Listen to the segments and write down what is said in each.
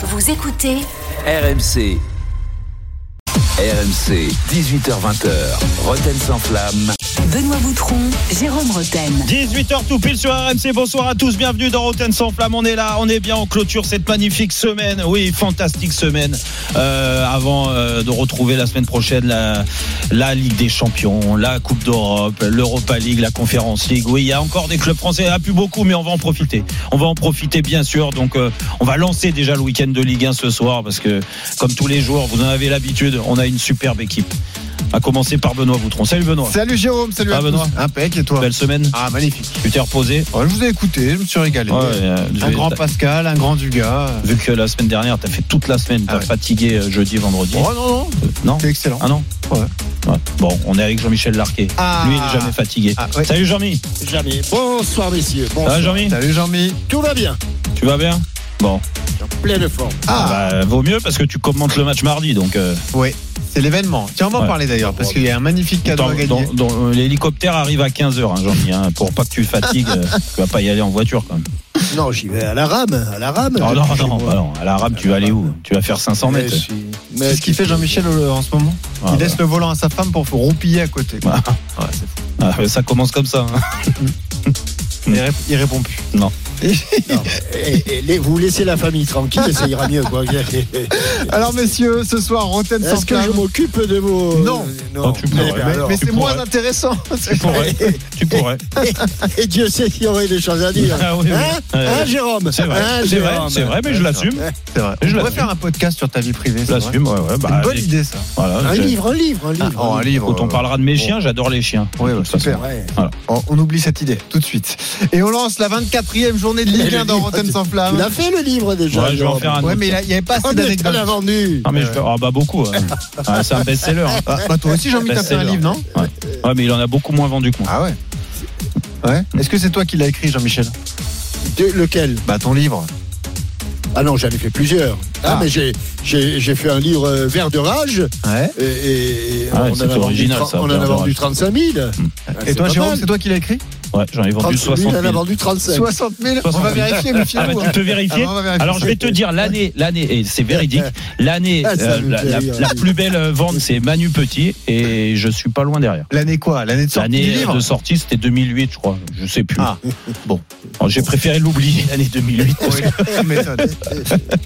Vous écoutez RMC. RMC, 18h20h. Roten sans flamme. Benoît Boutron, Jérôme Roten. 18h tout pile sur RMC. Bonsoir à tous. Bienvenue dans Roten sans flamme. On est là, on est bien. On clôture cette magnifique semaine. Oui, fantastique semaine. Euh, avant euh, de retrouver la semaine prochaine la, la Ligue des Champions, la Coupe d'Europe, l'Europa League, la Conférence League. Oui, il y a encore des clubs français. Il n'y en a plus beaucoup, mais on va en profiter. On va en profiter, bien sûr. Donc, euh, on va lancer déjà le week-end de Ligue 1 ce soir parce que, comme tous les jours, vous en avez l'habitude, on a une superbe équipe. À commencer par Benoît Boutron. Salut Benoît. Salut Jérôme, salut Ah, à Benoît. tous. Impec et toi Belle semaine. Ah magnifique. Tu t'es reposé. Oh, je vous ai écouté, je me suis régalé. Ouais, euh, un grand Pascal, un grand Dugas. Vu que la semaine dernière, t'as fait toute la semaine, t'as Ah ouais. fatigué euh, jeudi, vendredi. Oh non non, Euh, non c'est excellent. Ah non Ouais. Ouais. Bon, on est avec Jean-Michel Larquet. Ah. Lui, il est jamais fatigué. Ah, ouais. Salut Jean-Mi. Jamais. Bonsoir messieurs. Bonsoir. va Jean-Mi Salut Jean-Mi. Tout va bien. Tu vas bien Bon. En pleine forme. Ah, Bah, vaut mieux parce que tu commentes le match mardi, donc euh, ouais, c'est l'événement. Tiens, on va en Ouais. parler d'ailleurs parce qu'il y a un magnifique cadeau dans- à gagner. dans- dans- l'hélicoptère arrive à 15h, hein, Jean-Mi, hein, pour pas que tu fatigues. euh, tu vas pas y aller en voiture quand même. Non, j'y vais à la rame. À la rame. Oh, non, non, bah non, à la rame, tu vas aller où? Tu vas faire 500 Mais mètres. suis- mais ce qu'il fait Jean-Michel euh, en ce moment. Ah, il laisse le volant à sa femme pour roupiller à côté. Ah. Ouais, c'est fou. Ah, ça commence comme ça. hein. Il, rép- il répond plus. Non. Non, et- et vous laissez la famille tranquille, ça ira mieux. Quoi. Alors messieurs, ce soir, Rotten sans Est-ce que je m'occupe de vos. Non. Oh, tu Mais, pourrais. ben Mais, mais c'est moins intéressant. Tu pourrais. tu pourrais. Et Dieu sait qu'il y aurait des choses à dire. Ah oui, oui. Hein, Ouais. Hein, Jérôme C'est vrai, Hein, c'est vrai, mais je l'assume. C'est vrai. Je l'assume. faire un podcast sur ta vie privée. Je l'assume, ouais, Bah, une bonne idée ça. Voilà, Un j'ai- livre, un livre, un livre. Oh, un livre. Quand on parlera de mes chiens, j'adore les chiens. Oui, De super. On, on oublie cette idée tout de suite. Et on lance la 24e journée de Ligue Et 1 le dans tu- sans Tu flamme. l'as fait le livre déjà Ouais, je vais en faire un Ouais, mais il n'y avait pas assez Ah, tu d'anecdotes. vendu. Ah, mais je- ah, bah beaucoup. Ah, c'est un best-seller. hein. Ah, bah, toi aussi, Jean-Mi, t'as fait un livre, non? Ouais. Ouais, mais il en a beaucoup moins vendu que moi. Ah ouais. Ouais. Est-ce que c'est toi qui l'as écrit, Jean-Michel? De- lequel Bah, ton livre. Ah non, j'en ai fait plusieurs. Ah, Ah. mais j'ai, fait un livre euh, Vert de rage Ouais. et, et Ah ouais, on, c'est en a vendu, original, tra- ça, on en Vert a de vendu rage. 35 000. Ah, Et c'est toi, Jérôme, c'est toi qui l'as écrit? Ouais, j'en ai vendu 30 000, 60 on en a 000. vendu 35. 60 000 On 60 va 000. vérifier, mais Ah bah, tu peux vérifier. Ah, on va vérifier. Alors je vais te dire l'année, l'année, et c'est véridique, l'année Ah, ça euh, la, plus belle euh, vente c'est Manu Petit et je suis pas loin derrière. L'année quoi? L'année de sortie L'année livre? de sortie c'était 2008 je crois, je sais plus. Ah, bon. J'ai préféré l'oublier l'année 2008. Oui, tu m'étonnes.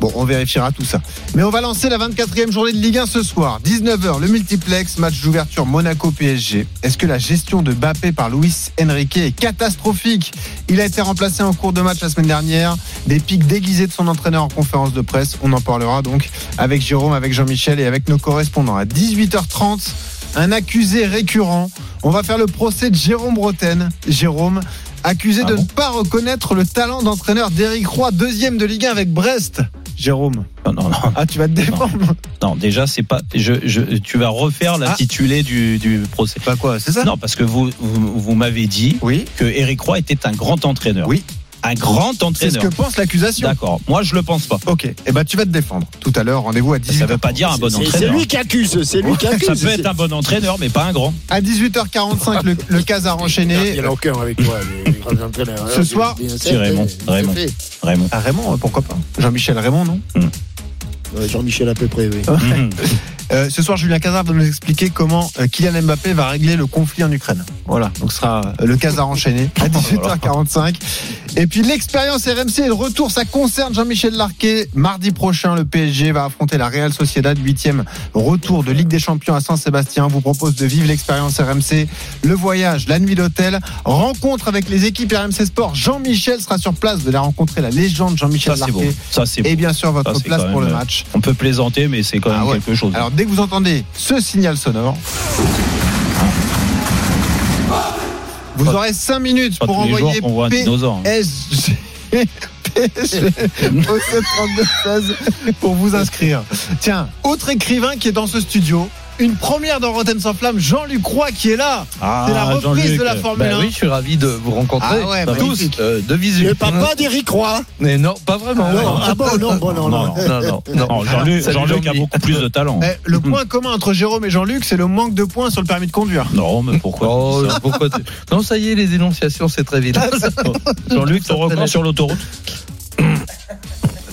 Bon, on vérifiera tout ça. Mais on va lancer la 24e journée de Ligue 1 ce soir. 19h, le multiplex, match d'ouverture Monaco-PSG. Est-ce que la gestion de Bappé par Luis Enrique est catastrophique Il a été remplacé en cours de match la semaine dernière. Des pics déguisés de son entraîneur en conférence de presse. On en parlera donc avec Jérôme, avec Jean-Michel et avec nos correspondants. À 18h30, un accusé récurrent. On va faire le procès de Jérôme Broten. Jérôme, accusé Ah de bon ne pas reconnaître le talent d'entraîneur d'Éric Roy, deuxième de Ligue 1 avec Brest. Jérôme, Non, non, non, ah tu vas te défendre non, déjà c'est pas, je, je, tu vas refaire Ah. l'intitulé du, du procès. Bah quoi, c'est ça? Non parce que vous, vous, vous m'avez dit Oui, que Eric Roy était un grand entraîneur. Oui. Un grand c'est ce entraîneur. que pense l'accusation. D'accord. Moi je le pense pas. Ok, et eh ben tu vas te défendre. Tout à l'heure, rendez-vous à 18h. Ça veut pas dire un bon C'est- c'est entraîneur. lui qui accuse, c'est lui qui accuse. Ça peut être un bon entraîneur, mais pas un grand. À 18h45, le, le Casar Il enchaîné. y en a aucun avec toi, les les grands entraîneurs. Ce soir, c'est Raymond, Raymond. Raymond. Ah Raymond, pourquoi pas Jean-Michel Raymond, non Jean-Michel à peu près, oui. Euh, ce soir, Julien Cazard va nous expliquer comment euh, Kylian Mbappé va régler le conflit en Ukraine. Voilà, donc ce sera euh, le Casar enchaîné à 18h45. Et puis l'expérience RMC et le retour, ça concerne Jean-Michel Larquet. Mardi prochain, le PSG va affronter la Real Sociedad, huitième retour de Ligue des Champions à Saint-Sébastien. On vous propose de vivre l'expérience RMC, le voyage, la nuit d'hôtel, rencontre avec les équipes RMC Sport. Jean-Michel sera sur place, de la rencontrer la légende Jean-Michel. Larquet. Ça c'est beau. Et bien sûr, votre Ça, place pour le même, match. On peut plaisanter, mais c'est quand même Ah ouais. quelque chose. Alors dès que vous entendez ce signal sonore, vous Pas- aurez 5 minutes pour envoyer hein. PSG au 732-16 pour vous inscrire. Tiens, autre écrivain qui est dans ce studio, une première dans Rotten sans flamme, Jean-Luc Roy qui est là. Ah, c'est la reprise de la Formule Ben 1. oui, je suis ravi de vous rencontrer. Ah ouais, tous, euh, de visu. Le papa d'Éric Roy. Mais non, pas vraiment. Non, ah bon, non, bon, non, non. Non, non, non, non. Non, Jean-Luc a beaucoup plus de talent. Eh, le point commun entre Jérôme et Jean-Luc, c'est le manque de points sur le permis de conduire. Non, mais pourquoi Oh, pourquoi Non, ça y est, les énonciations, c'est très vite. Jean-Luc, ton record sur l'autoroute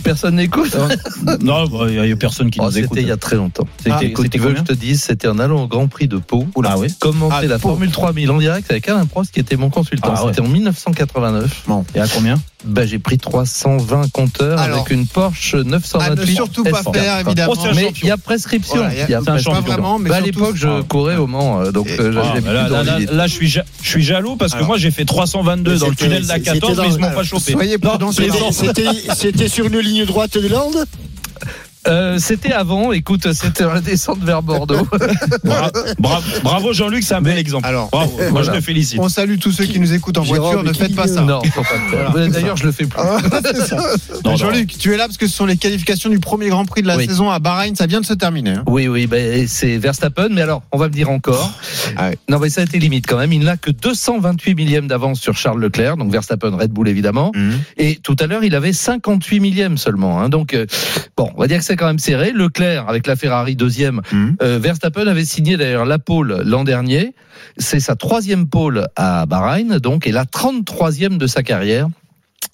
personne n'écoute. Non, bah, il y a personne qui Oh, nous écoute. C'était il y a très longtemps. C'était- Ah, c'était tu veux que je te dise, c'était en allant au Grand Prix de Pau. Ah oui. Commenter Ah, la Pau. Formule 3000 en direct avec Alain Prost qui était mon consultant. Ah ouais. C'était en 1989. Et à combien Bah, j'ai pris 320 compteurs Alors, avec une Porsche À 928. ne surtout pas S4. faire, évidemment. Oh, Mais il y a prescription. Voilà, il y a- y prescription. Pas vraiment, mais Bah, à l'époque, je courais au Mans, euh, donc Et- euh, Ah, là, je suis, ja- je suis jaloux parce que Alors. moi j'ai fait 322 dans le tunnel de la c'était 14 dans- mais ils m'ont pas chauffé. soyez prudents. C'était c'était sur une ligne droite de Lande Euh, c'était avant, écoute, c'était la descente vers Bordeaux. Bra- bra- Bravo Jean-Luc, c'est un bel exemple. Alors, Bravo, moi je te félicite. on salue tous ceux qui nous écoutent en Jérôme, voiture. Ne faites pas ça. non. Voilà. D'ailleurs, je le fais plus. Ah. Jean-Luc, tu es là parce que ce sont les qualifications du premier Grand Prix de la Oui. saison à Bahreïn. Ça vient de se terminer. hein. Oui, oui, ben, c'est Verstappen, mais alors, on va me dire encore. Ah ouais. Non, mais ça a été limite quand même. Il n'a que 228 millièmes d'avance sur Charles Leclerc, donc Verstappen, Red Bull évidemment. Et tout à l'heure, il avait 58 millièmes seulement. Hein. Donc, euh, bon, on va dire que c'est quand même serré. Leclerc, avec la Ferrari deuxième, Mhm. euh, Verstappen avait signé d'ailleurs la pole l'an dernier. C'est sa troisième pole à Bahreïn, donc, et la 33e de sa carrière.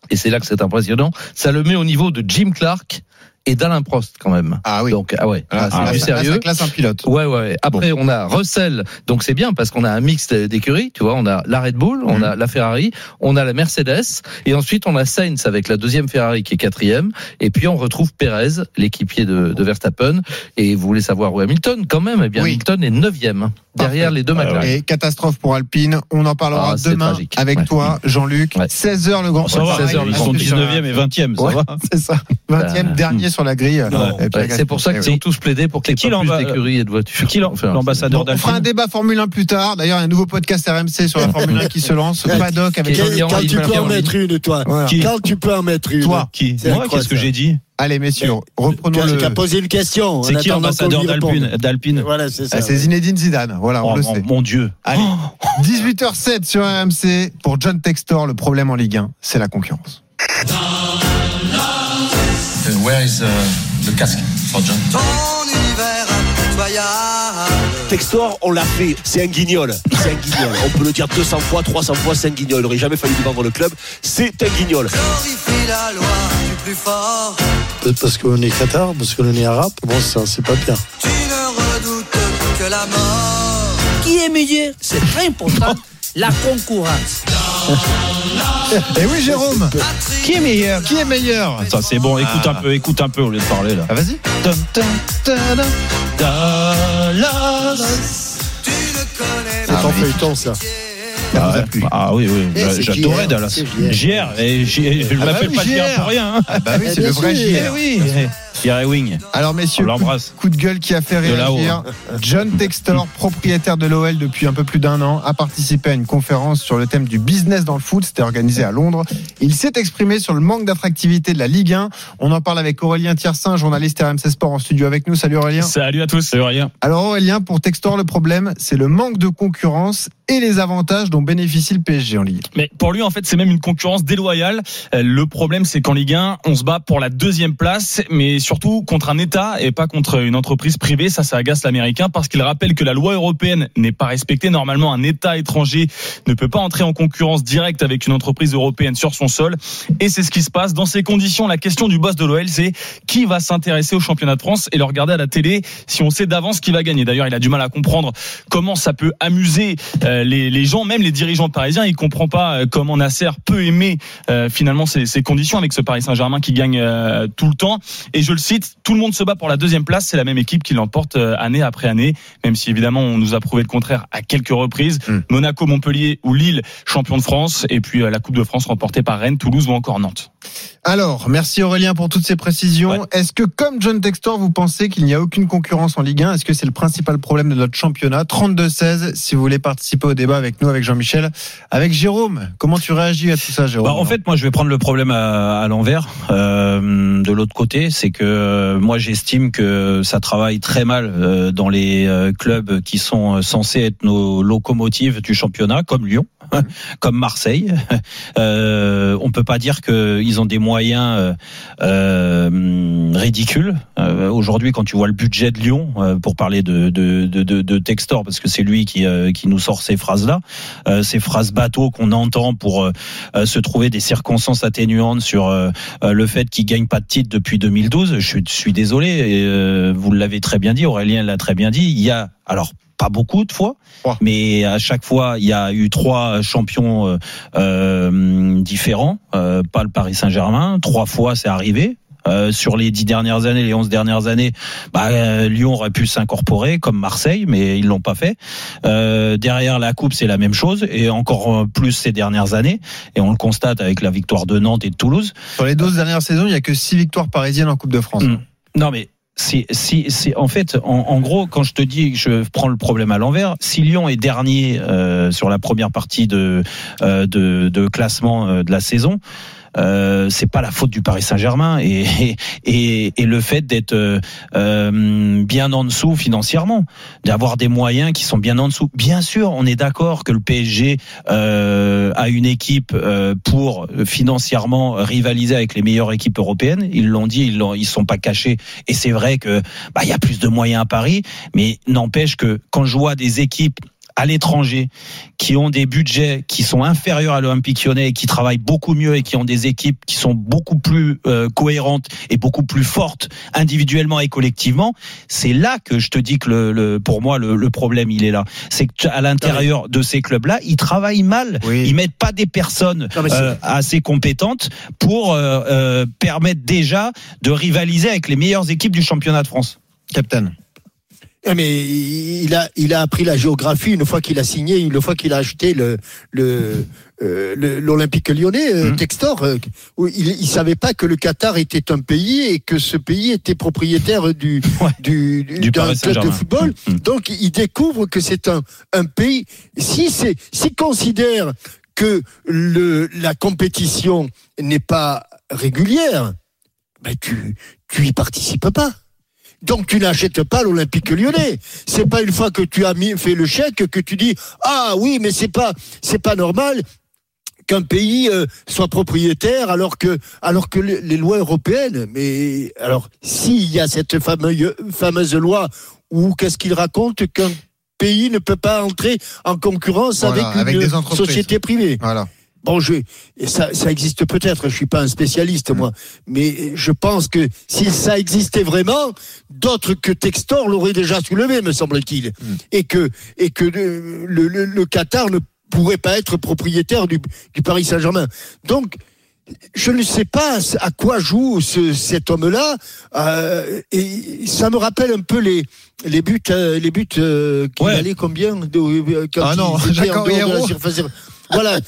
Et c'est là que c'est impressionnant. Ça le met au niveau de Jim Clark et d'Alain Prost quand même. Ah oui. Donc, ah ouais, Ah, ah, c'est là, du sérieux. ça classe un pilote. Ouais, ouais. Après, on a Russell, donc c'est bien parce qu'on a un mix d'écuries, tu vois. On a la Red Bull, on Mhm. a la Ferrari, on a la Mercedes, et ensuite on a Sainz avec la deuxième Ferrari qui est quatrième, et puis on retrouve Perez, l'équipier de, de Verstappen. Et vous voulez savoir où Hamilton? Quand même Eh bien, Oui. Hamilton est neuvième derrière Parfait. les deux McLaren. Et catastrophe pour Alpine. On en parlera Ah, demain tragique. avec Ouais. toi, Jean-Luc. Ouais. 16h le Grand Ça va, 16 heures, ils le sont Grand Prix. 19e et 20e, ça Ouais. va C'est ça. 20e, Bah, dernier sur la grille. Ouais. C'est pour ça qu'ils ont tous plaidé pour qu'il y ait pas plus d'écuries et de voitures. Qui Enfin, l'ambassadeur Bon, on fera un débat Formule 1 plus tard. D'ailleurs, il y a un nouveau podcast RMC sur la Formule 1 qui se lance. Paddock avec Quand Jean-Pierre tu peux en mettre une, toi Voilà. Quand tu peux en mettre une Toi. Qui Moi, qu'est-ce que j'ai dit Allez, messieurs, reprenons le. qui a posé une question. C'est qui l'ambassadeur d'Alpine D'Alpine Voilà, c'est ça. Ah, C'est Zinedine Zidane. Voilà, on Oh, le mon, sait. mon Dieu. Allez. 18h07 sur RMC. Pour John Textor, le problème en Ligue 1, c'est la concurrence. Where is uh, the casque for John? Textor, on l'a fait, c'est un guignol. C'est un guignol. On peut le dire 200 fois, 300 fois, c'est un guignol. Il n'aurait jamais fallu lui vendre le club. C'est un guignol. Peut-être parce qu'on est Qatar, parce qu'on est arabe. Bon, ça, c'est pas bien. Qui est meilleur? C'est très important. La concurrence. Et oui, Jérôme. Qui est meilleur? Qui est meilleur? Ça c'est bon, écoute un peu, écoute un peu au lieu de parler là. Ah, vas-y. Dallas. C'est en feuilleton, ça. Ah, ouais. Ah oui, oui, Eh, j'adorais JR, Dallas. JR, et je Ah bah m'appelle oui, pas JR pour rien. Hein. Ah bah oui, Eh c'est le vrai. Eh JR. oui, JR et Wing. Alors messieurs, coup, de gueule qui a fait réagir. John Textor, propriétaire de l'OL depuis un peu plus d'un an, a participé à une conférence sur le thème du business dans le foot. C'était organisé à Londres. Il s'est exprimé sur le manque d'attractivité de la Ligue 1. On en parle avec Aurélien Tiersin, journaliste RMC Sport en studio avec nous. Salut Aurélien. Salut à tous, c'est rien. Alors Aurélien, pour Textor, le problème, c'est le manque de concurrence et les avantages dont bénéficie le PSG en Ligue. Mais pour lui, en fait, c'est même une concurrence déloyale. Euh, Le problème, c'est qu'en Ligue 1, on se bat pour la deuxième place, mais surtout contre un État et pas contre une entreprise privée. Ça, ça agace l'Américain parce qu'il rappelle que la loi européenne n'est pas respectée. Normalement, un État étranger ne peut pas entrer en concurrence directe avec une entreprise européenne sur son sol. Et c'est ce qui se passe. Dans ces conditions, la question du boss de l'OL, c'est qui va s'intéresser au championnat de France et le regarder à la télé si on sait d'avance qui va gagner. D'ailleurs, il a du mal à comprendre comment ça peut amuser euh, les, gens, même les dirigeants parisiens. Il comprend pas euh, comment Nasser peut aimer euh, finalement ces, conditions avec ce Paris Saint-Germain qui gagne tout le temps. Et je le cite, tout le monde se bat pour la deuxième place. C'est la même équipe qui l'emporte euh, année après année, même si évidemment on nous a prouvé le contraire à quelques reprises. Mm. Monaco, Montpellier ou Lille, champion de France, et puis euh, la Coupe de France remportée par Rennes, Toulouse ou encore Nantes. Alors, merci Aurélien pour toutes ces précisions. Ouais. Est-ce que, comme John Textor, vous pensez qu'il n'y a aucune concurrence en Ligue 1 Est-ce que c'est le principal problème de notre championnat? 32-16, si vous voulez participer au débat avec nous, avec Jean-Michel. Avec Jérôme, comment tu réagis à tout ça, Jérôme? Bah, en fait, moi, je vais prendre le problème à, à l'envers. Euh, de l'autre côté, c'est que euh, moi, j'estime que ça travaille très mal euh, dans les euh, clubs qui sont censés être nos locomotives du championnat, comme Lyon. comme Marseille. Euh, on peut pas dire qu'ils ont des moyens euh, euh, ridicules. Euh, Aujourd'hui, quand tu vois le budget de Lyon, pour parler de, de, de, Textor, parce que c'est lui qui, qui nous sort ces phrases-là, ces phrases bateaux qu'on entend pour se trouver des circonstances atténuantes sur le fait qu'il gagne pas de titre depuis 2012. Je suis, désolé, et, vous l'avez très bien dit, Aurélien l'a très bien dit. Il y a alors pas beaucoup de fois, mais à chaque fois il y a eu trois champions euh, euh, différents, euh, pas le Paris Saint-Germain. Trois fois c'est arrivé. Euh, sur les dix dernières années, les onze dernières années, bah, euh, Lyon aurait pu s'incorporer comme Marseille, mais ils l'ont pas fait. Euh, derrière la coupe, c'est la même chose, et encore euh, plus ces dernières années. Et on le constate avec la victoire de Nantes et de Toulouse. Sur les 12 dernières saisons, il y a que 6 victoires parisiennes en Coupe de France. Mm. Non mais si, si, si, en fait, en, en gros, quand je te dis que je prends le problème à l'envers, si Lyon est dernier euh, sur la première partie de, euh, de, de classement euh, de la saison, euh, c'est pas la faute du Paris Saint-Germain et, et, et le fait d'être euh, euh, bien en dessous financièrement, d'avoir des moyens qui sont bien en dessous. Bien sûr, on est d'accord que le PSG euh, a une équipe euh, pour financièrement rivaliser avec les meilleures équipes européennes. Ils l'ont dit, ils ils sont pas cachés. Et c'est vrai que bah il y a plus de moyens à Paris, mais n'empêche que quand je vois des équipes à l'étranger, qui ont des budgets qui sont inférieurs à l'Olympique lyonnais, et qui travaillent beaucoup mieux et qui ont des équipes qui sont beaucoup plus euh, cohérentes et beaucoup plus fortes individuellement et collectivement, c'est là que je te dis que le, le- pour moi le, le problème il est là. C'est que à l'intérieur de ces clubs-là, ils travaillent mal. Oui. Ils mettent pas des personnes Non, euh, assez compétentes pour euh, euh, permettre déjà de rivaliser avec les meilleures équipes du championnat de France. Captain. Eh, Mais il a, il a appris la géographie une fois qu'il a signé, une fois qu'il a acheté le, le, euh, l'Olympique lyonnais, euh, Mhm. Textor. euh, où il, il savait pas que le Qatar était un pays et que ce pays était propriétaire du, Ouais. du, du- Du d'un club de football. Mhm. Donc il découvre que c'est un, un pays. Si c'est, s'il considère que le, la compétition n'est pas régulière, ben tu, tu y participes pas. Donc tu n'achètes pas l'Olympique Lyonnais. C'est pas une fois que tu as mis, fait le chèque que tu dis ah oui mais c'est pas c'est pas normal qu'un pays euh, soit propriétaire alors que alors que les les lois européennes. Mais alors s'il y a cette fameuse fameuse loi où qu'est-ce qu'il raconte qu'un pays ne peut pas entrer en concurrence Voilà, avec une avec des entreprises. société privée? Voilà. Bon, je, ça, ça existe peut-être. Je suis pas un spécialiste moi, mais je pense que si ça existait vraiment, d'autres que Textor l'auraient déjà soulevé, me semble-t-il, et que et que le, le, le- le Qatar ne pourrait pas être propriétaire du, du Paris Saint-Germain. Donc je ne sais pas à quoi joue ce, cet homme-là, euh, et ça me rappelle un peu les les buts, euh, les buts euh, qui Ouais. valaient combien de, euh, quand Ah non, ils étaient Jacques en dehors de la Henriero. surface. Voilà.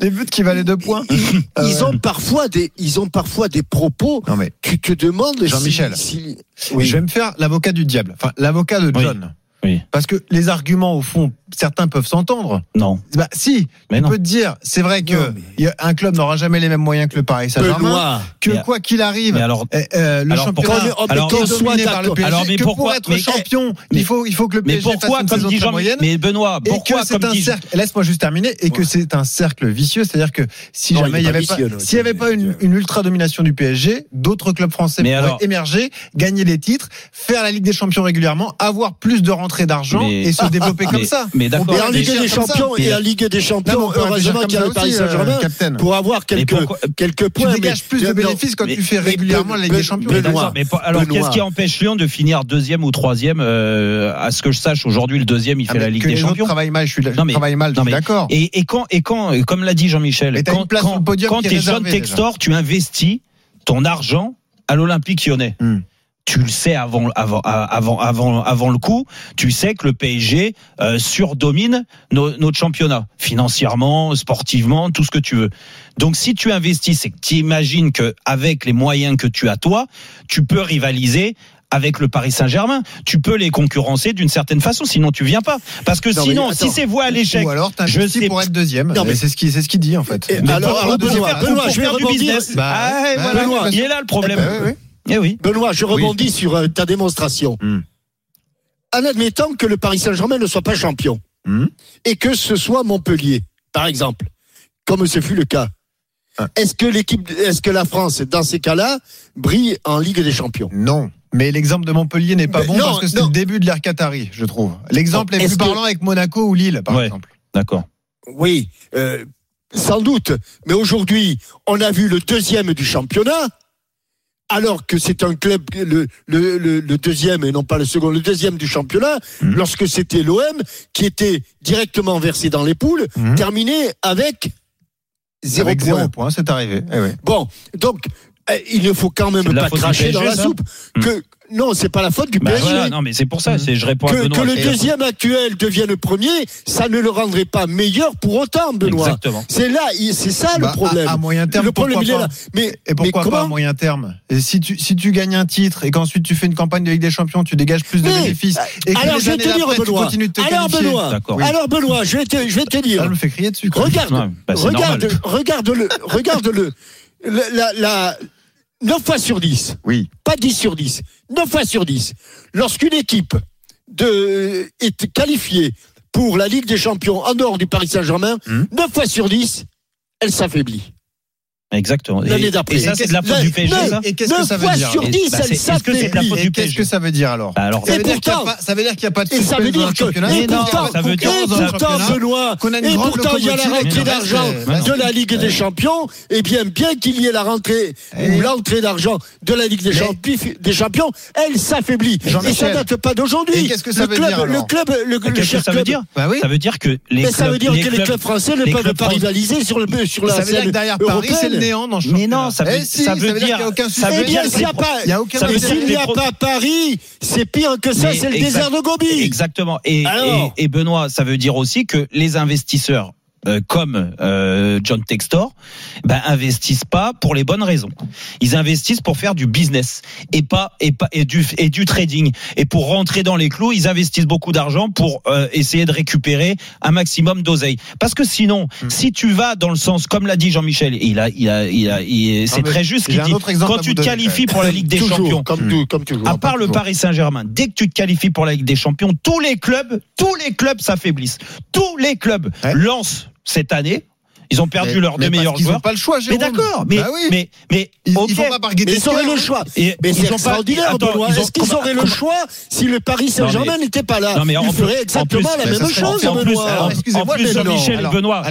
Les buts qui valaient deux points. Euh, ils ont parfois des, ils ont parfois des propos. Non mais Tu te demandes si- Jean-Michel. si- je oui. vais me faire l'avocat du diable. Enfin, l'avocat de Oui. John. Oui. Parce que les arguments, au fond, certains peuvent s'entendre. Non. Bah, si, Mais tu non. peux te dire, c'est vrai que Non, mais- un club n'aura jamais les mêmes moyens que le Paris Saint-Germain. Que Mais- quoi qu'il arrive, Mais alors, euh, euh, le alors, championnat pourquoi- mais alors, dominé par le. PSG. Alors, mais que pourquoi- pour être mais- champion, mais- il faut, il faut que le mais PSG pourquoi, fasse une comme saison dit très Jean, moyenne. mais Benoît, Et pourquoi, que c'est comme un dit cercle. Laisse-moi juste terminer. Et que c'est un cercle vicieux, c'est-à-dire que si Non, jamais il il y est pas avait pas, s'il y avait pas une, une ultra domination du PSG, d'autres clubs français Mais pourraient alors- émerger, gagner des titres, faire la Ligue des Champions régulièrement, avoir plus de rentrées d'argent Mais- et se développer comme mais- ça. Mais d'accord. Et en Ligue des. Champions, et en Ligue des Champions, heureusement qu'il y a le Paris euh, Saint-Germain pour avoir quelques, quelques Tu points. dégages mais- plus de bénéfices quand tu fais régulièrement la Ligue des Champions. Mais alors qu'est-ce qui empêche Lyon de finir deuxième ou troisième euh, À ce que je sache, aujourd'hui le deuxième il Ah, fait la Ligue des Champions. travaille mal, je suis d'accord. Et, quand et quand comme l'a dit Jean-Michel, t'as quand t'es jeune réservée, Textor, tu investis ton argent à l'Olympique Lyonnais. Tu le sais avant avant avant avant avant le coup, tu sais que le PSG euh, surdomine no- notre championnat financièrement, sportivement, tout ce que tu veux. Donc si tu investis, c'est que tu imagines que avec les moyens que tu as toi, tu peux rivaliser avec le Paris Saint-Germain, tu peux les concurrencer d'une certaine façon, sinon tu viens pas. Parce que Non, sinon, attends. si c'est voie à l'échec, Ou alors je sais pour être deuxième. Non, mais- Et c'est ce qui c'est ce qu'il dit en fait. Et Mais alors- alors, être deuxième, Benoît, pour Benoît, pour je vais faire du business. Bah, Ah, bah, voilà. Benoît. il est là le problème. Bah, oui, oui. Eh oui. Benoît, je rebondis sur euh, ta démonstration. Hmm. En admettant que le Paris Saint-Germain ne soit pas champion Hmm. et que ce soit Montpellier, par exemple, comme ce fut le cas, est-ce que l'équipe, est-ce que la France, dans ces cas-là, brille en Ligue des Champions? Non. Mais l'exemple de Montpellier n'est pas Mais bon non, parce que c'est le début de l'ère Qatari, je trouve. L'exemple est plus que- parlant avec Monaco ou Lille, par Ouais. exemple. D'accord. Oui, euh, sans doute. Mais aujourd'hui, on a vu le deuxième du championnat, alors que c'est un club, le, le, le, le deuxième et non pas le second, le deuxième du championnat, Mhm. lorsque c'était l'OM qui était directement versé dans les poules, Mhm. terminé avec zéro Avec point. zéro point, c'est arrivé. Eh oui. Bon, donc euh, il ne faut quand même pas cracher dans la soupe. Que non, c'est pas la faute du Bah PSG. voilà, non, mais c'est pour ça, c'est, je réponds à que, Benoît. que le deuxième actuel devienne premier, ça ne le rendrait pas meilleur pour autant, Benoît. Exactement. C'est là, c'est ça Bah, le problème. À, à moyen terme, le problème, il pourquoi est là. pas Mais, Et mais pourquoi pas à moyen terme Et si tu, si tu gagnes un titre et qu'ensuite tu fais une campagne de Ligue des Champions, tu dégages plus de Mais, bénéfices. Et que alors, je vais te dire, Benoît. continues de te Alors. Benoît. D'accord. Alors, Benoît, je vais te, je vais te dire. Ça me fait crier dessus. quoi. Regarde, Ouais, bah, regarde, normal. regarde le, regarde le, la, la, la- 9 fois sur 10. Oui. Pas 10 sur 10. 9 fois sur 10. Lorsqu'une équipe de, est qualifiée pour la Ligue des Champions en dehors du Paris Saint-Germain, Hmm. 9 fois sur 10, elle s'affaiblit. Exactement. Et, L'année d'après. et ça, c'est de la faute du PSG, Mais- ça Et qu'est-ce que ça veut dire sur Et- 10, bah, elle est-ce que c'est de la faute du Et qu'est-ce PSG que ça veut dire alors Bah, alors, ça Et veut, dire qu'il y a pourtant- pas, ça veut dire qu'il n'y a pas de Et ça veut dire que, et pourtant, ça veut dire- et dans le pourtant, championnat, Benoît, et pourtant, il y a la rentrée d'argent de la Ligue des Champions, et bien, bien qu'il y ait la rentrée, Et- ou l'entrée d'argent de la Ligue des, Champions, elle s'affaiblit. Et ça Jean-Michel. date pas d'aujourd'hui. Et qu'est-ce que ça Le veut club- dire, Le alors club, le, cher ça veut club- dire Bah. Ça veut dire que les ça clubs- veut dire les que les clubs français ne peuvent pas rivaliser sur, le, sur la Ça veut dire scène que derrière Paris, c'est le européenne. néant dans le Mais non, ça veut, Eh si, ça veut qu'il y dire, a aucun ça veut Eh bien, dire s'il n'y a pas, Il y a aucun ça veut et dire s'il n'y a pas Paris, c'est pire que ça, c'est le désert de Gobi. Exactement. Et, Alors et, et Benoît, ça veut dire aussi que les investisseurs euh, comme euh, John Textor ben, investissent pas pour les bonnes raisons. Ils investissent pour faire du business et pas et pas et du et du trading et pour rentrer dans les clous, ils investissent beaucoup d'argent pour euh, essayer de récupérer un maximum d'oseille. Parce que sinon, Hmm. si tu vas dans le sens comme l'a dit Jean-Michel, il a il a il a il- c'est très juste qu'il dit. Quand tu te donner, qualifies pour la Ligue des toujours, Champions, comme, tout- comme toujours. à part le toujours. Paris Saint-Germain, dès que tu te qualifies pour la Ligue des Champions, tous les clubs, tous les clubs s'affaiblissent. Tous les clubs Ouais. lancent cette année. Ils ont perdu Mais- leurs mais deux meilleurs joueurs. n'ont pas le choix, Mais Jérôme. d'accord, mais, Bah oui. mais, mais, Ils, ok. ils pas Mais ils auraient le choix. Et Mais ils c'est ont pas- extraordinaire, Attends, Benoît. ils ont- Est-ce qu'ils auraient le choix si le Paris Saint-Germain mais- n'était pas là Non, mais en Ils plus- feraient exactement en la plus- même chose, en plus, Benoît. alors, excusez-moi, plus, mais Alors- Benoît,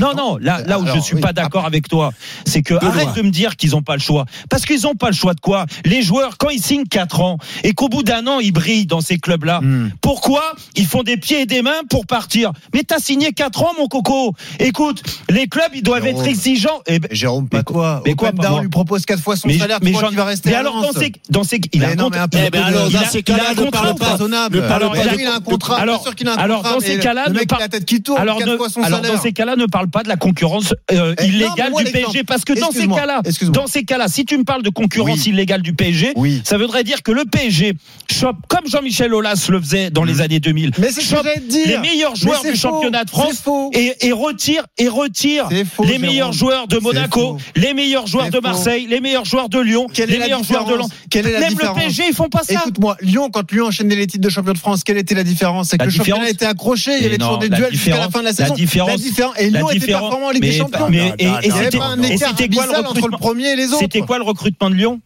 non, non, là, où je suis oui, pas d'accord avec toi, c'est que arrête de me dire qu'ils ont pas le choix. Parce qu'ils ont pas le choix de quoi Les joueurs, quand ils signent 4 ans et qu'au bout d'un an, ils brillent dans ces clubs-là, Hmm. pourquoi ils font des pieds et des mains pour partir? Mais t'as signé 4 ans, mon coco. Écoute, les clubs, ils doivent Jérôme. être exigeants. Eh ben, Jérôme, pas Mais toi. mais quoi, lui propose 4 fois son mais, salaire, mais qu'il va rester mais alors dans ces, dans ces, il a un de- alors, il dans ces il cas-là, ne contrat parle pas. parle Alors, pas il a- il un contrat. alors- sûr qu'il a un alors, contrat, dans ces cas-là, ne mec, par- il a la tête qui tourne, alors, 4 ne- fois son alors salaire. dans ces cas-là, ne parle pas de la concurrence euh, Eh, illégale du. PSG, parce que dans ces cas-là, dans ces cas-là, si tu me parles de concurrence illégale du PSG, ça voudrait dire que le PSG chope comme Jean-Michel Aulas le faisait dans les années 2000, Mmh. Mais c'est ce que chope j'allais te dire. les meilleurs joueurs du championnat de France et, et retire et retire Faux, les Jérôme. meilleurs joueurs de Monaco, les meilleurs joueurs de faux. Marseille, les meilleurs joueurs de Lyon, Quelle est les la meilleurs joueurs de Quelle est la Même différence le PSG, ils font pas ça. Écoute-moi, Lyon, quand Lyon enchaînait les titres de champion de France, quelle était la différence C'est que La le championnat était accroché, il y avait toujours des la duels jusqu'à la fin de la la saison. différence- différence- et La Lyon était performant en Ligue des Champions. et- c'était- quoi le entre le recrutement premier et les autres. C'était quoi le recrutement de Lyon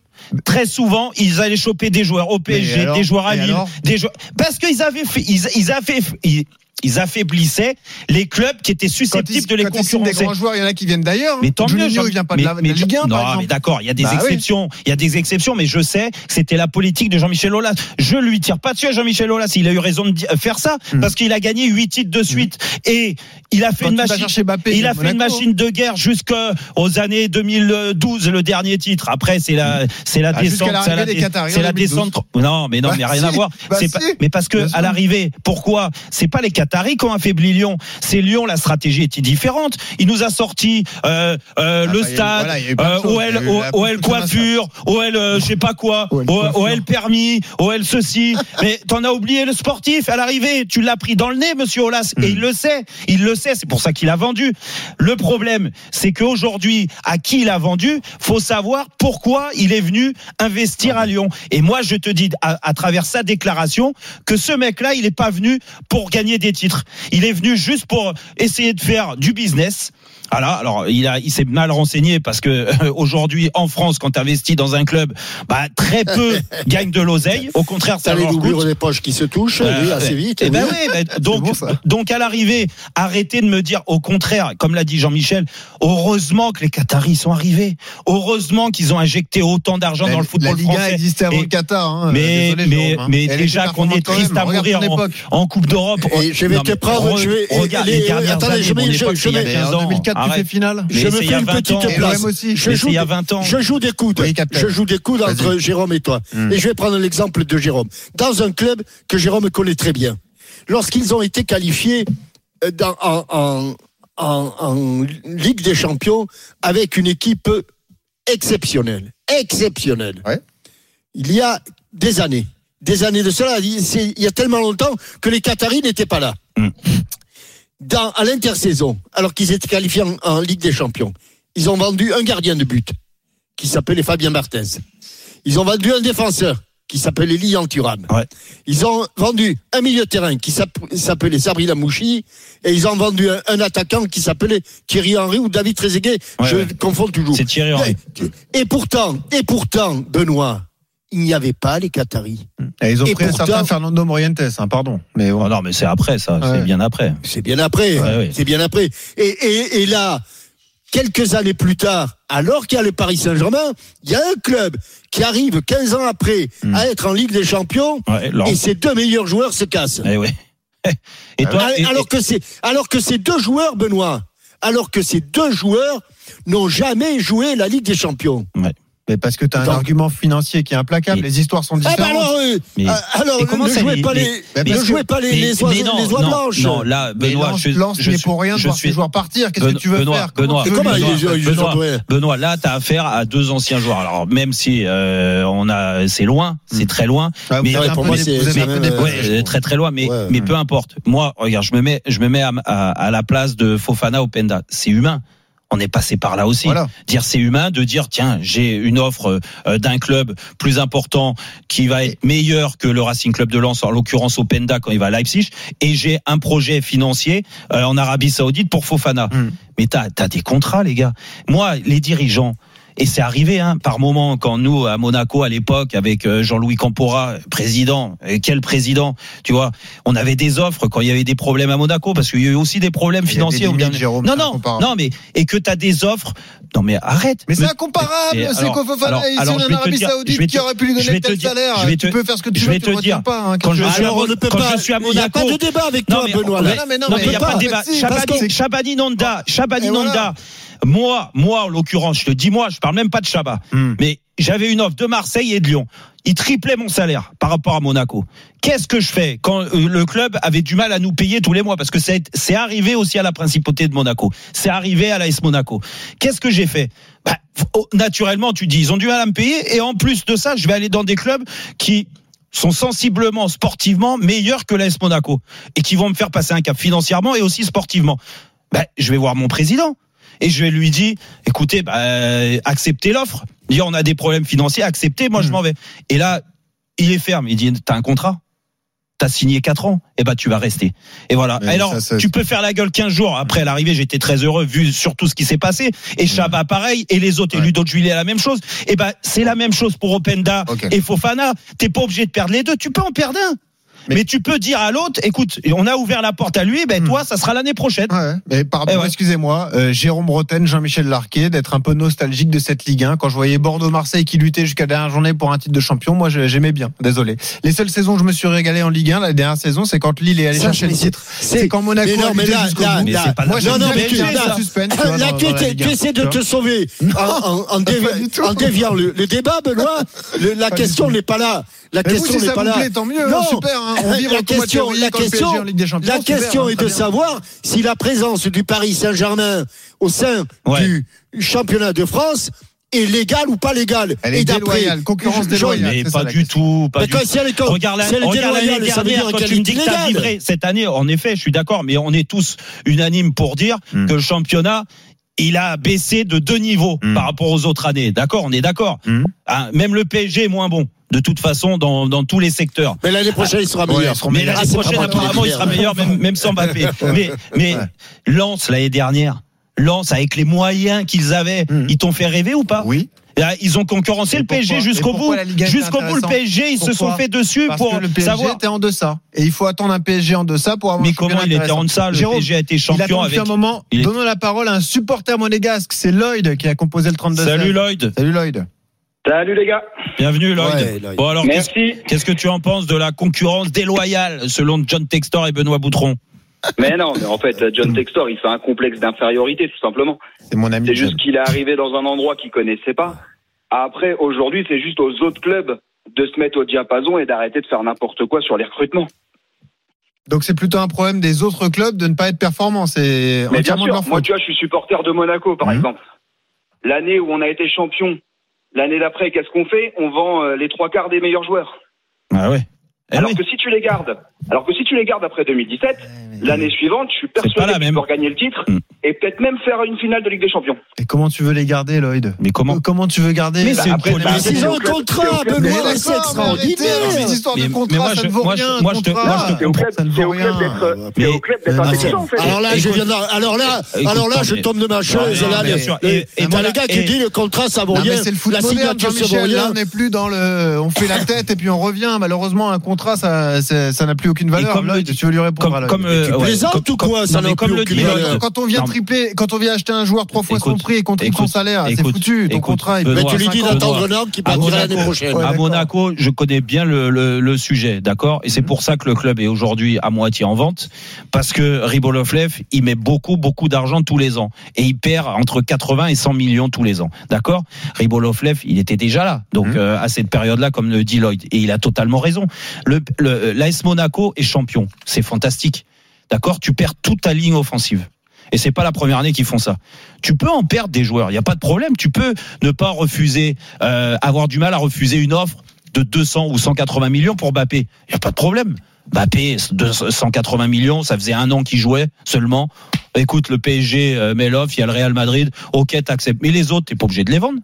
Très souvent, ils allaient choper des joueurs au PSG, alors des joueurs à Lille, des joueurs parce qu'ils avaient fait, ils, ils avaient, ils, ils affaiblissaient les clubs qui étaient ils, susceptibles de les signent des concurrencer. grands joueurs, il y en a qui viennent d'ailleurs. Mais tant mieux, Juninho, Jean- il vient pas mais- de la, mais Ligue 1, non, mais d'accord, il y a des Bah oui. exceptions, il y a des exceptions, mais je sais que c'était la politique de Jean-Michel Aulas. Je lui tire pas dessus à Jean-Michel Aulas, il a eu raison de di- faire ça Hmm. parce qu'il a gagné huit titres de suite et il a fait Quand une machine. Il a fait une machine de guerre jusqu'aux années 2012, le dernier titre. Après, c'est la, c'est la Ah, descente, c'est la, des c'est la 2012. descente. Non, mais non, Bah mais rien si, à voir. bah C'est pas- si, mais parce que à l'arrivée, pourquoi? C'est pas les Qataris qui ont affaibli Lyon. C'est Lyon. La stratégie était différente. Il nous a sorti euh, euh, Ah, le bah, stade, voilà, euh, OL, eu la OL construction coiffure, OL euh, je sais pas quoi, OL permis, OL ceci. mais t'en as oublié le sportif à l'arrivée. Tu l'as pris dans le nez, Monsieur Olas, et il le sait. Il le sait. C'est pour ça qu'il a vendu. Le problème, c'est qu'aujourd'hui, à qui il a vendu, faut savoir pourquoi il est venu investir à Lyon. Et moi, je te dis à, à travers sa déclaration que ce mec-là, il n'est pas venu pour gagner des titres. Il est venu juste pour essayer de faire du business. Ah voilà. Alors, il a, il s'est mal renseigné parce que euh, aujourd'hui, en France, quand tu investis dans un club, bah, très peu gagnent de l'oseille. Au contraire, ça, ça leur coûte. les poches qui se touchent, euh, assez vite. Et ben oui, donc, donc à l'arrivée, arrêtez de me dire au contraire, comme l'a dit Jean-Michel, heureusement que les Qataris sont arrivés. Heureusement qu'ils ont injecté autant d'argent dans le football la Liga français. existait avant le Qatar. Hein, mais, mais, hein. mais déjà qu'on est triste à mourir en, Coupe d'Europe. Je vais oh, te prendre. Regarde les, les euh, dernières attendez. Je, je, je, en je me fais une petite place. Joue, il y a 20 ans. Je joue des coudes. Je joue des entre Jérôme et toi. Et je vais prendre l'exemple de Jérôme. Dans un club que Jérôme connaît très bien. Lorsqu'ils ont été qualifiés euh, en, Ligue des Champions avec une équipe exceptionnelle. Exceptionnelle. Il y a des années. Des années de cela. Il y a tellement longtemps que les Qataris n'étaient pas là. Dans, à l'intersaison, alors qu'ils étaient qualifiés en, en Ligue des Champions, ils ont vendu un gardien de but qui s'appelait Fabien Barthez. Ils ont vendu un défenseur qui s'appelait Lilian Thuram. Ouais. Ils ont vendu un milieu de terrain qui s'app- s'appelait Sabri Lamouchi et ils ont vendu un, un attaquant qui s'appelait Thierry Henry ou David Trezeguet. Ouais, je ouais. confonds toujours. C'est Thierry Henry. Et, et pourtant, et pourtant, Benoît, il n'y avait pas les Qataris. Et ils ont Et pris un pourtant- certain Fernando Morientes, hein, pardon. Mais bon. Oh non, mais c'est après ça, Ouais. c'est bien après. C'est bien après. Ouais, ouais. C'est bien après. Et, et, et là, quelques années plus tard, alors qu'il y a le Paris Saint-Germain, il y a un club qui arrive 15 ans après Hmm. à être en Ligue des Champions et ses deux meilleurs joueurs se cassent. Eh ouais. Et toi, alors, et- alors que c'est, alors que ces deux joueurs, Benoît, alors que ces deux joueurs n'ont jamais joué la Ligue des Champions. Mais parce que tu as un Donc- argument financier qui est implacable. Mais- Les histoires sont Eh ben différentes. alors, euh, Mais- euh, alors mais comment ne ça, jouez pas les, ne parce jouez que- pas les, mais- les oies, non, les oies non, blanches. Non, là, Mais Benoît, je, Lens je suis- pour rien de je voir suis- ses joueurs partir. Qu'est-ce Ben- que tu veux Benoît, faire? Benoît, Benoît, là, tu as affaire à deux anciens joueurs. Alors, même si euh, on a, c'est loin, c'est très loin, Ah, mais- un pour moi, c'est- un je très très loin, mais mais peu importe. Moi, regarde, je me mets, je me mets à la place de Fofana Openda. C'est humain. On est passé par là aussi. Voilà. Dire c'est humain de dire tiens j'ai une offre euh, d'un club plus important qui va être meilleur que le Racing Club de Lens en l'occurrence Openda quand il va à Leipzig et j'ai un projet financier euh, en Arabie Saoudite pour Fofana. Hmm. Mais t'as as des contrats les gars. Moi les dirigeants et c'est arrivé hein, par moment quand nous à Monaco à l'époque avec euh, Jean-Louis Campora président et quel président tu vois on avait des offres quand il y avait des problèmes à Monaco parce qu'il y a eu aussi des problèmes des financiers au limites, Jérôme, non non non mais et que tu as des offres non mais arrête Mais c'est incomparable. C'est alors- Fofana alors- alors, en je vais te Arabie dire- je Saoudite vais qui te- aurait pu lui je donner vais tel te dire- salaire. je vais Tu te- peux faire ce que tu je veux, vais tu te dire, pas. hein. quand je tu Alors, ne peut quand pas. je suis à Il n'y a Monaco- pas de débat avec toi, mais- Benoît. non, mais il n'y a pas de débat. Chabani, que- Chabani Nonda, Moi, moi, en l'occurrence, je te dis moi, je parle même pas de Chabat. Hmm. Mais j'avais une offre de Marseille et de Lyon. Il triplait mon salaire par rapport à Monaco. Qu'est-ce que je fais quand euh, le club avait du mal à nous payer tous les mois? Parce que c'est arrivé aussi à la principauté de Monaco. C'est arrivé à l'AS Monaco. Qu'est-ce que j'ai fait? Bah, oh, Naturellement, tu dis, ils ont du mal à me payer. Et en plus de ça, je vais aller dans des clubs qui sont sensiblement sportivement meilleurs que l'AS Monaco et qui vont me faire passer un cap financièrement et aussi sportivement. Ben, je vais voir mon président et je lui dire écoutez, ben, acceptez l'offre. Dire on a des problèmes financiers, acceptez, moi je m'en vais. Et là, il est ferme. Il dit t'as un contrat? T'as signé 4 ans, et ben tu vas rester. Et voilà. Mais Alors, ça, ça- tu peux faire la gueule 15 jours. Après l'arrivée, j'étais très heureux vu sur tout ce qui s'est passé. Et Chabat pareil, et les autres, et Ouais. Ludo Juillet la même chose. Et ben c'est la même chose pour Openda et Fofana. T'es pas obligé de perdre les deux. Tu peux en perdre un. Mais, Mais- tu peux dire à l'autre, écoute, on a ouvert la porte à lui, ben Hmm. toi, ça sera l'année prochaine. Ouais, mais pardon, Eh ouais. excusez-moi, euh, Jérôme Roten, Jean-Michel Larquet, d'être un peu nostalgique de cette Ligue 1. Quand je voyais Bordeaux-Marseille qui luttait jusqu'à la dernière journée pour un titre de champion, moi j'aimais bien. Désolé. Les seules saisons où je me suis régalé en Ligue 1, la dernière saison, c'est quand Lille est allé chercher le titre. C'est quand Monaco Mais non, a mais là, jusqu'au là, bout. Là, Moi non, non, mais tu- là, suspense. tu vois, Là, dans- tu, dans la tu- Ligue tu 1, essaies de te sauver en, déviant le, débat, Benoît. La question n'est pas là. La Mais question n'est pas vous là. plaît, tant mieux, hein, super, hein. On vit la question, la question, PSG en Ligue des Champions, la super, question hein, est de bien. savoir si la présence du Paris Saint-Germain au sein Ouais. du championnat de France est légale ou pas légale. Elle est Et d'après- déloyale, concurrence déloyale. Mais c'est pas ça, du tout, pas Mais du quand tout. si elle est- Regarde la- si elle est regarde l'année déloyale, ça veut dernière dire quand qu'elle tu est me dis que t'as illégale. livré cette année. En effet, je suis d'accord, mais on est tous unanimes pour dire Hmm. que le championnat il a baissé de deux niveaux Mm. par rapport aux autres années. D'accord, on est d'accord. Mm. Hein, même le PSG est moins bon. De toute façon, dans, dans tous les secteurs. Mais l'année prochaine, il sera Ouais, meilleur. Mais l'année Ah, prochaine, apparemment, il sera meilleur, même, même sans Mbappé. Mais, mais Ouais. Lens, l'année dernière, Lens, avec les moyens qu'ils avaient, Mm. ils t'ont fait rêver ou pas? Oui. Là, Ils ont concurrencé Et le PSG jusqu'au bout. Jusqu'au bout, le PSG, ils se sont fait dessus Parce pour que le PSG savoir. était en deçà. Et il faut attendre un PSG en deçà pour avoir Mais un comment il était en deçà Le Jérôme, PSG a été il a champion attendu avec. un moment. il est- Donnons la parole à un supporter monégasque. C'est Lloyd qui a composé le 32 Salut Lloyd. Salut Lloyd. Salut les gars. Bienvenue Lloyd. Ouais, Lloyd. Bon alors, qu'est-ce que tu en penses de la concurrence déloyale selon John Textor et Benoît Boutron? Mais non, mais en fait, John Textor, il fait un complexe d'infériorité, tout simplement. C'est mon ami. C'est juste qu'il est arrivé dans un endroit qu'il connaissait pas. Après, aujourd'hui, c'est juste aux autres clubs de se mettre au diapason et d'arrêter de faire n'importe quoi sur les recrutements. Donc c'est plutôt un problème des autres clubs de ne pas être performants. C'est Mais bien sûr, moi, faute. tu vois, je suis supporter de Monaco, par Mhm. exemple. L'année où on a été champion, l'année d'après, qu'est-ce qu'on fait? On vend euh, les trois quarts des meilleurs joueurs. Ah ouais. Eh alors oui. que si tu les gardes, alors que si tu les gardes après 2017, l'année suivante, je suis persuadé même. peux gagner le titre Mm. et peut-être même faire une finale de Ligue des Champions. Et comment tu veux les garder, Lloyd? Mais comment Comment tu veux garder Mais Bah, c'est une c'est s'ils au ont un contrat, Benoît, c'est mais extraordinaire. ces histoires de Mais- contrat, ça je- ne vaut rien. moi, je te- contrat. moi, je te C'est au club, ça ne c'est vaut au club rien. d'être, non, intelligent en fait. Alors là, je viens alors là, Écoute, alors là, je mais- tombe de ma chaise. Là, bien sûr. Et- t'as le gars qui dit le contrat, ça vaut rien. mais c'est le foot moderne, on n'est plus dans le. On fait la tête et puis on revient. Malheureusement, un contrat, ça, n'a plus aucune valeur. comme Lloyd, le- tu veux lui répondre Comme, euh, plaisantes ou quoi comme- Ça comme le dit. Lloyd. Quand, on vient tripler, quand on vient acheter un joueur trois fois son prix et qu'on triple son salaire, c'est foutu. Ton contrat, Mais tu lui dis d'attendre un an qui À partira l'année Monaco, prochaine. À. Monaco, je connais bien le, le, le sujet, d'accord? Et c'est pour ça que le club est aujourd'hui à moitié en vente, parce que Ribolovlev, il met beaucoup, beaucoup d'argent tous les ans. Et il perd entre 80 et 100 millions tous les ans, d'accord? Ribolovlev, il était déjà là, donc Mhm. euh, à cette période-là, comme le dit Lloyd. Et il a totalement raison. Le, le, L'AS Monaco est champion, c'est fantastique, d'accord? Tu perds toute ta ligne offensive. Et c'est pas la première année qu'ils font ça. Tu peux en perdre des joueurs, il n'y a pas de problème. Tu peux ne pas refuser, euh, avoir du mal à refuser une offre de 200 ou 180 millions pour Mbappé. Il n'y a pas de problème. Mbappé, 180 millions, ça faisait un an qu'il jouait seulement. Écoute, le PSG euh, met l'offre, il y a le Real Madrid, ok, t'acceptes. Mais les autres, t'es pas obligé de les vendre.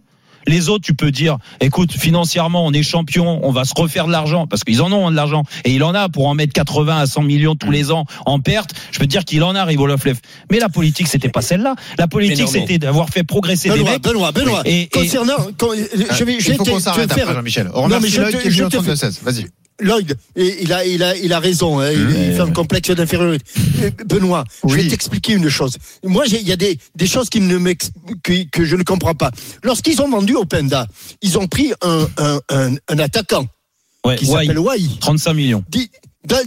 Les autres, tu peux dire, écoute, financièrement, on est champion, on va se refaire de l'argent, parce qu'ils en ont hein, de l'argent, et il en a pour en mettre 80 à 100 millions tous les ans en perte. Je peux te dire qu'il en a, Rivolovlev. Mais la politique, c'était pas celle-là. La politique, c'était d'avoir fait progresser des Benoît, mecs. Benoît, Benoît. Et- et- Concernant, quand- je vais, je vais te s'arrête faire- Jean-Michel. On remercie je qui est je venu au te fais- 32-16. Vas-y. Lloyd, il a, il a, il a raison. hein, il, il fait un complexe d'infériorité. Euh, Benoît, je vais t'expliquer une chose. Moi, il y a des, des choses qui ne que, que je ne comprends pas. Lorsqu'ils ont vendu Openda, ils ont pris un, un, un, un attaquant Ouais, qui s'appelle Wai. 35 millions. Dis-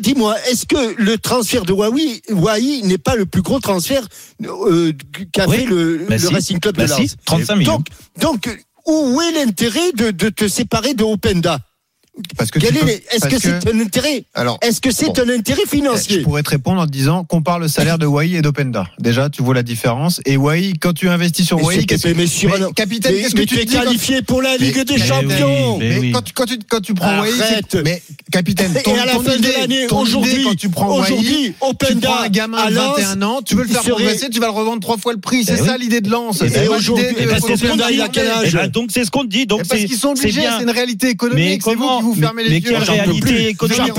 Dis-moi, est-ce que le transfert de Huawei, Huawei n'est pas le plus gros transfert euh, qu'a Oui. fait le, Bah le si. Racing Club Bah de si, Lens 35 millions. Donc, donc, où est l'intérêt de, de te séparer de Openda? Parce que Quel tu est peux- les- Est-ce que c'est un intérêt Alors, Est-ce que c'est Bon. un intérêt je financier pourrais te répondre en te disant compare le salaire de Wai et d'Openda. Déjà, tu vois la différence. Et Wai, quand tu investis sur Wai, c'est- qu'est-ce que mais sur Mais, capitaine, Mais, qu'est-ce que mais tu es quand- qualifié pour la Ligue Mais- des mais- Champions. Mais Mais oui. quand, tu, quand, tu, quand tu prends Wai, c'est- mais capitaine, ton, Et à la ton fin idée, de l'année, aujourd'hui, quand tu prends Wai, aujourd'hui, tu Openda prends un gamin à de Lens, 21 ans, tu veux le faire progresser, tu vas le revendre trois fois le prix. C'est Eh ça oui. l'idée de. Et C'est aujourd'hui, l'idée eh de- ben, c'est faire Openda, il a quel arriver. âge Eh ben, donc c'est ce qu'on te dit. Donc Et parce c'est qu'ils sont c'est obligés, bien. c'est une réalité économique. C'est vous vous fermez les Mais yeux. quelle J'en peux réalité économique.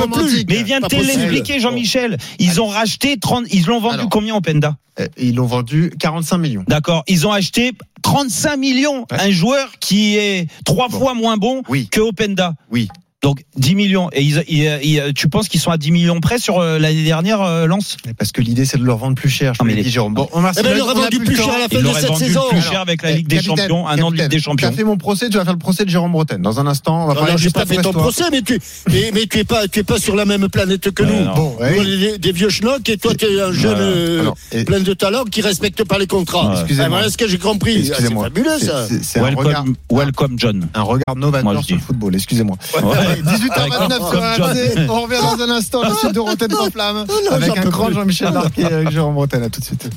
Mais il vient de l'expliquer, Jean-Michel. Ils ont racheté 30, ils l'ont vendu combien au Penda Euh, Ils l'ont vendu 45 millions. D'accord. Ils ont acheté 35 millions. Un joueur qui est trois fois moins bon Oui. que Openda. Oui. Donc 10 millions. Et ils, ils- ils- tu penses qu'ils sont à 10 millions près sur euh, l'année dernière, euh, Lens Parce que l'idée, c'est de le revendre plus cher. Je Ah, te mais les- dit, Jérôme. Bon, on remercie Eh ben, a vendu plus cher à la fin de cette vendu saison. plus cher avec la Eh, Ligue des Champions, un an de Ligue des Tu Champions. as fait mon procès, tu vas faire le procès de Jérôme Bretagne. Dans un instant, on va Non, parler non, pas fait ton procès, mais tu, mais, mais tu es pas, tu es pas sur la même planète que nous. non. Bon, des, vieux schnocks et toi, tu es un jeune euh, plein de talent qui respecte pas les contrats. Excusez-moi. Ah, voilà ce que j'ai compris. Ah, C'est Excusez-moi. fabuleux, ça. Welcome, John. un regard Moi, novateur je sur le dis. football. Excusez-moi. Ouais. Allez, 18h29 sur. RMC. On revient dans un instant. La suite de Rotten sans flamme. Avec un grand. Jean-Michel Larquet et avec Jérôme Bretagne. À tout de suite.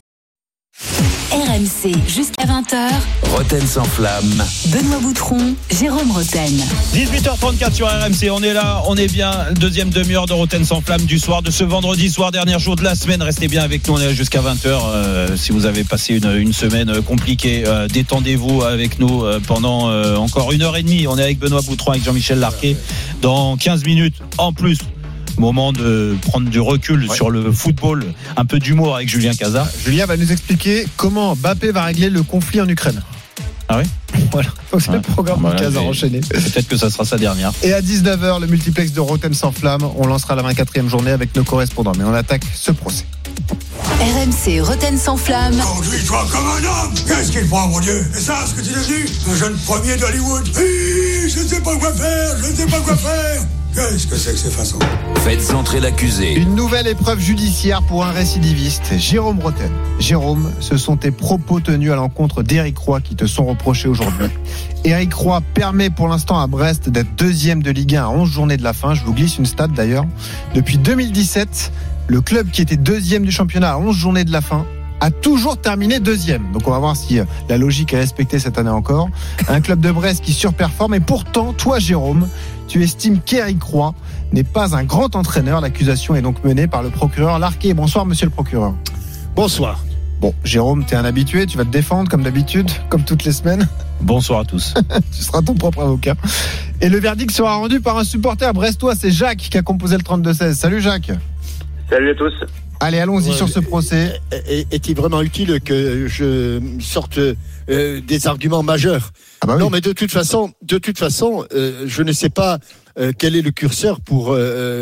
RMC. Jusqu'à 20h. Roten sans flamme. Benoît Boutron, Jérôme Roten. 18h34 sur RMC, on est là, on est bien. Deuxième demi-heure de Roten sans flamme du soir de ce vendredi soir, dernier jour de la semaine. Restez bien avec nous, on est là jusqu'à 20h. Euh, si vous avez passé une, une semaine euh, compliquée, euh, détendez-vous avec nous euh, pendant euh, encore une heure et demie. On est avec Benoît Boutron, avec Jean-Michel Larquet. Dans 15 minutes en plus. Moment de prendre du recul sur le football, un peu d'humour avec Julien Cazard. Julien va nous expliquer comment Mbappé va régler le conflit en Ukraine. Ah oui Voilà, Donc, c'est le programme de Cazard enchaîné. Peut-être que ça sera sa dernière. Et à 19h, le multiplex de Rotem sans flamme. On lancera la 24e journée avec nos correspondants. Mais on attaque ce procès. RMC Roten sans flamme. Conduis-toi comme un homme Qu'est-ce qu'il prend, mon Dieu? C'est ça ce que tu es devenu Un jeune premier d'Hollywood Je ne sais pas quoi faire, je ne sais pas quoi faire Qu'est-ce que c'est que ces façons Faites entrer l'accusé. Une nouvelle épreuve judiciaire pour un récidiviste, Jérôme Roten. Jérôme, ce sont tes propos tenus à l'encontre d'Éric Roy qui te sont reprochés aujourd'hui. Éric Roy permet pour l'instant à Brest d'être deuxième de Ligue 1 à 11 journées de la fin. Je vous glisse une stat d'ailleurs. Depuis 2017, le club qui était deuxième du championnat à 11 journées de la fin a toujours terminé deuxième. Donc on va voir si euh, la logique est respectée cette année encore. Un club de Brest qui surperforme et pourtant, toi Jérôme, tu estimes qu'Éric Roy n'est pas un grand entraîneur. L'accusation est donc menée par le procureur Larquet. Bonsoir monsieur le procureur. Bonsoir. Bon, Jérôme, t'es un habitué, tu vas te défendre comme d'habitude, comme toutes les semaines. Bonsoir à tous. tu seras ton propre avocat. Et le verdict sera rendu par un supporter brestois, c'est Jacques qui a composé le 32-16. Salut Jacques. Salut à tous. Allez, allons-y Ouais, sur ce procès. Est- Est-il vraiment utile que je sorte euh, des arguments majeurs? Ah bah Non, mais de toute façon, de toute façon, euh, je ne sais pas euh, quel est le curseur pour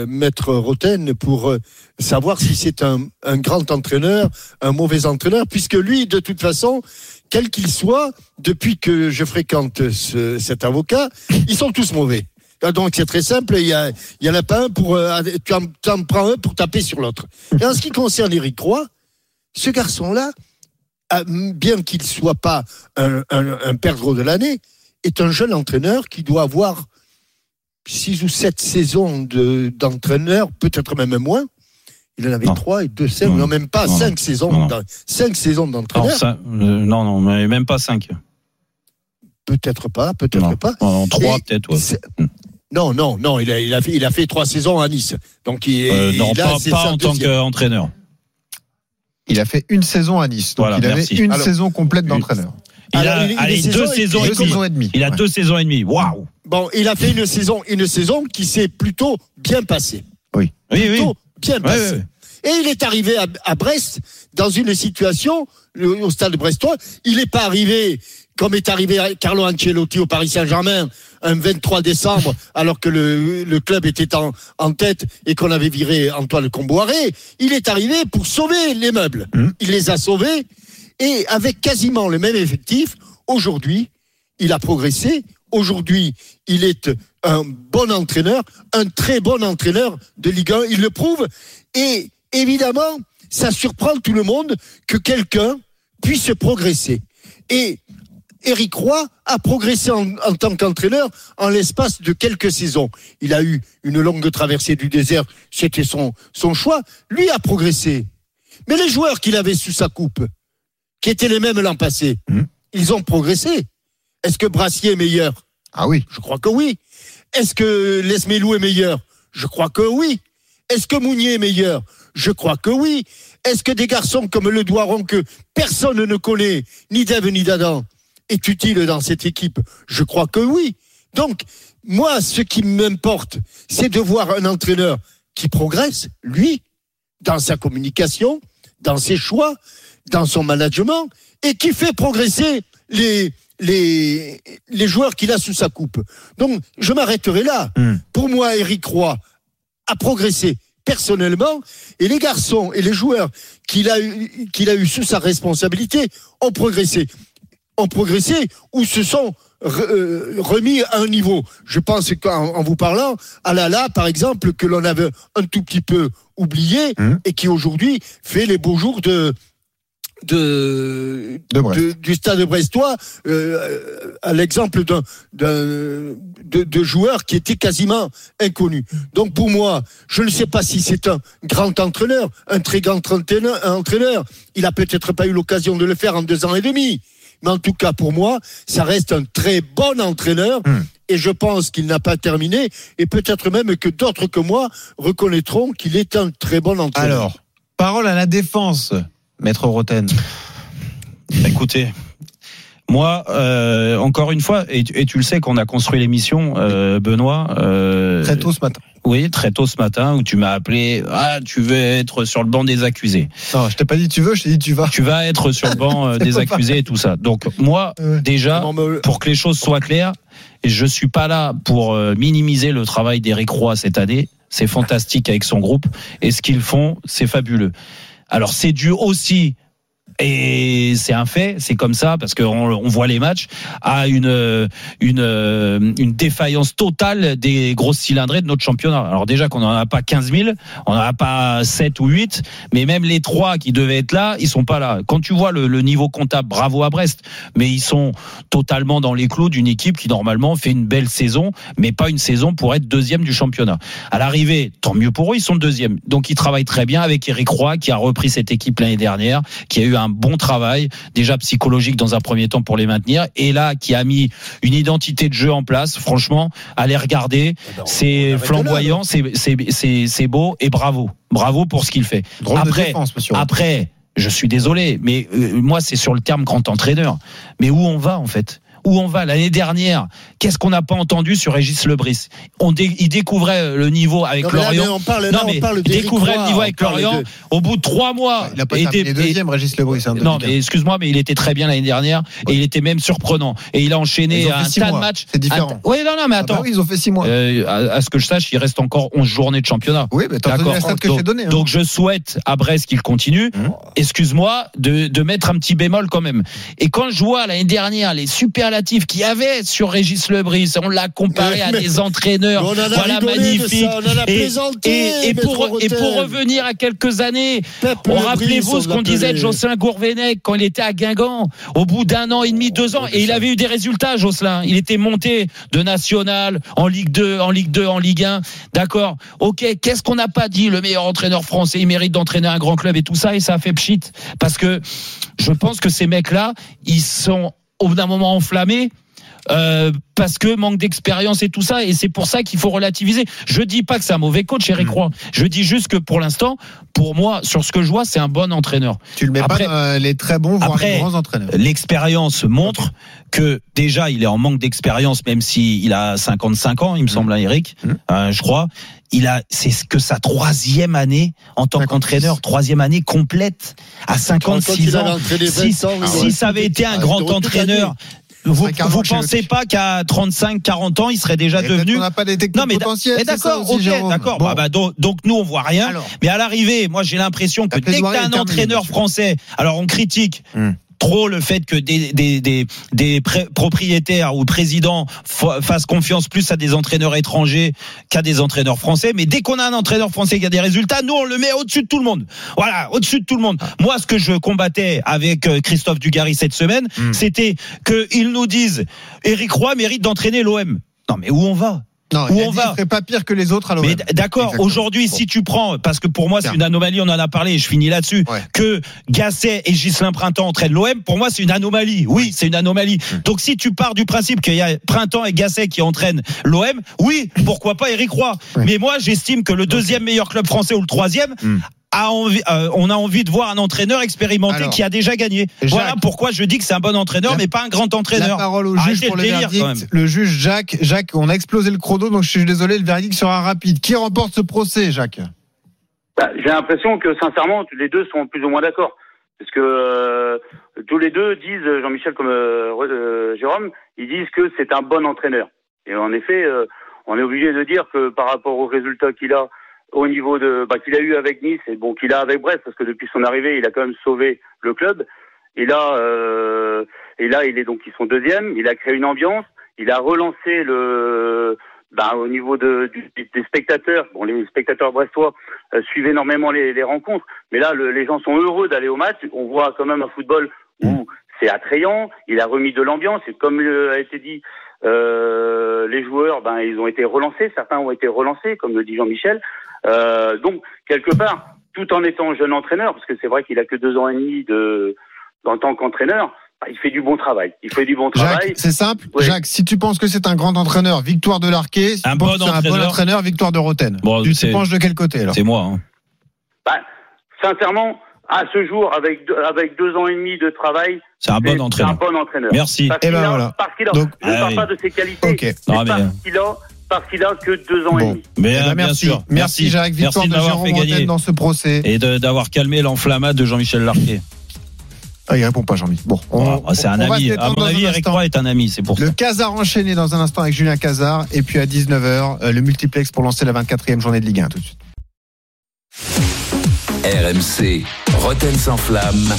mettre Roten pour savoir si c'est un, un grand entraîneur, un mauvais entraîneur, puisque lui, de toute façon, quel qu'il soit, depuis que je fréquente ce- cet avocat, ils sont tous mauvais. Ah, Donc c'est très simple, il y, a, il y en a pas un pour euh, tu en, tu en prends un pour taper sur l'autre. Et en ce qui concerne Eric Roy, ce garçon-là, ah, bien qu'il soit pas un, un, un perdreau de l'année, est un jeune entraîneur qui doit avoir six ou sept saisons de- d'entraîneur, peut-être même moins. Il en avait Non. trois et deux, cinq, Non. non, même pas Non, cinq non. saisons, Non, non. cinq saisons Non, d'entraîneur. ça- euh, non, non, mais même pas 5. Peut-être pas, peut-être Non. pas. En 3 Et peut-être, ouais. Non, non, non, il a, il a fait, il a fait trois saisons à Nice. Donc il, Euh, non, il a- pas, en tant qu'entraîneur. Il a fait une saison à Nice. Donc Voilà, il avait merci. une Alors- saison complète d'entraîneur. Il a il- allez, deux saisons et Deux demie. saisons et demie. Il a Ouais. deux saisons et demie. Waouh Bon, il a fait une saison, une saison qui s'est plutôt bien passée. Oui, oui. Plutôt bien Ouais, passée. ouais, ouais. Et il est arrivé à, à Brest dans une situation, le- au stade brestois, il n'est pas arrivé comme est arrivé à Carlo Ancelotti au Paris Saint-Germain un 23 décembre, alors que le, le club était en, en tête et qu'on avait viré Antoine Comboiré. Il est arrivé pour sauver les meubles. Mmh. Il les a sauvés et avec quasiment le même effectif, aujourd'hui, il a progressé. Aujourd'hui, il est un bon entraîneur, un très bon entraîneur de Ligue 1. Il le prouve. Et évidemment, ça surprend tout le monde que quelqu'un puisse progresser. Et Eric Roy a progressé en, en tant qu'entraîneur en l'espace de quelques saisons. Il a eu une longue traversée du désert, c'était son, son choix. Lui a progressé. Mais les joueurs qu'il avait sous sa coupe, qui étaient les mêmes l'an passé, ils ont progressé. Est-ce que Brassier est meilleur? Ah oui. Je crois que oui. Est-ce que Lesmelou est meilleur? Je crois que oui. Est-ce que Mounier est meilleur? Je crois que oui. Est-ce que des garçons comme Le Doiron que personne ne connaît, ni Dave ni d'Adam, est utile dans cette équipe Je crois que oui. Donc, moi, ce qui m'importe, c'est de voir un entraîneur qui progresse, lui, dans sa communication, dans ses choix, dans son management, et qui fait progresser les, les, les joueurs qu'il a sous sa coupe. Donc, je m'arrêterai là. Pour moi, Eric Roy a progressé personnellement, et les garçons et les joueurs qu'il a, eu- qu'il a eu sous sa responsabilité ont progressé. Ont progressé ou se sont euh, remis à un niveau. Je pense qu'en en vous parlant, à Lala, par exemple, que l'on avait un tout petit peu oublié et qui aujourd'hui fait les beaux jours de, de, du stade brestois euh, à l'exemple d'un d'un- de, de joueurs qui étaient quasiment inconnus. Donc pour moi, je ne sais pas si c'est un grand entraîneur, un très grand entraîneur. un entraîneur. Il a peut-être pas eu l'occasion de le faire en deux ans et demi. Mais en tout cas, pour moi, ça reste un très bon entraîneur. Et je pense qu'il n'a pas terminé. Et peut-être même que d'autres que moi reconnaîtront qu'il est un très bon entraîneur. Alors, Parole à la défense, maître Roten. écoutez. Moi, euh, encore une fois, et, tu- et tu le sais qu'on a construit l'émission, euh, Benoît. euh, Très tôt ce matin. Oui, très tôt ce matin, où tu m'as appelé. Ah, tu veux être sur le banc des accusés. Non, je t'ai pas dit tu veux, je t'ai dit tu vas. Tu vas être sur le banc euh, des accusés et tout ça. Donc moi, déjà, Non, mais- pour que les choses soient claires, et je suis pas là pour euh, minimiser le travail d'Éric Roy cette année. C'est fantastique avec son groupe et ce qu'ils font, c'est fabuleux. Alors c'est dû aussi et c'est un fait, c'est comme ça parce qu'on on voit les matchs à une une défaillance totale des grosses cylindrées de notre championnat. Alors déjà qu'on n'en a pas 15 000, on n'en a pas 7 ou 8, mais même les trois qui devaient être là, ils sont pas là. Quand tu vois le, le niveau comptable, bravo à Brest, mais ils sont totalement dans les clous d'une équipe qui normalement fait une belle saison, mais pas une saison pour être deuxième du championnat. À l'arrivée, tant mieux pour eux, ils sont deuxième. Donc ils travaillent très bien avec Eric Roy qui a repris cette équipe l'année dernière, qui a eu un bon travail, déjà psychologique dans un premier temps pour les maintenir, et là qui a mis une identité de jeu en place. Franchement, allez regarder, c'est flamboyant, c'est beau et bravo, bravo pour ce qu'il fait. Drôle de Après, défense, après, je suis désolé, mais euh, moi, c'est sur le terme grand entraîneur. Mais où on va, en fait? Où on va l'année dernière Qu'est-ce qu'on n'a pas entendu sur Régis Lebris? On dé- il découvrait le niveau avec Non, mais là, mais Lorient. on parle, là, non on mais parle il découvrait le niveau on avec Lorient. Au bout de trois mois, Il a pas des- deuxième, Régis Lebris. un non, 2015. mais excuse-moi, mais il était très bien l'année dernière et il était même surprenant. Et il a enchaîné un six tas de matchs. C'est différent. Oui, non, non, mais Ah bah attends. oui, ils ont fait six mois. Euh, à, à ce que je sache, il reste encore 11 journées de championnat. Oui, mais t'as la stat que t'ai donnée. hein. donc je souhaite à Brest qu'il continue. Mmh. Excuse-moi de, de mettre un petit bémol quand même. Et quand je vois l'année dernière les superlatifs qu'il y avait sur Régis Lebris, on l'a comparé à Mais- des entraîneurs. On en a voilà magnifique. ça, on en a et, et, pour, et pour revenir à quelques années, on rappelez-vous ce qu'on disait de. Jocelyn Gourvenec quand il était à Guingamp, au bout d'un an et demi, deux ans, et il avait eu des résultats, Jocelyn. Il était monté de national en Ligue 2, en Ligue 2, en Ligue 1. D'accord. Ok. Qu'est-ce qu'on n'a pas dit? Le meilleur entraîneur français, il mérite d'entraîner un grand club et tout ça, et ça a fait pchit. Parce que je pense que ces mecs-là, ils sont au bout d'un moment enflammés. euh, parce que manque d'expérience et tout ça et c'est pour ça qu'il faut relativiser. Je dis pas que c'est un mauvais coach Eric Roy. Je dis juste que pour l'instant, pour moi sur ce que je vois, c'est un bon entraîneur. Tu le mets Après- pas dans euh, les très bons, voire Après, les grands entraîneurs. L'expérience montre que déjà il est en manque d'expérience, même si il a 55 ans, il me semble, hein, Eric, Mmh. euh, je crois. Il a, c'est ce que sa troisième année en tant 56. qu'entraîneur, troisième année complète à Quand 56 il avait ans. Si, 20 ans, il si aurait ça avait été un grand entraîneur, vous, vous pensez pas qu'à 35, 40 ans, il serait déjà Et peut-être devenu qu'on n'a pas des techniques non mais, potentielles, ça d'accord, ok, d'accord. Bon. Bah, bah, donc, donc nous on voit rien. Alors. Mais à l'arrivée, moi j'ai l'impression que dès que t'as un entraîneur français, alors on critique. Hmm. Trop le fait que des, des, des, des pré- propriétaires ou présidents fa- fassent confiance plus à des entraîneurs étrangers qu'à des entraîneurs français. Mais dès qu'on a un entraîneur français qui a des résultats, nous on le met au-dessus de tout le monde. Voilà, au-dessus de tout le monde. Moi, ce que je combattais avec euh, Christophe Dugarry cette semaine, Hmm. c'était qu'ils nous disent Eric Roy mérite d'entraîner l'OM. Non, mais où on va? Non, Où on dit va serait pas pire que les autres à l'OM. d'accord, aujourd'hui, Bon. si tu prends, parce que pour moi, c'est une anomalie, on en a parlé, et je finis là-dessus, Ouais. que Gasset et Gislain Printemps entraînent l'OM, pour moi, c'est une anomalie. Oui, c'est une anomalie. Hum. Donc, si tu pars du principe qu'il y a Printemps et Gasset qui entraînent l'OM, oui, pourquoi pas Eric Roy. Ouais. Mais moi, j'estime que le deuxième meilleur club français ou le troisième, Hum. A envie, euh, on a envie de voir un entraîneur expérimenté Alors, qui a déjà gagné. Jacques. voilà pourquoi je dis que c'est un bon entraîneur, La- mais pas un grand La entraîneur. parole au Arrêtez juge pour le délire, verdict. Le juge Jacques, Jacques, on a explosé le chrono, donc je suis désolé, le verdict sera rapide. Qui remporte ce procès, Jacques? Bah, J'ai l'impression que sincèrement, les deux sont plus ou moins d'accord. Parce que euh, tous les deux disent, Jean-Michel comme euh, euh, Jérôme, ils disent que c'est un bon entraîneur. Et en effet, euh, on est obligé de dire que par rapport aux résultats qu'il a au niveau de bah, qu'il a eu avec Nice et bon qu'il a avec Brest, parce que depuis son arrivée, il a quand même sauvé le club. Et là, euh, et là, il est donc ils sont deuxième. Il a créé une ambiance. Il a relancé le ben, au niveau de, du- des spectateurs, bon, les spectateurs brestois euh, suivent énormément les, les rencontres, mais là, le- les gens sont heureux d'aller au match. On voit quand même un football où c'est attrayant, il a remis de l'ambiance, et comme a été dit, euh, les joueurs, ben, ils ont été relancés, certains ont été relancés, comme le dit Jean-Michel. Euh, donc, quelque part, tout en étant jeune entraîneur, parce que c'est vrai qu'il a que deux ans et demi de, en tant qu'entraîneur, ben, il fait du bon travail. Il fait du bon travail. Jacques, c'est simple. Oui. Jacques, si tu penses que c'est un grand entraîneur, victoire de Larquet. Si Un tu penses bon que c'est un bon entraîneur. entraîneur, victoire de Roten. Bon, tu te penches de quel côté alors? C'est moi. hein. Ben, sincèrement, à ce jour, avec deux, avec deux ans et demi de travail, C'est un bon c'est entraîneur. un bon entraîneur. Merci. Parce Eh qu'il ben a, voilà. parce qu'il a, Donc- je ne Ah parle oui. pas de ses qualités, Ok. mais Non, mais- parce qu'il a, parce qu'il a que deux ans et demi. Mais Eh ben, euh, bien merci. sûr. merci Jacques, victoire Merci de Jérôme fait gagner. dans ce procès. Et de- d'avoir calmé l'enflammade de Jean-Michel Larquet. Ah, il répond pas, Jean-Mi. Bon, on, Ah, c'est un on ami. À mon avis, un Eric. Roy est un ami. C'est pour ça. Le Casar enchaîné dans un instant avec Julien Casar. Et puis à 19h, euh, le multiplex pour lancer la 24e journée de Ligue 1 tout de suite. RMC, Roten sans flamme.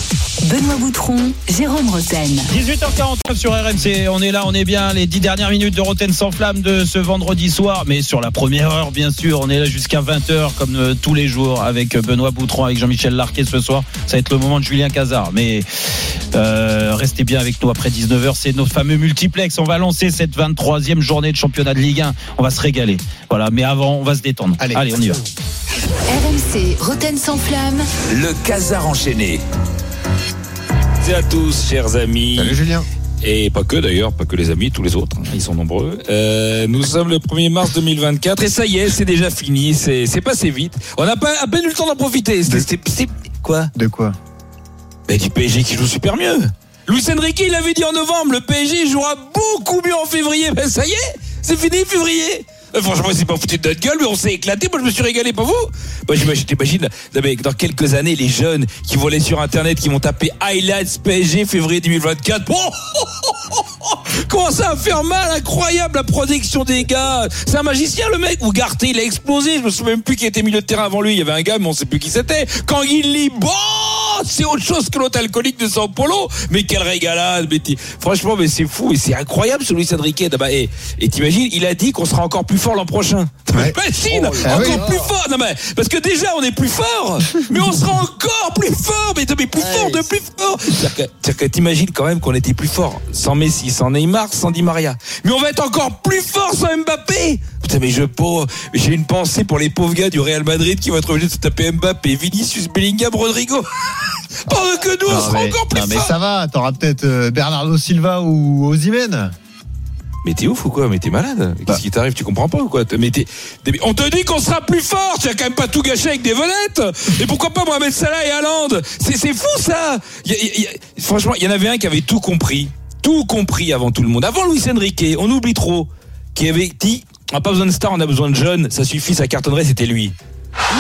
Benoît Boutron, Jérôme Roten. 18h49 sur RMC, on est là, on est bien, les 10 dernières minutes de Roten sans flamme de ce vendredi soir, mais sur la première heure bien sûr, on est là jusqu'à 20h comme euh, tous les jours avec Benoît Boutron, avec Jean-Michel Larquet ce soir, ça va être le moment de Julien Cazard, mais euh, restez bien avec nous après 19h, c'est notre fameux multiplex, on va lancer cette 23e journée de championnat de Ligue 1, on va se régaler, voilà, mais avant on va se détendre, Allez. allez on y va. RMC, Roten sans flamme. Le casar enchaîné. Salut à tous, chers amis. Salut Julien. Et pas que d'ailleurs, pas que les amis, tous les autres, hein, ils sont nombreux. Euh, nous sommes le 1er mars 2024 et ça y est, c'est déjà fini, c'est passé vite. On n'a pas à peine eu le temps d'en profiter. C'était- c'était- Quoi? De quoi? Ben du PSG qui joue super mieux. Luis Enrique, il avait dit en novembre, le PSG jouera beaucoup mieux en février. Ben ça y est, c'est fini février. Euh, Franchement, c'est pas foutu de notre gueule, mais on s'est éclaté. Moi, je me suis régalé, pas vous Moi, j'imagine, t'imagines, dans quelques années, les jeunes qui vont aller sur Internet, qui vont taper highlights PSG février 2024. Oh Comment ça va faire mal, incroyable la protection des gars. C'est un magicien le mec. Ou Garté, il a explosé. Je me souviens même plus qui était milieu de terrain avant lui. Il y avait un gars, mais on sait plus qui c'était. Quand il lit, bon, c'est autre chose que l'autre alcoolique de Sao Paulo. Mais quelle régalade. Mais franchement, mais c'est fou et c'est incroyable ce Luis Enrique. Ah bah, Et, et t'imagines, il a dit qu'on sera encore plus fort l'an prochain. Ouais. Ah oui. encore plus fort. Non mais parce que déjà on est plus fort, mais on sera encore plus fort. Mais, mais plus fort de plus fort. C'est-à-dire que- t'imagines quand même qu'on était plus fort sans Messi, sans Neymar, sans Di Maria. Mais on va être encore plus fort sans Mbappé. Putain mais je pauvre, j'ai une pensée pour les pauvres gars du Real Madrid qui vont être obligés de se taper Mbappé, Vinicius, Bellingham, Rodrigo. Pendant que nous on sera mais, encore plus non, mais fort. ça va, t'auras peut-être euh, Bernardo Silva ou Osimhen. Mais t'es ouf ou quoi Mais t'es malade Qu'est-ce qui t'arrive Tu comprends pas ou quoi Mais On te dit qu'on sera plus fort Tu vas quand même pas tout gâcher avec des vedettes Et pourquoi pas Mohamed Salah et Haaland C'est fou ça Il y a- il y a- Franchement, il y en avait un qui avait tout compris. Tout compris avant tout le monde. Avant Luis Enrique, on oublie trop. Qui avait dit on n'a pas besoin de stars, on a besoin de jeunes. Ça suffit, ça cartonnerait, c'était lui.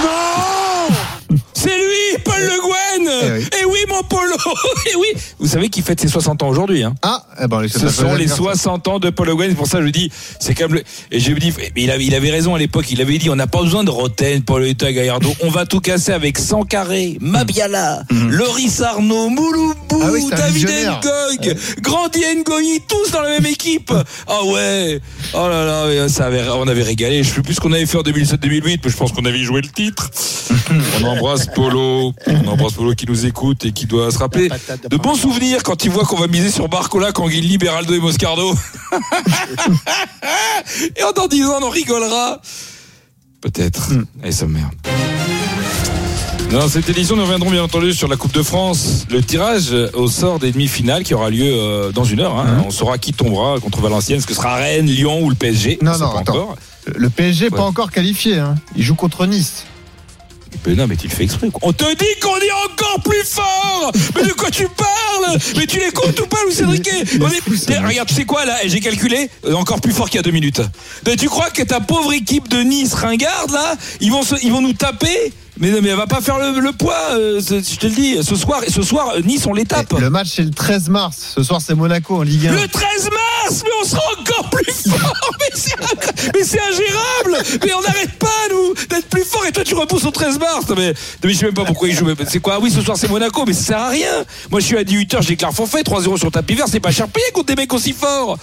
Non C'est lui, Paul Le Guen Eh oui. Et oui, mon Polo Et oui Vous savez qu'il fête ses 60 ans aujourd'hui, hein Ah, eh ben, ce sont les anniversaire. 60 ans de Paul Hogan. C'est pour ça que je dis, c'est comme le. Et je me dis, mais il avait, il avait raison à l'époque. Il avait dit, on n'a pas besoin de Roten, Paul Eta, Gallardo. On va tout casser avec 100 carrés, Mabiala, Loris Arnaud, Mouloubou. Ah oui, David. Ngog, Grandi Ngoyi, tous dans la même équipe. Ah ouais. Oh là là, ça avait, on avait régalé. Je sais plus ce qu'on avait fait en 2007-2008, mais je pense qu'on avait joué le titre. on embrasse Polo. On embrasse Polo qui nous écoute et qui doit se rappeler de bons souvenirs quand il voit qu'on va miser sur Barcola, Canguilly, Beraldo et Moscardo. et en dans 10 ans, on en rigolera. Peut-être. Et ça merde. Dans cette édition, nous reviendrons bien entendu sur la Coupe de France, le tirage au sort des demi-finales qui aura lieu euh, dans une heure. hein. On saura qui tombera contre Valenciennes, est-ce que ce sera Rennes, Lyon ou le PSG Non, non, pas attends. encore. Le PSG pas Ouais. encore qualifié. Hein. Il joue contre Nice. Mais non, mais tu le fais exprès. quoi. On te dit qu'on est encore plus fort Mais de quoi tu parles? Mais tu l'écoutes ou pas, Louis mec. Regarde, tu sais quoi là? J'ai calculé, euh, encore plus fort qu'il y a deux minutes. Mais tu crois que ta pauvre équipe de Nice ringarde là, ils vont, se- ils vont nous taper mais, non, mais elle va pas faire le, le poids, euh, je te le dis. Ce soir, ce soir euh, Nice, on les tape. Le match c'est le 13 mars. Ce soir c'est Monaco en Ligue 1. Le 13 mars, mais on sera encore plus fort. Mais c'est ingérable. Mais on n'arrête pas nous d'être plus fort. Et toi tu repousses au 13 mars. Non, mais, mais je sais même pas pourquoi ils jouent. C'est quoi? Ah Oui, ce soir c'est Monaco, mais ça sert à rien. Moi, je suis à 18h, je déclare forfait, 3-0 sur tapis vert, c'est pas cher payé contre des mecs aussi forts.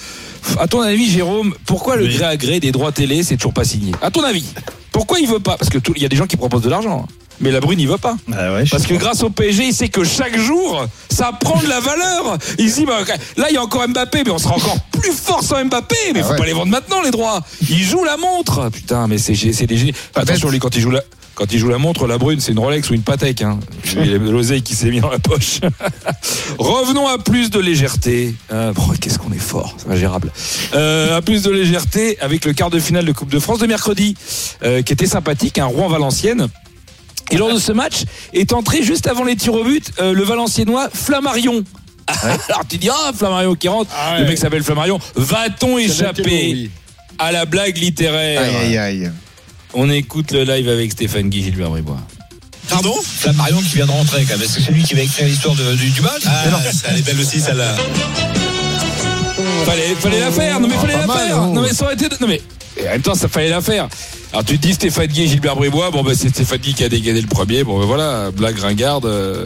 À ton avis, Jérôme, pourquoi le gré à gré des droits télé, c'est toujours pas signé À ton avis Pourquoi il veut pas Parce que il y a des gens qui proposent de l'argent. hein. Mais la Brune, il veut pas. Parce que grâce au PSG, il sait que chaque jour, ça prend de la valeur. Il se dit, bah, là, il y a encore Mbappé, mais on sera encore plus fort sans Mbappé. Mais Ah faut pas les vendre maintenant, les droits. Il joue la montre. Putain, mais c'est c'est des génies. Attention, lui, quand il joue la. Quand il joue la montre, la brune, c'est une Rolex ou une Patek. Hein. L'oseille qui s'est mis dans la poche. Revenons à plus de légèreté. Euh, bon, Qu'est-ce qu'on est fort, c'est ingérable. Euh, à plus de légèreté avec le quart de finale de Coupe de France de mercredi, euh, qui était sympathique, un Rouen-Valenciennes. Et lors de ce match est entré juste avant les tirs au but le Valenciennois Flammarion. Alors tu dis ah Flammarion qui rentre, le mec s'appelle Flammarion. Va-t-on échapper à la blague littéraire Aïe, aïe, aïe. On écoute le live avec Stéphane Guy Gilbert Bribois. Pardon Flammarion qui vient de rentrer quand même. Est-ce que c'est lui qui va écrire l'histoire de- du, du match Ah, ça, elle est belle aussi celle-là. Fallait, fallait la faire, non mais fallait la mal, faire. oh. Non mais ça aurait été. Non mais en même temps ça fallait la faire. Alors tu te dis Stéphane Guy et Gilbert Bribois, bon bah c'est Stéphane Guy qui a dégainé le premier, bon bah voilà, blague ringarde. euh,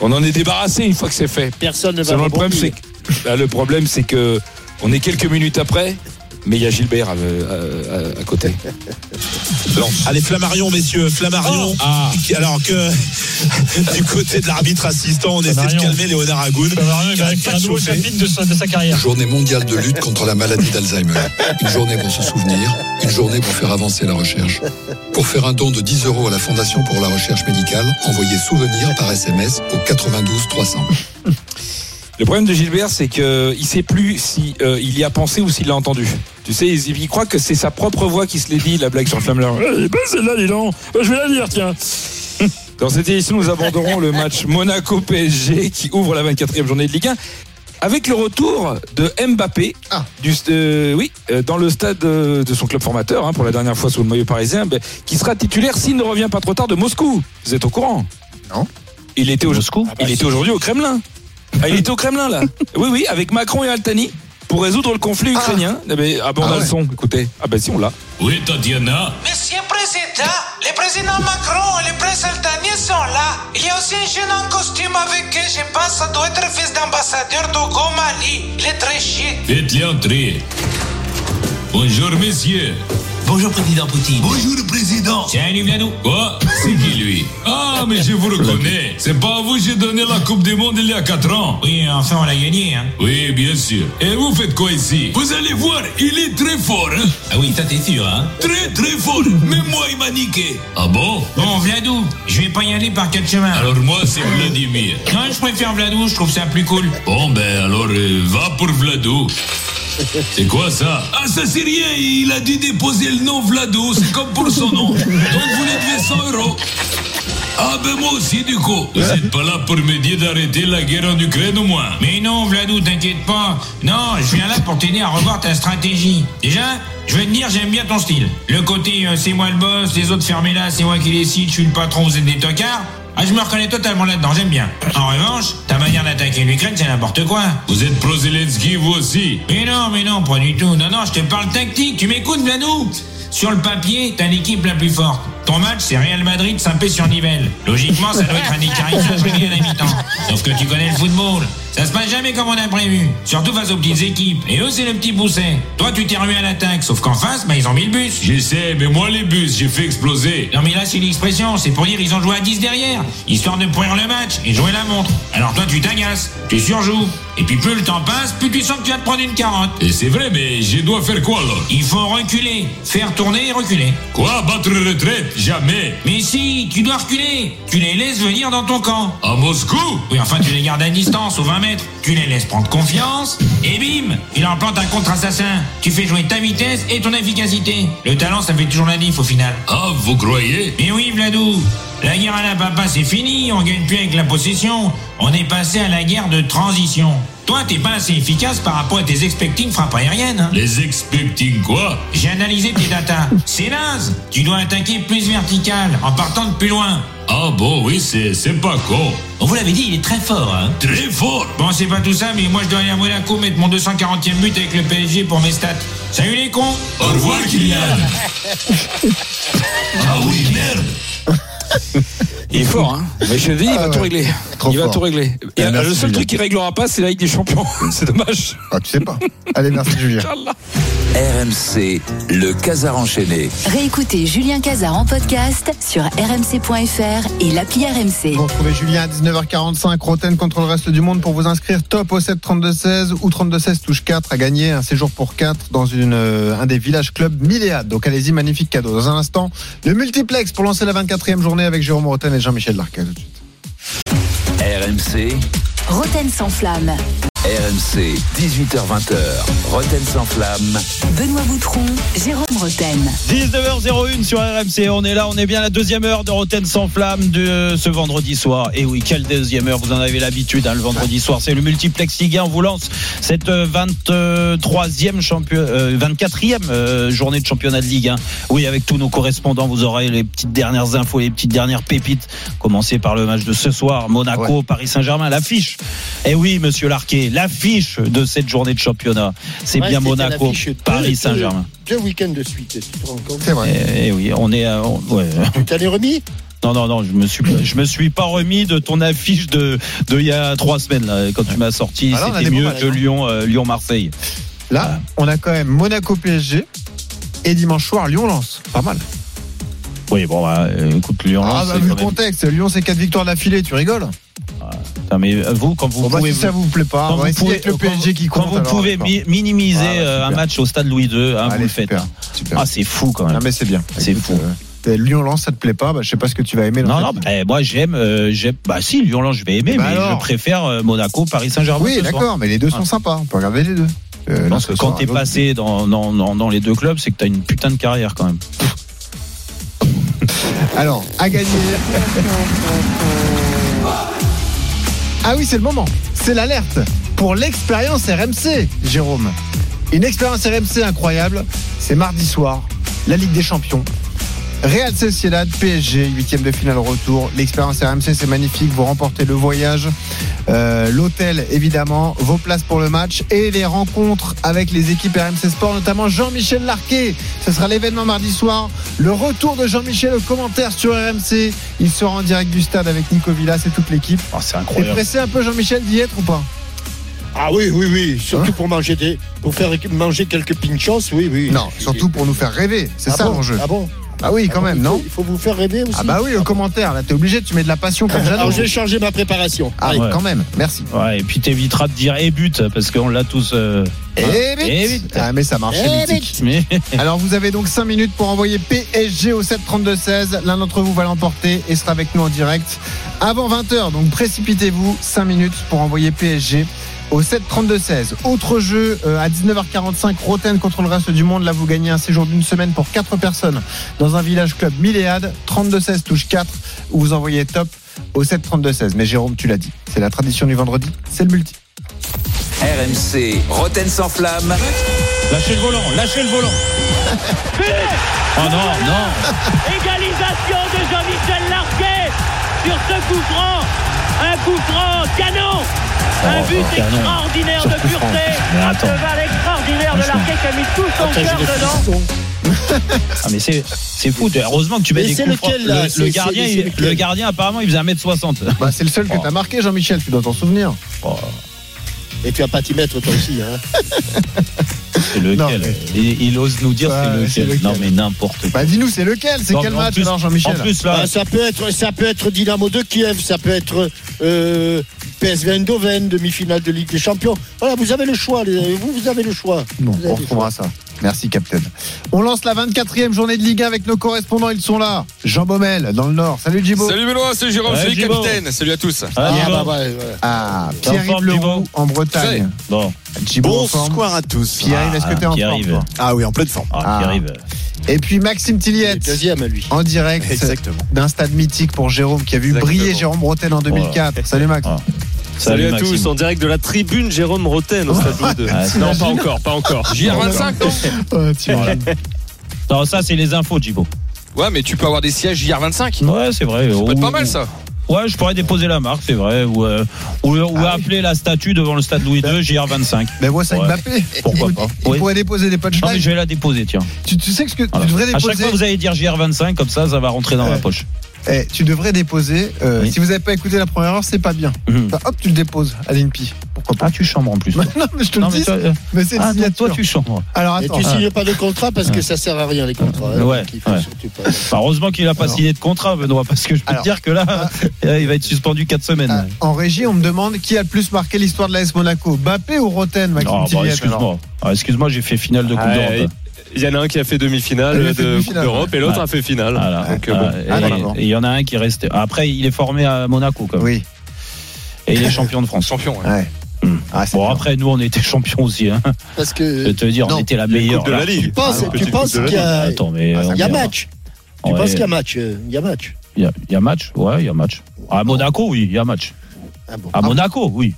on en est débarrassé une fois que c'est fait. Personne ne va Seulement, le problème c'est que bah, le problème c'est que on est quelques minutes après, mais il y a Gilbert à, à- à- à côté. Bon, allez, Flammarion, messieurs, Flammarion. Ah. Qui- Alors que du côté de l'arbitre assistant, on essaie de calmer Léonard Agoun. il va écrire un nouveau chapitre de sa, de sa carrière. Journée mondiale de lutte contre la maladie d'Alzheimer. Une journée pour se souvenir, une journée pour faire avancer la recherche. Pour faire un don de 10 euros à la Fondation pour la recherche médicale, envoyez souvenir par SMS au 92 300. Le problème de Gilbert, c'est que il sait plus si euh, il y a pensé ou s'il l'a entendu. Tu sais, il, il croit que c'est sa propre voix qui se l'est dit, la blague sur le flamme Eh ben celle-là, dis donc. Ben, Je vais la dire, tiens. Dans cette édition, nous aborderons le match Monaco-PSG qui ouvre la 24e journée de Ligue 1 avec le retour de Mbappé du, euh, oui, euh, dans le stade de, de son club formateur, hein, pour la dernière fois sous le maillot parisien, ben, qui sera titulaire s'il ne revient pas trop tard de Moscou. Vous êtes au courant? Non. Il était, au, il était aujourd'hui au Kremlin. Ah, il était au Kremlin là. Oui, oui, avec Macron et Altani pour résoudre le conflit ukrainien. Ah, ben, ah, ben, on Ah a le son. Écoutez, ah ben si on l'a. Oui, Tatiana. Monsieur le Président, le président Macron et le prince Altanier sont là. Il y a aussi un jeune en costume avec eux. Je pense que ça doit être le fils d'ambassadeur d'Ogo Mali. Il est très chic. Faites-les entrer. Bonjour, messieurs. Bonjour, président Poutine. Bonjour, le président. Salut, Vladou. Quoi? C'est qui lui? Ah, mais je vous reconnais. C'est pas à vous que j'ai donné la Coupe du Monde il y a 4 ans. Oui, enfin, on l'a gagné, hein. Oui, bien sûr. Et vous faites quoi ici? Vous allez voir, il est très fort, hein Ah oui, ça t'es sûr, hein? Très, très fort. Même moi, il m'a niqué. Ah bon? Bon, Vladou, je vais pas y aller par quatre chemins. Alors moi, c'est Vladimir. Non, je préfère Vladou, je trouve ça plus cool. Bon, ben alors, euh, va pour Vlado. C'est quoi ça? Ah, ça c'est rien, il a dû déposer le nom Vlado, c'est comme pour son nom. Donc vous lui devez 100 euros. Ah ben moi aussi du coup. Vous êtes pas là pour me dire d'arrêter la guerre en Ukraine au moins. Mais non, Vladou, t'inquiète pas. Non, je viens là pour t'aider à revoir ta stratégie. Déjà, je vais te dire, j'aime bien ton style. Le côté, euh, c'est moi le boss, les autres fermez là, c'est moi qui décide, je suis le patron, vous êtes des tocards. Ah, je me reconnais totalement là-dedans, j'aime bien. En revanche, ta manière d'attaquer l'Ukraine, c'est n'importe quoi. Vous êtes pro-Zelensky vous aussi Mais non, mais non, pas du tout. Non, non, je te parle tactique. Tu m'écoutes, Vladou Sur le papier, t'as l'équipe la plus forte. Ton match, c'est Real Madrid Saint-Pé-sur-Nivelle. Logiquement, ça doit être un régulier à la mi-temps. Sauf que tu connais le football. Ça se passe jamais comme on a prévu. Surtout face aux petites équipes. Et eux, c'est le petit pousset. Toi, tu t'es remis à l'attaque. Sauf qu'en face, bah, ils ont mis le bus. Je sais, mais moi les bus, j'ai fait exploser. Non mais là c'est l'expression, c'est pour dire ils ont joué à 10 derrière, histoire de pourrir le match et jouer la montre. Alors toi tu t'agaces, tu surjoues, et puis plus le temps passe, plus tu sens que tu vas te prendre une carotte. Et c'est vrai, mais je dois faire quoi alors Il faut reculer, faire tourner et reculer. Quoi? Battre retraite Jamais Mais si, tu dois reculer, tu les laisses venir dans ton camp. À Moscou? Oui, enfin tu les gardes à distance, aux 20 tu les laisses prendre confiance, et bim, il en plante un contre-assassin. Tu fais jouer ta vitesse et ton efficacité. Le talent, ça fait toujours la diff au final. Ah, vous croyez? Mais oui, Vladou, la guerre à la papa, c'est fini, on gagne plus avec la possession. On est passé à la guerre de transition. Toi, t'es pas assez efficace par rapport à tes expecting frappes aériennes. hein. Les expecting quoi? J'ai analysé tes datas. C'est naze. Tu dois attaquer plus vertical, en partant de plus loin. Ah bon, oui, c'est c'est pas con. On vous l'avait dit, il est très fort, hein. Très fort Bon, c'est pas tout ça, mais moi je dois aller à Monaco mettre mon 240e but avec le PSG pour mes stats. Salut les cons Au revoir, Kylian Ah oui, merde Il est fort, hein. Mais je te dis, il Ah va ouais. tout régler. Trop il va fort. tout régler. Et Ah, le seul Julien. truc qu'il réglera pas, c'est la Ligue des Champions. c'est dommage. Ah, tu sais pas. Allez, merci Julien. RMC, le Casar enchaîné. Réécoutez Julien Cazard en podcast sur rmc.fr et l'appli RMC. Vous retrouvez Julien à 19h45, Roten contre le reste du monde pour vous inscrire top au 7 32-16 ou 32-16 touche 4 à gagner un séjour pour 4 dans une, euh, un des villages clubs Milléade. Donc allez-y, magnifique cadeau. Dans un instant, le multiplex pour lancer la 24e journée avec Jérôme Roten et Jean-Michel Larquet. Tout de suite. RMC, Roten sans flamme. RMC, 18h20h. Roten sans flamme. Benoît Boutron, Jérôme Roten. 19h01 sur RMC, on est là, on est bien à la deuxième heure de Roten sans flamme de ce vendredi soir. Et oui, quelle deuxième heure, vous en avez l'habitude, hein, le vendredi soir, c'est le multiplex Ligue 1, on vous lance cette euh, 23e champion, euh, 24e euh, journée de championnat de Ligue 1. Oui, avec tous nos correspondants, vous aurez les petites dernières infos, les petites dernières pépites. Commencer par le match de ce soir, Monaco, Paris Saint-Germain, l'affiche. Et oui, monsieur Larquet, l'affiche de cette journée de championnat, c'est Ouais, bien Monaco, Paris Saint-Germain. Deux week-ends de suite, tu te rends compte C'est vrai. Eh, eh oui, on est. euh, on- ouais. Tu t'en es remis? Non, non, non, je me suis, je me suis pas remis de ton affiche de, de il y a trois semaines là, quand tu m'as sorti. C'était mieux que hein. Lyon, euh, Lyon Marseille. Là, on a quand même Monaco PSG et dimanche soir Lyon lance. Pas mal. Oui, bon, bah, euh, écoute, Lyon. Ah, bah, vu le contexte, Lyon c'est 4 victoires d'affilée, tu rigoles? Putain, mais euh, vous, quand vous Bon, bah, pouvez, si ça vous plaît pas, quand vous pouvez- le quand- PSG qui quand compte. vous alors, pouvez mi- minimiser Ah, euh, un match au stade Louis II, hein, vous le faites. super, super. Ah, c'est fou quand même. Non mais c'est bien. C'est fou. euh, Lyon lance, ça te plaît pas? Bah, Je sais pas ce que tu vas aimer. Non, non, bah, moi j'aime, euh, j'aime. Bah si, Lyon, là, je vais aimer, Bah mais alors je préfère euh, Monaco, Paris Saint-Germain. Oui, ce soir. d'accord, mais les deux sont Ah. sympas. On peut regarder les deux. Euh, que quand t'es passé dans, dans, dans, dans les deux clubs, c'est que t'as une putain de carrière quand même. Alors, à gagner. Ah oui, c'est le moment. C'est l'alerte pour l'expérience RMC, Jérôme. Une expérience RMC incroyable. C'est mardi soir, la Ligue des Champions. Real Sociedad, PSG, huitième de finale retour. L'expérience RMC, c'est magnifique. Vous remportez le voyage, euh, l'hôtel évidemment, vos places pour le match et les rencontres avec les équipes RMC Sport, notamment Jean-Michel Larquet. Ce sera l'événement mardi soir. Le retour de Jean-Michel au commentaire sur RMC. Il sera en direct du stade avec Nico Villas et toute l'équipe. Oh, c'est T'es incroyable. pressé un peu Jean-Michel d'y être ou pas? Ah oui, oui, oui. Surtout pour manger des, pour faire manger quelques pinchos, oui, oui. Non, surtout pour nous faire rêver. C'est Ah ça bon? l'enjeu. Ah bon? Ah oui, quand Ah même, il faut- non Il faut vous faire rêver aussi. Ah bah oui, au commentaire. Là, t'es obligé, tu mets de la passion comme Alors Jeannot. j'ai changé ma préparation. Ah, Allez. ouais. quand même, merci. Ouais, et puis t'éviteras de dire et but parce qu'on l'a tous. euh, Et hein. vite. Et vite. Ah, mais ça marche, c'est Eh mythique. Mais Alors vous avez donc 5 minutes pour envoyer PSG au 732-16. L'un d'entre vous va l'emporter et sera avec nous en direct avant 20h. Donc précipitez-vous, 5 minutes pour envoyer PSG au 732-16. Autre jeu euh, à 19h45, Roten contre le reste du monde. Là vous gagnez un séjour d'une semaine pour 4 personnes dans un village club Milléade. 32-16 touche 4 où vous envoyez top au 732-16. Mais Jérôme, tu l'as dit, c'est la tradition du vendredi, c'est le multi. RMC, Roten sans flamme. lâchez le volant, lâchez le volant. Oh non, non. Égalisation de Jean-Michel Larquet sur ce coup franc. Un coup franc canon. Un but extraordinaire de pureté. Un cheval extraordinaire de. Larquet qui a mis tout son cœur dedans. Ah mais c'est c'est fou. Heureusement que tu mets Mais des c'est coups lequel, là Le, gardien, il- le gardien apparemment il faisait 1m60. Bah, c'est le seul que Oh. t'as marqué, Jean-Michel, tu dois t'en souvenir. Oh, Et tu vas pas t'y mettre toi aussi. Hein. c'est lequel Non, mais- il, il ose nous dire c'est c'est lequel. lequel. Non mais n'importe quoi. Bah dis-nous, c'est lequel C'est Non, quel match plus- Jean-Michel En plus là, Ah, ça peut être, ça peut être Dynamo de Kiev, ça peut être euh, PSV Eindhoven, demi-finale de Ligue des Champions. Voilà, vous avez le choix. les- Vous, vous avez le choix. Bon, Vous avez on retrouvera ça. Merci, Captain. On lance la 24e journée de Ligue 1 avec nos correspondants. Ils sont là. Jean Baumel, dans le Nord. Salut, Djibo. Salut Benoît, c'est Jérôme, Ouais, salut capitaine, salut à tous. Ah, Ah, bah, ouais, ouais. Ah, T'es en Pierre-Yves forme, Leroux en Bretagne. Bon. Forme. Bonsoir à tous. Pierre-Yves, est-ce que t'es en forme Pierre-Yves. toi Ah oui, en pleine forme. Ah, Ah. Pierre-Yves. Et puis Maxime Tilliette, Deuxième, lui. en direct Exactement. d'un stade mythique pour Jérôme, qui a vu Exactement. briller Jérôme Bretel en 2004. Salut Max. Salut, à Maxime. tous, en direct de la tribune Jérôme Roten au stade Louis II. Ah, c'est- non, pas encore, pas encore. JR25, non ça c'est les infos, Djibo. Ouais, mais tu peux avoir des sièges JR25. Ouais, c'est vrai. Ça peut être pas mal ça. Ouais, je pourrais déposer la marque, c'est vrai. Ou, euh, ou, ou Ah appeler la statue devant le stade Louis II, JR25. Mais vois ça Ouais. Mbappé. Pourquoi Il- pas Il Oui. pourrait déposer des Non, mais punchlines. je vais la déposer, tiens. Tu, tu sais que ce que Voilà. tu devrais À chaque déposer. fois, vous allez dire JR25, comme ça, ça va rentrer dans Ouais. ma poche. Eh, tu devrais déposer. euh, Oui. Si vous n'avez pas écouté la première heure, c'est pas bien. Mhm. Enfin, hop, tu le déposes à l'INPI. Pourquoi pas Ah, tu chambres en plus. non, mais je te Non, le mais dis. toi, euh, Mais c'est Ah, signature. toi, tu chambres. Alors Et attends. tu signes pas de contrat parce que ça sert à rien les contrats. hein. Ouais, faut pas- Bah, heureusement qu'il n'a pas Alors. signé de contrat, Benoît, parce que je peux Alors. te dire que là, euh, il va être suspendu 4 semaines. Ah, En régie, on me demande qui a le plus marqué l'histoire de l'AS Monaco Bappé ou Roten, Maxime Ah, bah, alors excuse-moi. Ah, excuse-moi, j'ai fait finale de Coupe Ah, d'Europe. Il y en a un qui a fait demi-finale de Coupe d'Europe et l'autre Ouais. a fait finale. Voilà. Donc, euh, Ah, bon. Ah, et d'accord. et il y en a un qui est resté. Après, il est formé à Monaco, quand même. Oui. Et il est champion de France. Champion. ouais. Ouais. Hmm. Ah, Bon, bien. après, nous, on était champions aussi. Hein. Parce Je que vais te dire, on était la meilleure. De la Ligue. tu penses, Ah, tu qu'il y a, Attends, mais. il on y a match. Tu Ouais. penses qu'il y a match euh, Il y a match. Il y a- il y a match Ouais, il y a match. À Monaco, oui, il y a match. Ah bon. À Monaco, oui.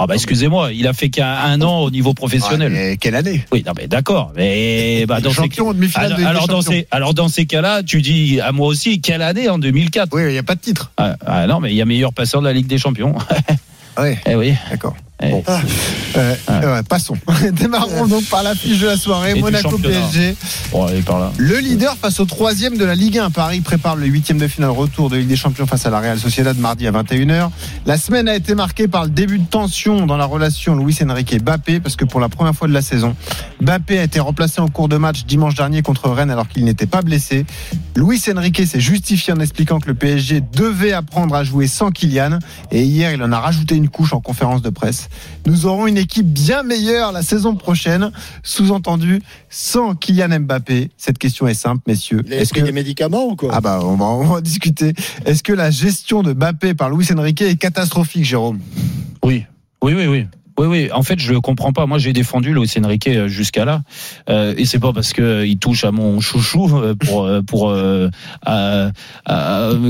Ah bah excusez-moi, il a fait qu'un un an au niveau professionnel. Ouais, mais quelle année? Oui, non mais d'accord, mais bah, dans ces Champion demi-finale alors, alors dans ces alors dans ces cas-là, tu dis à moi aussi quelle année en 2004 Oui, il n'y a pas de titre. ah, ah, non mais il y a meilleur passeur de la Ligue des Champions. Ouais, eh oui. d'accord. Eh. Bon. Euh, ouais, passons. Démarrons donc par l'affiche de la soirée. Et Monaco. PSG. Bon, allez par là. Le leader face au troisième de la Ligue 1. Paris prépare le huitième de finale retour de Ligue des Champions face à la Real Sociedad mardi à 21h. La semaine a été marquée par le début de tension dans la relation Luis Enrique et Bappé parce que pour la première fois de la saison, Bappé a été remplacé en cours de match dimanche dernier contre Rennes alors qu'il n'était pas blessé. Luis Enrique s'est justifié en expliquant que le PSG devait apprendre à jouer sans Kylian et hier il en a rajouté une couche en conférence de presse. Nous aurons une équipe bien meilleure la saison prochaine, sous-entendu sans Kylian Mbappé. Cette question est simple, messieurs. Il a Est-ce pris que des médicaments ou quoi? Ah bah on va, on va en discuter. Est-ce que la gestion de Mbappé par Luis Enrique est catastrophique, Jérôme? Oui. Oui oui oui. Oui, oui. En fait, je comprends pas. Moi, j'ai défendu Luis Enrique euh, jusqu'à là, euh, et c'est pas parce que il touche à mon chouchou euh, pour euh, pour euh, à-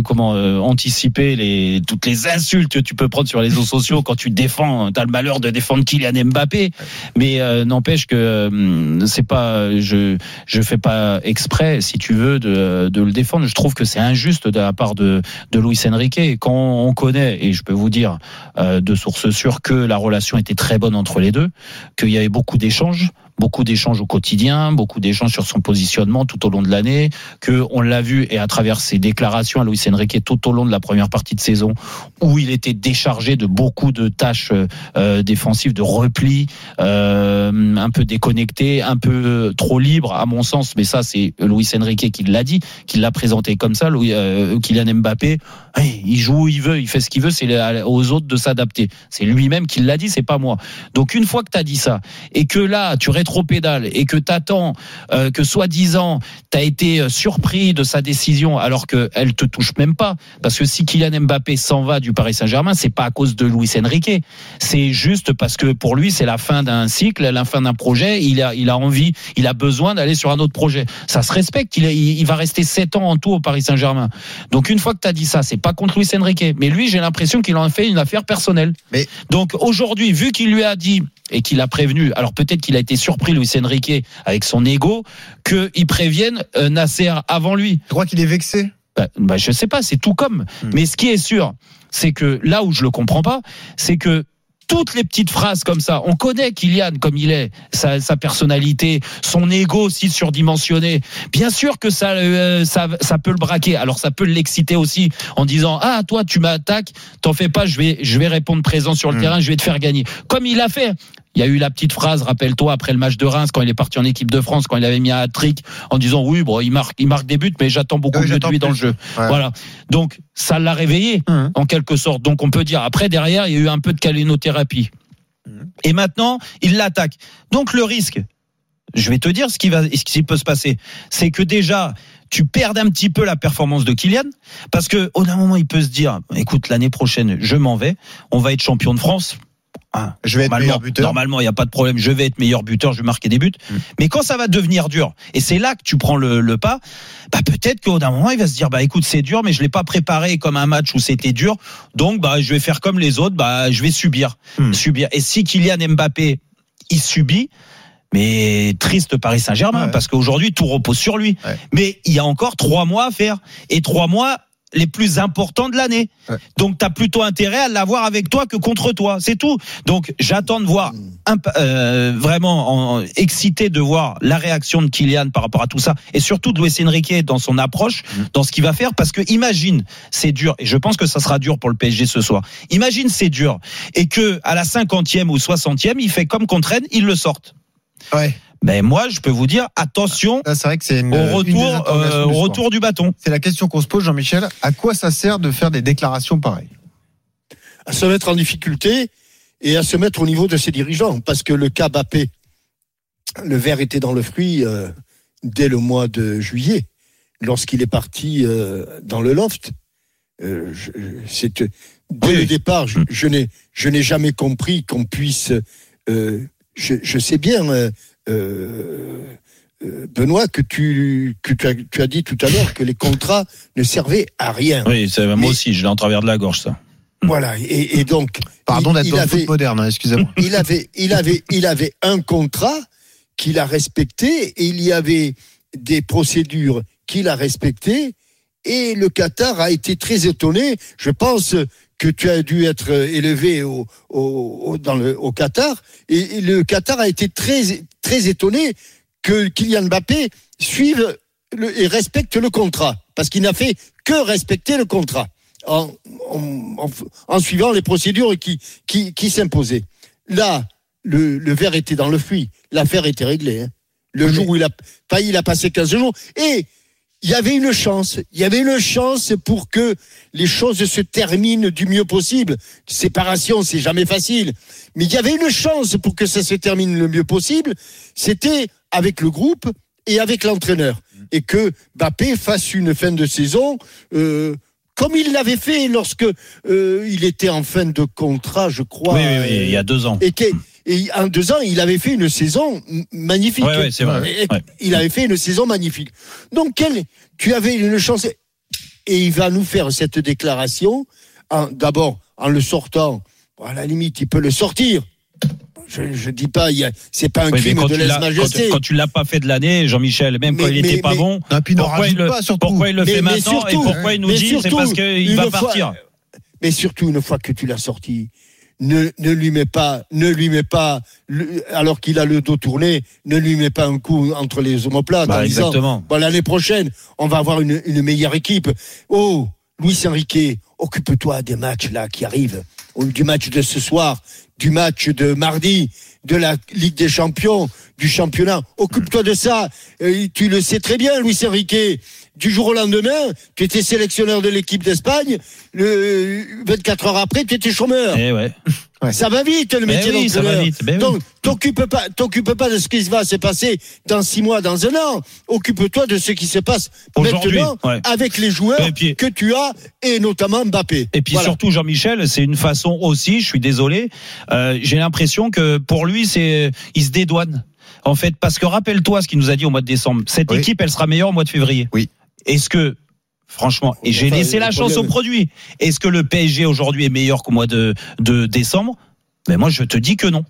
comment euh, anticiper les toutes les insultes que tu peux prendre sur les réseaux sociaux quand tu défends. T'as le malheur de défendre Kylian Mbappé, mais n'empêche que c'est pas je je fais pas exprès, si tu veux, de de le défendre. Je trouve que c'est injuste de la part de de Luis Enrique. Quand on connaît, et je peux vous dire de sources sûres que la relation était très bonne entre les deux, qu'il y avait beaucoup d'échanges, beaucoup d'échanges au quotidien, beaucoup d'échanges sur son positionnement tout au long de l'année, que on l'a vu et à travers ses déclarations à Luis Enrique tout au long de la première partie de saison, où il était déchargé de beaucoup de tâches euh, défensives, de repli, euh, un peu déconnecté, un peu trop libre à mon sens, mais ça c'est Luis Enrique qui l'a dit, qui l'a présenté comme ça. Louis, euh, Kylian Mbappé, il joue où il veut, il fait ce qu'il veut, c'est aux autres de s'adapter. C'est lui-même qui l'a dit, c'est pas moi. Donc une fois que tu as dit ça et que là tu rétropédales et que t'attends euh, que soi-disant tu as été euh, surpris de sa décision alors que elle te touche même pas parce que si Kylian Mbappé s'en va du Paris Saint-Germain, c'est pas à cause de Luis Enrique, c'est juste parce que pour lui c'est la fin d'un cycle, la fin d'un projet, il a il a envie, il a besoin d'aller sur un autre projet. Ça se respecte, il va rester 7 ans en tout au Paris Saint-Germain. Donc une fois que tu as dit ça, c'est pas contre Luis Enrique, mais lui j'ai l'impression qu'il en fait une affaire personnelle. Donc aujourd'hui, vu qu'il lui a dit et qu'il a prévenu, alors peut-être qu'il a été surpris Luis Enrique avec son ego, qu'il prévienne euh, Nasser avant lui. Tu crois qu'il est vexé? Bah, bah, je sais pas, c'est tout comme. Hmm. Mais ce qui est sûr, c'est que là où je le comprends pas, c'est que toutes les petites phrases comme ça, on connaît Kylian comme il est, sa, sa personnalité, son ego aussi surdimensionné. Bien sûr que ça, euh, ça, ça peut le braquer. Alors ça peut l'exciter aussi en disant ah toi tu m'attaques, t'en fais pas, je vais, je vais répondre présent sur le terrain, je vais te faire gagner. Comme il a fait. Il y a eu la petite phrase, rappelle-toi, après le match de Reims, quand il est parti en équipe de France, quand il avait mis un hat-trick, en disant oui, bon, il marque, il marque des buts, mais j'attends beaucoup Oui, mieux de lui dans le jeu. Ouais. Voilà. Donc ça l'a réveillé Mhm. en quelque sorte. Donc on peut dire après derrière il y a eu un peu de calénothérapie. Et maintenant il l'attaque. Donc le risque, je vais te dire ce qui va, ce qui peut se passer, c'est que déjà tu perds un petit peu la performance de Kylian parce que au d'un moment il peut se dire écoute l'année prochaine je m'en vais, on va être champion de France. Ah, Je vais être normalement, meilleur buteur. Normalement, il n'y a pas de problème. Je vais être meilleur buteur, je vais marquer des buts. Mm. Mais quand ça va devenir dur, et c'est là que tu prends le, le pas, bah peut-être qu'au d'un moment, il va se dire, bah écoute, c'est dur, mais je l'ai pas préparé comme un match où c'était dur. Donc, bah je vais faire comme les autres, bah je vais subir, Mm. subir. Et si Kylian Mbappé, il subit. Mais triste Paris Saint-Germain Ouais. parce qu'aujourd'hui tout repose sur lui. Ouais. Mais il y a encore trois mois à faire et trois mois les plus importants de l'année. Donc tu as plutôt intérêt à l'avoir avec toi que contre toi, c'est tout. Donc j'attends de voir imp- euh, vraiment en- excité de voir la réaction de Kylian par rapport à tout ça et surtout de Luis Enrique dans son approche, dans ce qu'il va faire parce que imagine, c'est dur et je pense que ça sera dur pour le PSG ce soir. Imagine c'est dur et que à la 50e ou 60e, il fait comme contre Rennes, il le sortent. Ouais. Ben moi, je peux vous dire attention C'est vrai que c'est une, au retour, euh, du retour du bâton. C'est la question qu'on se pose, Jean-Michel. À quoi ça sert de faire des déclarations pareilles? À se mettre en difficulté et à se mettre au niveau de ses dirigeants. Parce que le cas Bappé, le verre était dans le fruit euh, dès le mois de juillet, lorsqu'il est parti euh, dans le loft. Euh, c'est, dès le départ, je, je n'ai, je n'ai jamais compris qu'on puisse. euh, je, je sais bien, Benoît, que tu, que tu as, tu as dit tout à l'heure que les contrats ne servaient à rien. Oui, c'est- moi aussi, je l'ai en travers de la gorge ça. Voilà, et, et donc. Pardon il- d'être dans le avait- foot moderne, hein, excusez-moi. il avait, il avait, il avait un contrat qu'il a respecté et il y avait des procédures qu'il a respectées et le Qatar a été très étonné. Je pense que tu as dû être élevé au, au, au- dans le, au Qatar et, et le Qatar a été très, très étonné que Kylian Mbappé suive le- et respecte le contrat parce qu'il n'a fait que respecter le contrat en, en, suivant les procédures qui, qui, qui s'imposaient. Là, le, le verre était dans le fruit. L'affaire était réglée. hein. Le jour où il a, pas, il a passé 15 jours. Et il y avait une chance. Il y avait une chance pour que les choses se terminent du mieux possible. Séparation, c'est jamais facile. Mais il y avait une chance pour que ça se termine le mieux possible. C'était avec le groupe et avec l'entraîneur. Et que Bappé fasse une fin de saison, euh, comme il l'avait fait lorsque euh, il était en fin de contrat, je crois. Oui, oui, oui, il y a deux ans. Et, et en deux ans, il avait fait une saison magnifique. Ouais, ouais, c'est vrai. Et- et- Ouais. Il avait fait une saison magnifique. Donc, quel, tu avais une chance. Et il va nous faire cette déclaration, d'abord en le sortant. À la limite, il peut le sortir. Je ne dis pas, il y a- c'est pas un Oui, crime quand de tu l'as- lèse-majesté. quand, quand tu l'as pas fait de l'année, Jean-Michel, même Mais- quand il mais- était pas mais- bon, Non, puis n'en pourquoi, il le, pas, surtout. pourquoi il le Mais- fait mais maintenant et surtout- pourquoi il nous dit c'est surtout, parce qu'il va fois- partir? Mais surtout, une fois que tu l'as sorti, ne, ne lui mets pas, ne lui mets pas, alors qu'il a le dos tourné, ne lui mets pas un coup entre les omoplates Bah, en disant, exactement. bon, l'année prochaine, on va avoir une, une meilleure équipe. Oh, Luis Enrique, occupe-toi des matchs là qui arrivent, du match de ce soir, du match de mardi, de la Ligue des Champions, du championnat. Occupe-toi de ça. Euh, tu le sais très bien, Luis Enrique. Du jour au lendemain, tu étais sélectionneur de l'équipe d'Espagne. Le 24 heures après, tu étais chômeur. Eh ouais. Ça va vite, le Mais métier oui, ça va vite, ben oui. Donc, t'occupe pas, t'occupe pas de ce qui va se passer dans six mois, dans un an. Occupe-toi de ce qui se passe maintenant ouais. avec les joueurs puis- que tu as et notamment Mbappé. Et puis Voilà. surtout Jean-Michel, c'est une façon aussi, je suis désolé, euh, j'ai l'impression que pour lui c'est il se dédouane. En fait, parce que rappelle-toi ce qu'il nous a dit au mois de décembre. Cette Oui. équipe, elle sera meilleure au mois de février. Oui. Est-ce que franchement, et j'ai laissé la chance au produit. Est-ce que le PSG aujourd'hui est meilleur qu'au mois de, de décembre? Mais moi, je te dis que non.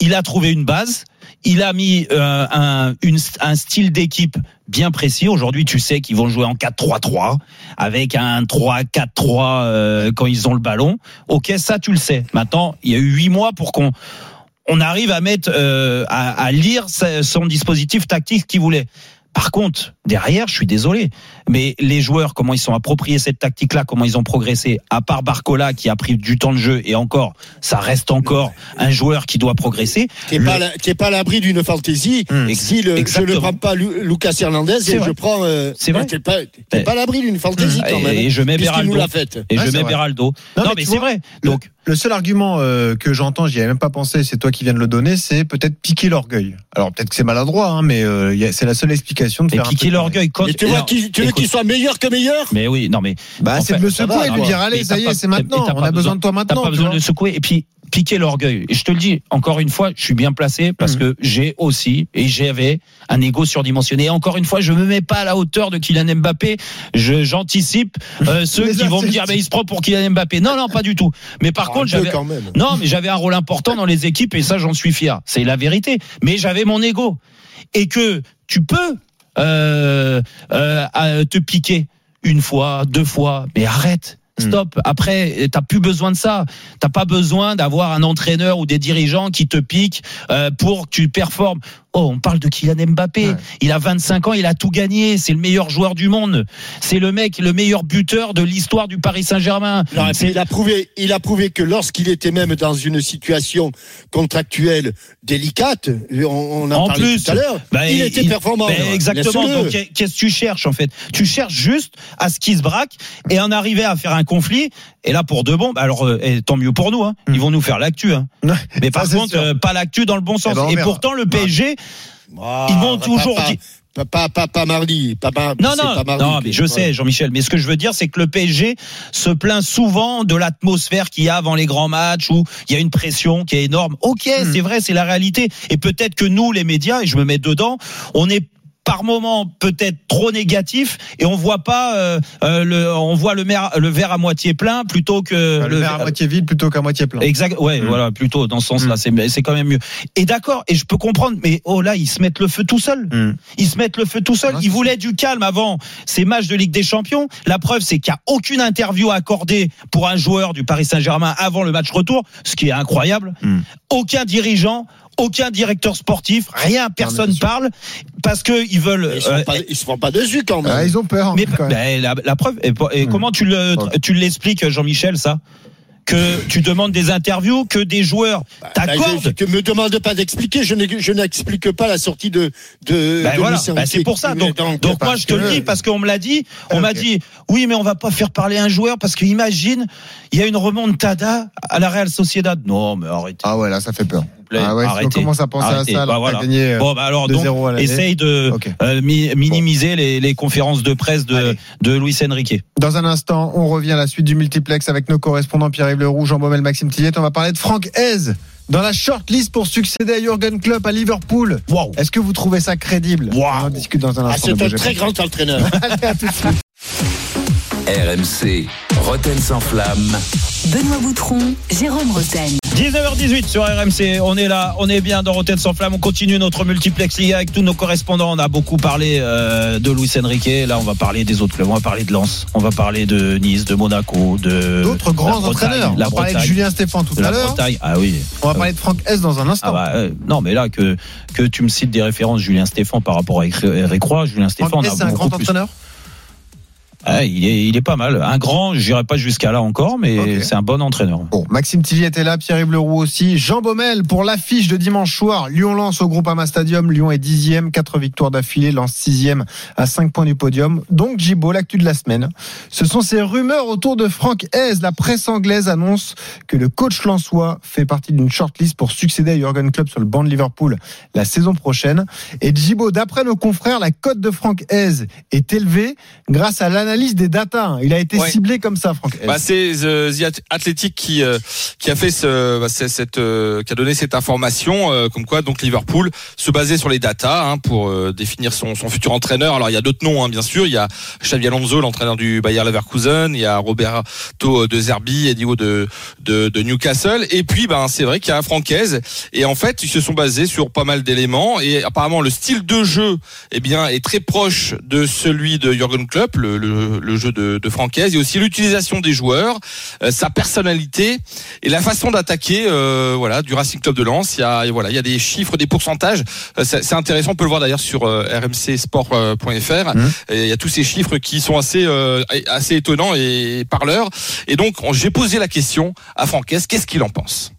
Il a trouvé une base. Il a mis euh, un, une- un style d'équipe bien précis. Aujourd'hui, tu sais qu'ils vont jouer en 4-3-3 avec un 3-4-3 euh, quand ils ont le ballon. Ok, ça tu le sais. Maintenant, il y a eu huit mois pour qu'on on arrive à mettre euh, à, à lire son dispositif tactique qu'il voulait. Par contre, derrière, je suis désolé, mais les joueurs, comment ils sont appropriés cette tactique-là, comment ils ont progressé, à part Barcola qui a pris du temps de jeu, et encore, ça reste encore un joueur qui doit progresser. T'es Le- pas, à l'abri d'une fantaisie Hum, si le, je ne prends pas Lu- Lucas Hernandez et vrai. je prends. euh, C'est vrai. T'es pas, Eh. pas à l'abri d'une fantaisie quand et, même. et je mets Beraldo. Et je mets. Beraldo. Non, Non, mais mais, c'est vrai. Donc, le seul argument euh, que j'entends, j'y avais même pas pensé, c'est toi qui viens de le donner, c'est peut-être piquer l'orgueil. Alors peut-être que c'est maladroit, hein, mais euh, y a- c'est la seule explication de faire un piquer l'orgueil. Quand, Mais tu, vois tu veux qu'il soit meilleur que meilleur? Mais oui, non, mais. Bah, c'est de le secouer et de lui dire mais allez, t'as ça y est, pas- c'est mais maintenant, t'as on pas a besoin de toi T'as maintenant. pas tu besoin de secouer. Et puis, piquer l'orgueil. Et je te le dis, encore une fois, je suis bien placé parce Mhm. que j'ai aussi, et j'avais un ego surdimensionné. Et encore une fois, je me mets pas à la hauteur de Kylian Mbappé. Je, j'anticipe euh, ceux qui vont me dire, mais il se prend pour Kylian Mbappé. Non, non, pas du tout. Mais par Ah, contre, j'avais, non, mais j'avais un rôle important dans les équipes et ça, j'en suis fier. C'est la vérité. Mais j'avais mon ego. Et que tu peux euh, euh, te piquer. une fois, deux fois, mais arrête. Stop. Après, t'as plus besoin de ça. T'as pas besoin d'avoir un entraîneur ou des dirigeants qui te piquent euh, pour que tu performes. Oh, on parle de Kylian Mbappé. Il a 25 ans, il a tout gagné. C'est le meilleur joueur du monde. C'est le mec, le meilleur buteur de l'histoire du Paris Saint-Germain. Et il a prouvé, il a prouvé que lorsqu'il était même dans une situation contractuelle délicate, on, on en, En plus, tout à l'heure, bah, il, était performant. ben, exactement. Donc, qu'est-ce que tu cherches en fait? Tu cherches juste à ce qu'ils se braquent et en arriver à faire un conflit. Et là, pour de bon, bah, alors euh, et tant mieux pour nous. Hein. Ils vont nous faire l'actu. Hein. Mais par contre, euh, pas l'actu dans le bon sens. ben, on et verra. pourtant, le PSG, Ah, ils vont toujours. Pas, pas- Non, non, pas non, mais je sais. Jean-Michel. Mais ce que je veux dire, c'est que le PSG se plaint souvent de l'atmosphère qu'il y a avant les grands matchs où il y a une pression qui est énorme. Ok, Hmm. c'est vrai, c'est la réalité. Et peut-être que nous, les médias, et je me mets dedans, on est par moment peut-être trop négatif et on voit pas euh, euh, le on voit le, mer- le verre à moitié plein plutôt que Le verre à moitié vide plutôt qu'à moitié plein. Exact, ouais, voilà, plutôt dans ce sens-là, c'est c'est quand même mieux. Et d'accord, et je peux comprendre, mais oh là, ils se mettent le feu tout seuls. Ils se mettent le feu tout seuls. Ils voulaient du calme avant ces matchs de Ligue des Champions. La preuve, c'est qu'il n'y a aucune interview accordée pour un joueur du Paris Saint-Germain avant le match retour, ce qui est incroyable. Aucun dirigeant. Aucun directeur sportif, rien, personne parle parce que ils veulent. Ils se euh, font pas- ils se font pas dessus quand même. Ah, ils ont peur. mais quand même. ben, la, la preuve, et, et comment tu le tu l'expliques, Jean-Michel, ça? Que tu demandes des interviews, que des joueurs Bah, t'accordent. je- Tu me demandes pas d'expliquer. Je n'explique pas la sortie de. de Ben de voilà, ben Enrique. c'est pour ça. Donc, donc moi, je te le dis parce qu'on me l'a dit. On m'a dit, oui, mais on va pas faire parler un joueur parce que imagine, il y a une remontada à la Real Sociedad. Non, mais arrêtez. Ah ouais, là, ça fait peur. Ah ouais, si on commence à penser Arrêtez. à ça, alors Bah voilà. a gagné euh, Bon, bah alors, 2-0 donc, à l'année. essaye de euh, mi- minimiser les, les conférences de presse de, de Luis Enrique. Dans un instant, on revient à la suite du multiplex avec nos correspondants Pierre-Yves Leroux, Jean Baumel, Maxime Tillet. On va parler de Franck Hez dans la shortlist pour succéder à Jürgen Klopp à Liverpool. Est-ce que vous trouvez ça crédible? On en discute dans un Ah, instant. c'est ne un très pas. grand entraîneur. Allez, à tout de suite. RMC, Roten sans flamme. Benoît Boutron, Jérôme Roten. 19h18 sur RMC, on est là, on est bien dans Rotten sans flamme, on continue notre multiplex Liga avec tous nos correspondants. On a beaucoup parlé euh, de Luis Enrique, là on va parler des autres clubs, on va parler de Lens, on va parler de Nice, de Monaco, de D'autres grands Bretagne, entraîneurs. La on va parler de Bretagne, Julien Stéphane tout à la l'heure. Bretagne. Ah oui. On va parler de Franck Hez dans un instant. Ah bah, euh, non mais là que que tu me cites des références Julien Stéphane par rapport à Eric Roy, Julien Stéphane c'est un grand plus. entraîneur Ah, il est il est pas mal, un grand, j'irai pas jusqu'à là encore, mais c'est un bon entraîneur. Bon, Maxime Tilly était là, Pierre-Yves Leroux aussi. Jean Baumel pour l'affiche de dimanche soir. Lyon lance au Groupama Stadium. Lyon est dixième, quatre victoires d'affilée. Lance sixième à cinq points du podium. Donc, Gibo, l'actu de la semaine. Ce sont ces rumeurs autour de Franck Hez. La presse anglaise annonce que le coach lançois fait partie d'une shortlist pour succéder à Jurgen Klopp sur le banc de Liverpool la saison prochaine. Et Gibo, d'après nos confrères, la cote de Franck Hez est élevée grâce à l'analyse des datas. Il a été Ouais. ciblé comme ça, Franck. Bah, c'est The, The Athletic qui euh, qui a fait ce bah, c'est- cette euh, qui a donné cette information euh, comme quoi donc Liverpool se basait sur les datas hein, pour euh, définir son, son futur entraîneur. Alors il y a d'autres noms hein, bien sûr, il y a Xavi Alonso l'entraîneur du Bayer Leverkusen, il y a Roberto De Zerbi et Dio de, de de Newcastle et puis ben c'est vrai qu'il y a Francaise et en fait ils se sont basés sur pas mal d'éléments et apparemment le style de jeu eh bien est très proche de celui de Jurgen Klopp le, le, le jeu de, de Francaise. Et aussi l'utilisation des joueurs euh, sa personnalité et la façon d'attaquer euh, voilà du Racing Club de Lens. Il y a voilà il y a des chiffres des pourcentages. Euh, c'est intéressant on peut le voir d'ailleurs sur rmcsport.fr et il y a tous ces chiffres qui sont assez assez étonnants et parleurs. Et donc on- j'ai posé la question à Francaise qu'est-ce qu'il en pense?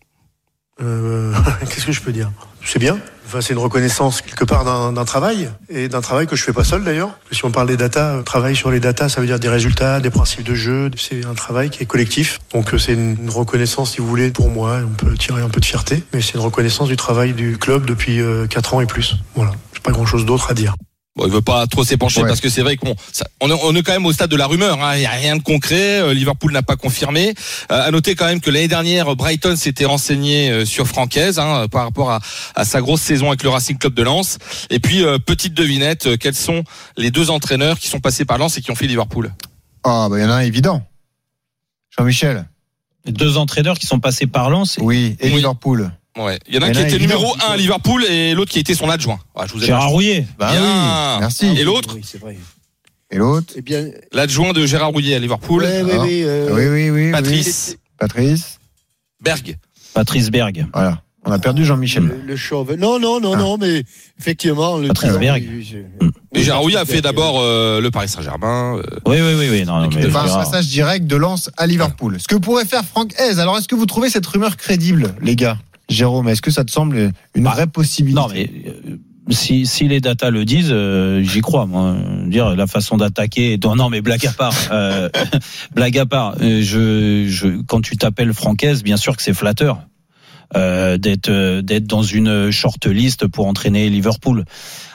Qu'est-ce que je peux dire? C'est bien. C'est une reconnaissance quelque part d'un travail et d'un travail que je fais pas seul d'ailleurs. Si on parle des datas, euh, travail sur les datas, ça veut dire des résultats, des principes de jeu. C'est un travail qui est collectif. Donc euh, c'est une reconnaissance, si vous voulez, pour moi. On peut tirer un peu de fierté, mais c'est une reconnaissance du travail du club depuis euh, 4 ans et plus. Voilà. J'ai pas grand chose d'autre à dire. Bon, il veut pas trop s'épancher Ouais. parce que c'est vrai qu'on on, est, on est quand même au stade de la rumeur. hein. Il y a rien de concret. Euh, Liverpool n'a pas confirmé. Euh, à noter quand même que l'année dernière, Brighton s'était renseigné euh, sur Francaise hein, par rapport à, à sa grosse saison avec le Racing Club de Lens. Et puis euh, petite devinette, euh, quels sont les deux entraîneurs qui sont passés par Lens et qui ont fait Liverpool? Ah, bah, il y en a un évident. Jean-Michel. Les deux entraîneurs qui sont passés par Lens. Oui, et Liverpool. Ouais. Il y en a un qui était évident. numéro 1 à Liverpool et l'autre qui était son adjoint. Voilà, je vous ai Gérard. Rouillet. Bah Bien. oui, merci. Et l'autre Oui, c'est vrai. Et l'autre Eh bien, L'adjoint de Gérard Rouillet à Liverpool. ouais, oui, Alors, oui, euh, Oui, oui, oui. Patrice oui. Patrice. Berg. Patrice Berg. Voilà. On a perdu Jean-Michel. le, le chauve. Non, non, non, Ah. non, mais effectivement, le Patrice Berg. je- Et Gérard Rouillet a fait d'abord euh, le Paris Saint-Germain. euh, Oui, oui, oui, oui. Non, non, mais un passage direct de Lens à Liverpool. Ce que pourrait faire Franck Hez. Alors, est-ce que vous trouvez cette rumeur crédible, les gars? Jérôme, est-ce que ça te semble une Bah, vraie possibilité Non, mais euh, si, si les datas le disent, euh, j'y crois. Moi, dire la façon d'attaquer. Non, mais blague à part. euh, blague à part. je, je, quand tu t'appelles Francaise, bien sûr que c'est flatteur euh, d'être d'être dans une short list pour entraîner Liverpool.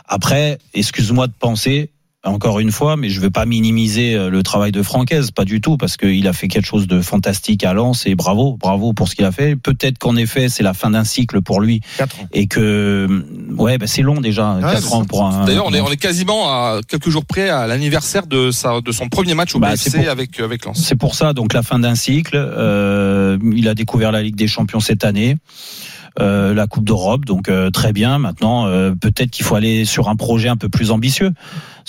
Après, excuse-moi de penser. Encore une fois, mais je veux pas minimiser euh, le travail de Francaise, pas du tout, parce qu'il a fait quelque chose de fantastique à Lens et bravo, bravo pour ce qu'il a fait. Peut-être qu'en effet, c'est la fin d'un cycle pour lui Quatre ans. et que ouais, bah, c'est long déjà, Ouais, quatre c'est ans ça. pour un. D'ailleurs, on est, on est quasiment à quelques jours près à l'anniversaire de, sa, de son premier match au Bah, BFC c'est pour- avec, avec Lens. C'est pour ça, donc la fin d'un cycle. Euh, il a découvert la Ligue des Champions cette année. euh, la Coupe d'Europe, donc euh, très bien. Maintenant, euh, peut-être qu'il faut aller sur un projet un peu plus ambitieux.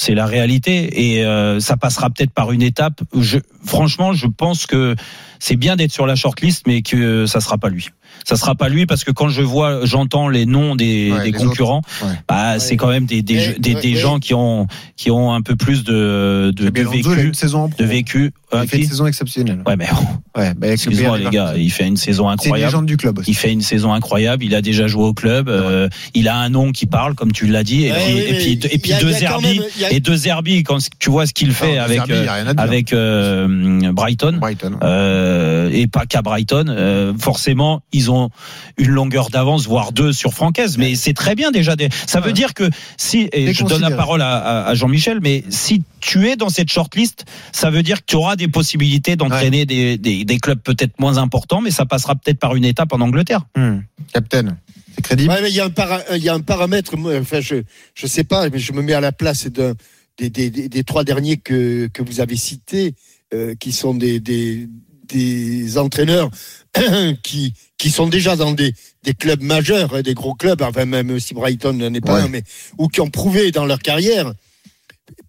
C'est la réalité, et euh, ça passera peut-être par une étape. Je, franchement, je pense que c'est bien d'être sur la shortlist, mais que ça sera pas lui. Ça sera pas lui parce que quand je vois, j'entends les noms des, Ouais, des les concurrents, Ouais. bah, c'est quand même des, des, des, des gens qui ont qui ont un peu plus de de, Alonso, il a vécu, une saison en pro. de vécu. Il Euh, fait une saison exceptionnelle. Ouais, mais Ouais, bah, avec le excuse-moi PL les gars, il fait une saison C'est une incroyable. légende du club aussi. Il fait une saison incroyable. Il a déjà joué au club. euh, il a un nom qui parle, comme tu l'as dit. Et Ouais, puis, oui, et puis, et puis deux il et deux Zerbi. Quand tu vois ce qu'il fait Non, avec Zerbi, euh, avec euh, Brighton. Brighton. Euh, et pas qu'à Brighton. euh, forcément, ils ont une longueur d'avance, voire deux sur Francaise. Mais c'est très bien déjà. Des... Ça veut dire que si, et je donne la parole à, à- à Jean-Michel, mais si tu es dans cette shortlist, ça veut dire que tu auras des possibilités d'entraîner des, des, des clubs peut-être moins importants, mais ça passera peut-être par une étape en Angleterre. Hmm. Captain, c'est crédible. Ouais, mais il y a un para- il y a un paramètre. Enfin, je je sais pas, mais je me mets à la place des, des, des, des trois derniers que que vous avez cités, euh, qui sont des des des entraîneurs qui qui sont déjà dans des des clubs majeurs, hein, des gros clubs. Enfin, même si Brighton n'en est pas Ouais. un, mais ou qui ont prouvé dans leur carrière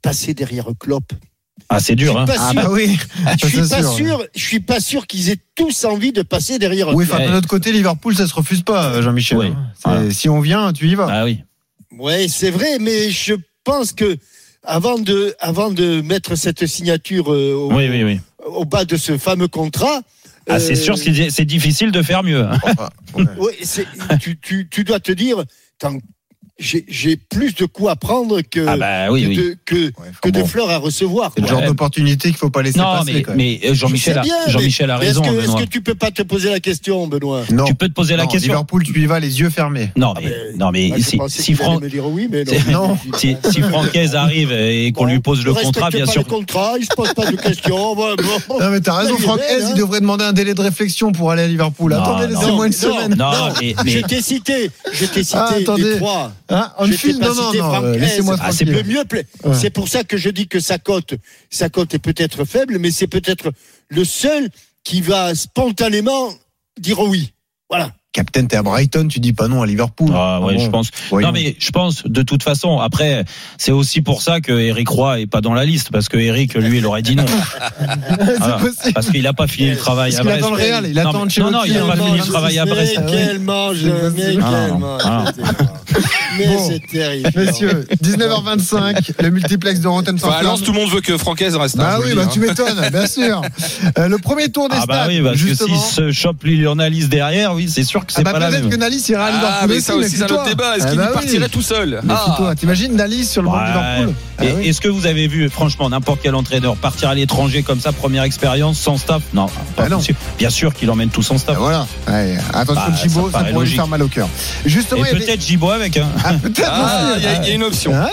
passer derrière Klopp. Ah, c'est dur, hein. Je suis pas Ah sûr. bah oui. Je suis pas sûr. Je suis pas sûr qu'ils aient tous envie de passer derrière. Oui, enfin, de l'autre côté, Liverpool, ça se refuse pas, Jean-Michel. Oui. hein. Si on vient, tu y vas. Ah oui. Ouais, c'est vrai, mais je pense que avant de, avant de mettre cette signature euh, au, Oui, oui, oui. au bas de ce fameux contrat. Ah, c'est euh, sûr, c'est c'est difficile de faire mieux. hein. Enfin, ouais. tu, tu, tu dois te dire, j'ai plus de coups à prendre que, Ah bah oui, que, oui. de, que, Ouais, que de fleurs à recevoir. C'est le genre d'opportunité qu'il faut pas laisser Non, passer. mais, quand même. mais euh, Jean-Michel Je a, sais bien, Jean-Michel a mais raison, Est-ce que, Benoît. que tu peux pas te poser la question, Benoît? Non. Tu peux te poser la question. Liverpool, tu y vas les yeux fermés. Non, Ah, mais, mais- non, mais je si, si, qu'il allait Fran- me dire oui, mais non. C'est- Non. si, si Francaise arrive et qu'on Bon, lui pose le contrat, bien pas sûr. le contrat, il se pose pas de questions. bon. Non, mais t'as raison, est Franck Hez, hein. il devrait demander un délai de réflexion pour aller à Liverpool. Attendez, non. laissez-moi une Non, semaine. Non, mais, mais t'ai cité, je t'ai cité Ah, attendez. Hein, on file Non, non, non, euh, laissez-moi Ah, c'est. Le mieux, Ouais. c'est pour ça que je dis que sa cote, sa cote est peut-être faible, mais c'est peut-être le seul qui va spontanément dire oui. Voilà. Captain, t'es à Brighton, tu dis pas non à Liverpool. Ah ouais, bon. je pense. Voyons. Non mais je pense de toute façon. Après, c'est aussi pour ça que Eric Roy est pas dans la liste parce que Eric lui il aurait dit non. Voilà. C'est possible. Parce qu'il a pas fini le travail Parce à qu'il Brest. attend le Real, il non, attend mais- non, non, il a pas fini le travail à Mais Brest. quel mange, C'est mais Ah, quel mange. ah. Mais Bon. c'est terrible. Messieurs, 19h25, le multiplex de Rotten à Lens, tout le monde veut que Francaise reste. hein, Ah oui, bah dis, tu hein. m'étonnes, bien sûr. Euh, le premier tour des Ah bah stades, oui, parce que justement. si se chope Lionel derrière, oui, c'est sûr que c'est Ah bah pas la peut-être que Nalis ira à Liverpool Ah, mais ça aussi, c'est un autre débat. Est-ce Ah qu'il bah oui. partirait tout seul? Ah. T'imagines Nalis sur le banc de. Liverpool? Ah oui. Est-ce que vous avez vu, franchement, n'importe quel entraîneur partir à l'étranger comme ça, première expérience, sans staff? Non, pas non. possible. Bien sûr qu'il emmène tout son staff. Voilà. Ouais, attention, Bah, Chibo, ça ça, pourrait lui faire mal au cœur. Justement, Et il y a des- peut-être Gibo avec. Hein. Ah, peut-être Ah, il y, a- il y a une option. Bah.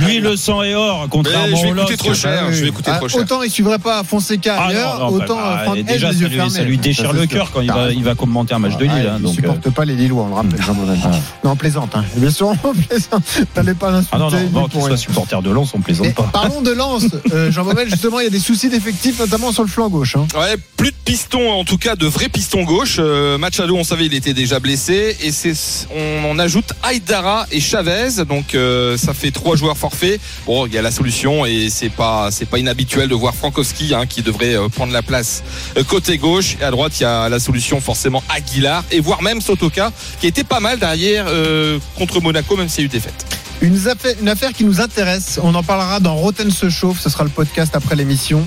Lui, le, sang est or, contrairement je vais au Je vais écouter trop cher. Autant il suivrait pas Fonseca Ah, autant bah, Hez, déjà, les ça yeux lui, fermés. ça lui déchire Ça, le cœur quand il va, raison. il va commenter un match de Ah, Lille. hein, il donc, euh, supporte pas les Lillois, on le rappelle, Jean Bonnet. Non, on plaisante. Hein. Bien sûr, on plaisante. T'allais pas l'insulter. Ah non, non, qu'il soit supporter de Lens, on plaisante pas. parlons de Lens, euh, Jean Bobel, justement, il y a des soucis d'effectifs, notamment sur le flanc gauche. Hein. Ouais, plus de pistons, en tout cas de vrais pistons gauche. Euh, match à deux, on savait il était déjà blessé et c'est on, on ajoute Aydara et Chavez, donc ça fait trois joueurs forfaits. Bon, il y a la solution et c'est pas pas inhabituel de voir Frankowski hein, qui devrait prendre la place côté gauche et à droite il y a la solution forcément Aguilar et voire même Sotoka qui était pas mal derrière euh, contre Monaco même s'il y a eu défaite. Une affaire, une affaire qui nous intéresse, on en parlera dans Roten se chauffe, ce sera le podcast après l'émission.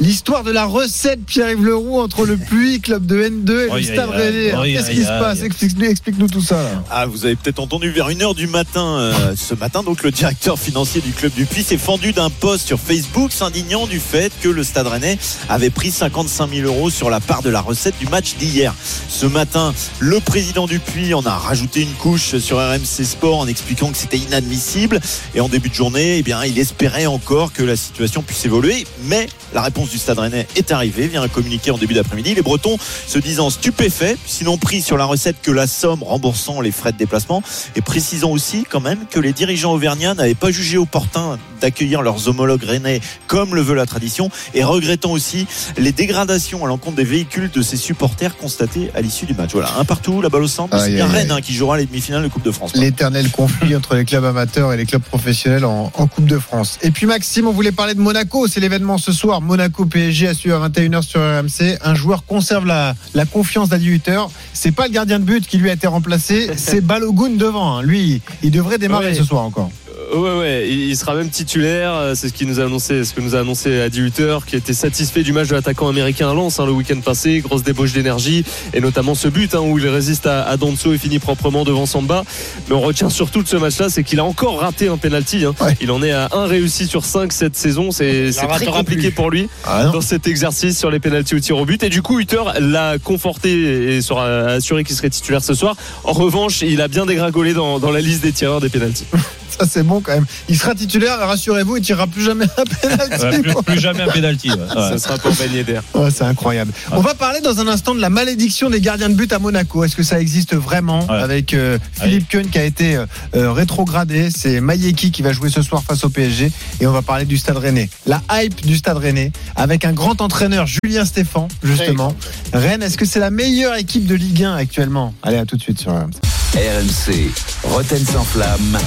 L'histoire de la recette Pierre-Yves Leroux entre le Puy, club de N2 et le Stade. Rennais. Qu'est-ce qui se passe Explique-nous tout ça. là. Ah, vous avez peut-être entendu vers 1h du matin euh, ce matin, donc le directeur financier du club du Puy s'est fendu d'un post sur Facebook s'indignant du fait que le Stade Rennais avait pris 55 000 euros sur la part de la recette du match d'hier. Ce matin, le président du Puy en a rajouté une couche sur RMC Sport en expliquant que c'était inadmissible et en début de journée, eh bien, il espérait encore que la situation puisse évoluer, mais la réponse du Stade Rennais est arrivée via un communiqué en début d'après-midi. Les Bretons se disant stupéfaits, sinon pris sur la recette que la somme remboursant les frais de déplacement et précisant aussi quand même que les dirigeants auvergnats n'avaient pas jugé opportun d'accueillir leurs homologues rennais comme le veut la tradition et regrettant aussi les dégradations à l'encontre des véhicules de ses supporters constatées à l'issue du match. Voilà, un partout, la balle au centre, c'est bien Rennes hein, qui jouera les demi-finales de Coupe de France. L'éternel conflit entre les clubs amateurs et les clubs professionnels en, en Coupe de France. Et puis Maxime, on voulait parler de Monaco. C'est l'événement ce soir. Monaco PSG à suivre à 21h sur RMC. Un joueur conserve la, la confiance d'un 18h. C'est pas le gardien de but qui lui a été remplacé. C'est Balogun devant. hein. Lui, il devrait démarrer Ouais. ce soir encore. Ouais, ouais, il sera même titulaire. euh, C'est ce qu'il nous a annoncé, ce que nous a annoncé à 18h, qui était satisfait du match de l'attaquant américain à Lens hein, le week-end passé. Grosse débauche d'énergie et notamment ce but hein, où il résiste à, à et finit proprement devant Samba. Mais on retient surtout de ce match-là, c'est qu'il a encore raté un penalty. hein. Il en est à un réussi sur 5 cette saison. C'est très compliqué plus. pour lui Ah dans cet exercice sur les pénaltys au tir au but. Et du coup, Hutter l'a conforté et sera assuré qu'il serait titulaire ce soir. En revanche, il a bien dégringolé dans, dans la liste des tireurs des pénaltys. Ça, c'est bon quand même. Il sera titulaire, rassurez-vous, il tirera plus jamais un penalty. Ouais, plus, plus jamais un pénalty. ouais. Ouais. Ça sera pour baigner d'air. Ouais, c'est incroyable. On va parler dans un instant de la malédiction des gardiens de but à Monaco. Est-ce que ça existe vraiment avec euh, Philippe Keun qui a été euh, euh, rétrogradé C'est Mayeki qui va jouer ce soir face au PSG et on va parler du Stade Rennais. La hype du Stade Rennais avec un grand entraîneur Julien Stéphan justement. Rennes, est-ce que c'est la meilleure équipe de Ligue 1 actuellement? Allez, à tout de suite sur RMC. RMC, Roten sans flamme.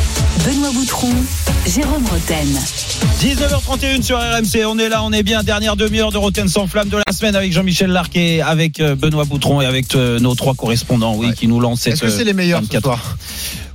Benoît Boutron, Jérôme Roten. 19h31 sur RMC, on est là, on est bien, dernière demi-heure de Roten sans flamme de la semaine avec Jean-Michel Larquet, avec euh, Benoît Boutron et avec euh, nos trois correspondants, oui, qui nous lancent cette Est-ce que c'est les meilleurs ce 24 soir?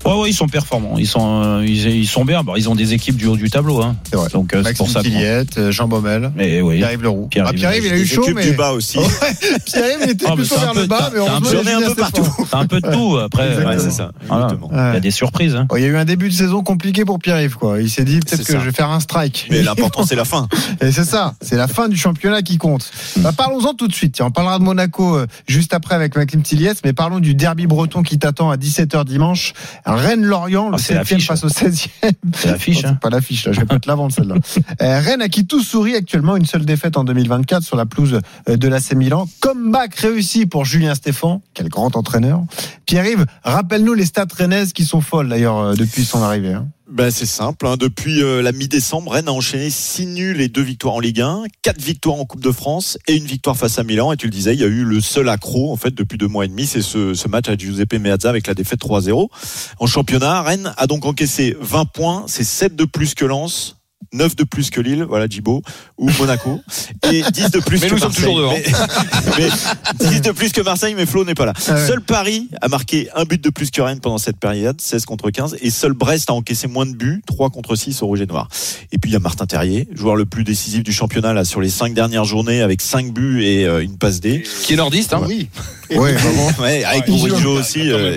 Ouais, ouais, ils sont performants, ils sont, euh, ils, ils sont bien. Bon, ils ont des équipes du haut du tableau, hein. C'est vrai. Donc euh, c'est Maxime pour ça. Tilliette, euh, Jean Baumel, Mais oui. Pierre-Yves Leroux. Pierre-Yves Ah, Pierre-Yves, il a eu chaud, mais du bas aussi. Ouais, Pierre-Yves, il était Ah, plutôt vers peu- le bas, t'as- mais on peu- J'en ai un peu partout. T'as un peu de tout après. Ouais. c'est ça, exactement. Il y a des surprises. Hein. Il y a eu un début de saison compliqué pour Pierre-Yves, quoi. Il s'est dit peut-être que je vais faire un strike. Mais l'important c'est la fin. Et c'est ça, c'est la fin du championnat qui compte. Bah, parlons-en tout de suite. On parlera de Monaco euh, juste après avec Maxime Tilliès, mais parlons du derby breton qui t'attend à 17h dimanche. Rennes-Lorient, le Ah, c'est 7e l'affiche. face au 16e. C'est l'affiche. Non, Hein. pas l'affiche, là. Je vais pas te la vendre, celle-là. Euh, Rennes à qui tout sourit actuellement, une seule défaite en 2024 sur la pelouse euh, de l'AC Milan. Comeback réussi pour Julien Stéphan. Quel grand entraîneur. Pierre-Yves, rappelle-nous les stats rennaises qui sont folles, d'ailleurs, euh, depuis son arrivée. hein. Ben, c'est simple. hein. Depuis euh, la mi-décembre, Rennes a enchaîné 6 nuls et 2 victoires en Ligue 1, 4 victoires en Coupe de France et une victoire face à Milan. Et tu le disais, il y a eu le seul accro en fait depuis deux mois et demi, c'est ce, ce match à Giuseppe Meazza avec la défaite 3-0. En championnat, Rennes a donc encaissé 20 points, c'est 7 de plus que Lens. 9 de plus que Lille, voilà Djibo, ou Monaco, et 10 de plus Mais que nous sommes Marseille. toujours devant. Mais, mais 10 de plus que Marseille, mais Flo n'est pas là. Ah ouais. Seul Paris a marqué un but de plus que Rennes pendant cette période, 16 contre 15, et seul Brest a encaissé moins de buts, 3 contre 6 au Rouge et Noir. Et puis il y a Martin Terrier, joueur le plus décisif du championnat là, sur les 5 dernières journées avec 5 buts et euh, une passe D. Qui est nordiste, hein. Oui. Ouais, vraiment. Ouais, avec Mourinho aussi. euh, et.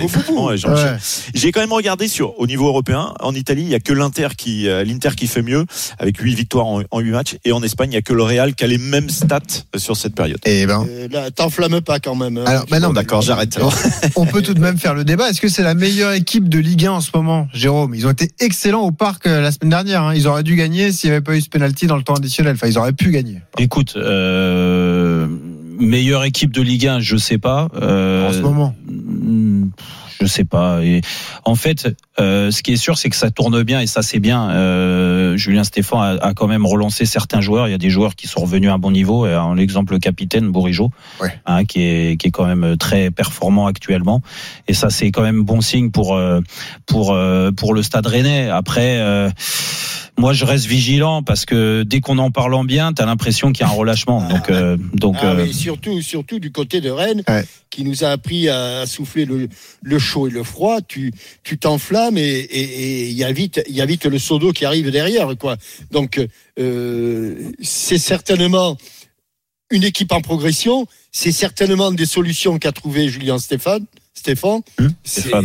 J'ai quand même regardé sur au niveau européen. En Italie, il y a que l'Inter qui euh, l'Inter qui fait mieux avec 8 victoires en, en 8 matchs. Et en Espagne, il y a que le Real qui a les mêmes stats euh, sur cette période. Eh ben. T'enflamme pas quand même. hein. Alors, bah non, d'accord, j'arrête. On, on peut tout de même faire le débat. Est-ce que c'est la meilleure équipe de Ligue 1 en ce moment, Jérôme? Ils ont été excellents au parc euh, la semaine dernière. hein. Ils auraient dû gagner s'il n'y avait pas eu ce penalty dans le temps additionnel. Enfin, ils auraient pu gagner. Écoute, euh, meilleure équipe de Ligue 1, je sais pas. Euh, En ce moment. hmm, Je sais pas. Et en fait, euh, ce qui est sûr, c'est que ça tourne bien et ça c'est bien. Euh, euh, Julien Stéphan a, a quand même relancé certains joueurs. Il y a des joueurs qui sont revenus à un bon niveau. En l'exemple, le capitaine Bourigeau, hein, qui est qui est quand même très performant actuellement. Et ça, c'est quand même bon signe pour euh, pour euh, pour le Stade Rennais. Après. Moi, je reste vigilant parce que dès qu'on en parle en bien, t'as l'impression qu'il y a un relâchement. Donc, euh, donc, Ah, euh, mais surtout, surtout du côté de Rennes, qui nous a appris à, souffler le, le chaud et le froid. Tu, tu t'enflammes et et- et il y a vite, il y a vite le seau d'eau qui arrive derrière, quoi. Donc, euh, c'est certainement une équipe en progression. C'est certainement des solutions qu'a trouvé Julien Stéphane, Stéphane.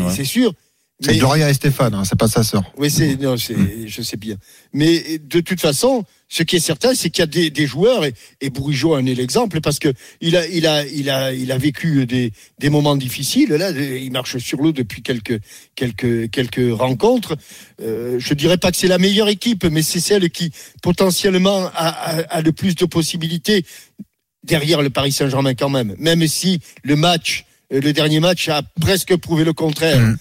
Ouais. c'est sûr. C'est Gloria et Stéphane, hein, c'est pas sa sœur. oui, c'est, non, c'est, je sais bien. Mais de toute façon, ce qui est certain, c'est qu'il y a des, des joueurs, et, et Bourigeau en est l'exemple, parce que il a, il a, il a, il a vécu des, des moments difficiles. Là, il marche sur l'eau depuis quelques, quelques, quelques rencontres. Euh, je dirais pas que c'est la meilleure équipe, mais c'est celle qui potentiellement a, a, a le plus de possibilités derrière le Paris Saint-Germain quand même. Même si le match, euh, le dernier match a presque prouvé le contraire.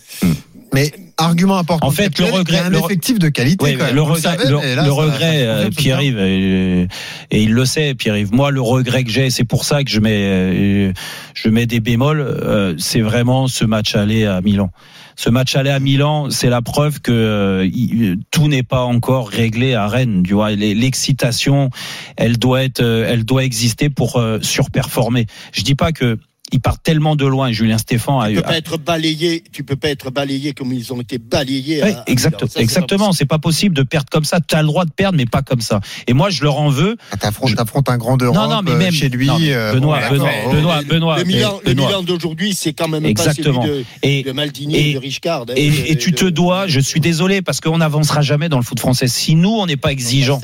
Mais argument important. En fait, le regret, un le effectif de qualité. Quand même. le regret, savait, le, là, regret, euh, Pierre-Yves, euh, et il le sait, Pierre-Yves. Moi, le regret que j'ai, c'est pour ça que je mets, euh, je mets des bémols. euh, c'est vraiment ce match aller à Milan. Ce match aller à Milan, c'est la preuve que euh, tout n'est pas encore réglé à Rennes. Tu vois, l'excitation, elle doit être, elle doit exister pour surperformer. Je dis pas que ils partent tellement de loin. Julien Stéphan a Tu eu. peux pas être balayé, tu peux pas être balayé comme ils ont été balayés. Ouais, à- exact-. Ça, exactement. C'est pas possible de perdre comme ça. Tu as le droit de perdre, mais pas comme ça. Et moi, je leur en veux. T'affrontes, t'affrontes un grand d'Europe Non, non, mais euh, même- chez lui. non, euh, Benoît, bon, Benoît. Benoît, Benoît, Le Milan, le Benoît. Milan d'aujourd'hui, c'est quand même Exactement. pas celui de, Et- de Maldini et- et de Richcard. hein, Et, de- et tu te dois, je suis désolé, parce qu'on n'avancera jamais dans le foot français. Si nous, on n'est pas exigeant,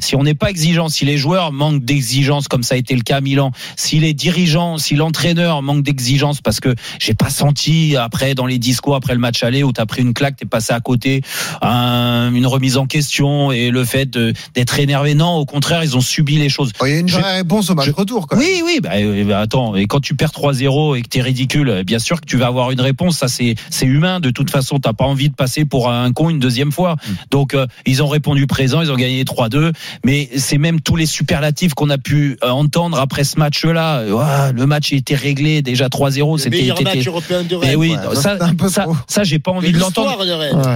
si on n'est pas exigeant, si les joueurs manquent d'exigence, comme ça a été le cas à Milan, si les dirigeants, si l'entraîneur manque d'exigence, parce que j'ai pas senti après dans les discours après le match aller où t'as pris une claque, t'es passé à côté, un- une remise en question et le fait d'être énervé. Non, au contraire, ils ont subi les choses. Il y a une Je- vraie réponse au match retour. Oui, oui, bah, euh, bah, attends, et quand tu perds 3-0 et que t'es ridicule, euh, bien sûr que tu vas avoir une réponse, ça c'est c'est humain, de toute façon, t'as pas envie de passer pour un con une deuxième fois. Donc euh, ils ont répondu présent, ils ont gagné 3-2, mais c'est même tous les superlatifs qu'on a pu entendre après ce match-là. Le match était réglé déjà 3-0, Le c'était meilleur c'était- match européen de Rennes. oui, Ouais, ça, ça, ça, j'ai pas envie De de l'entendre.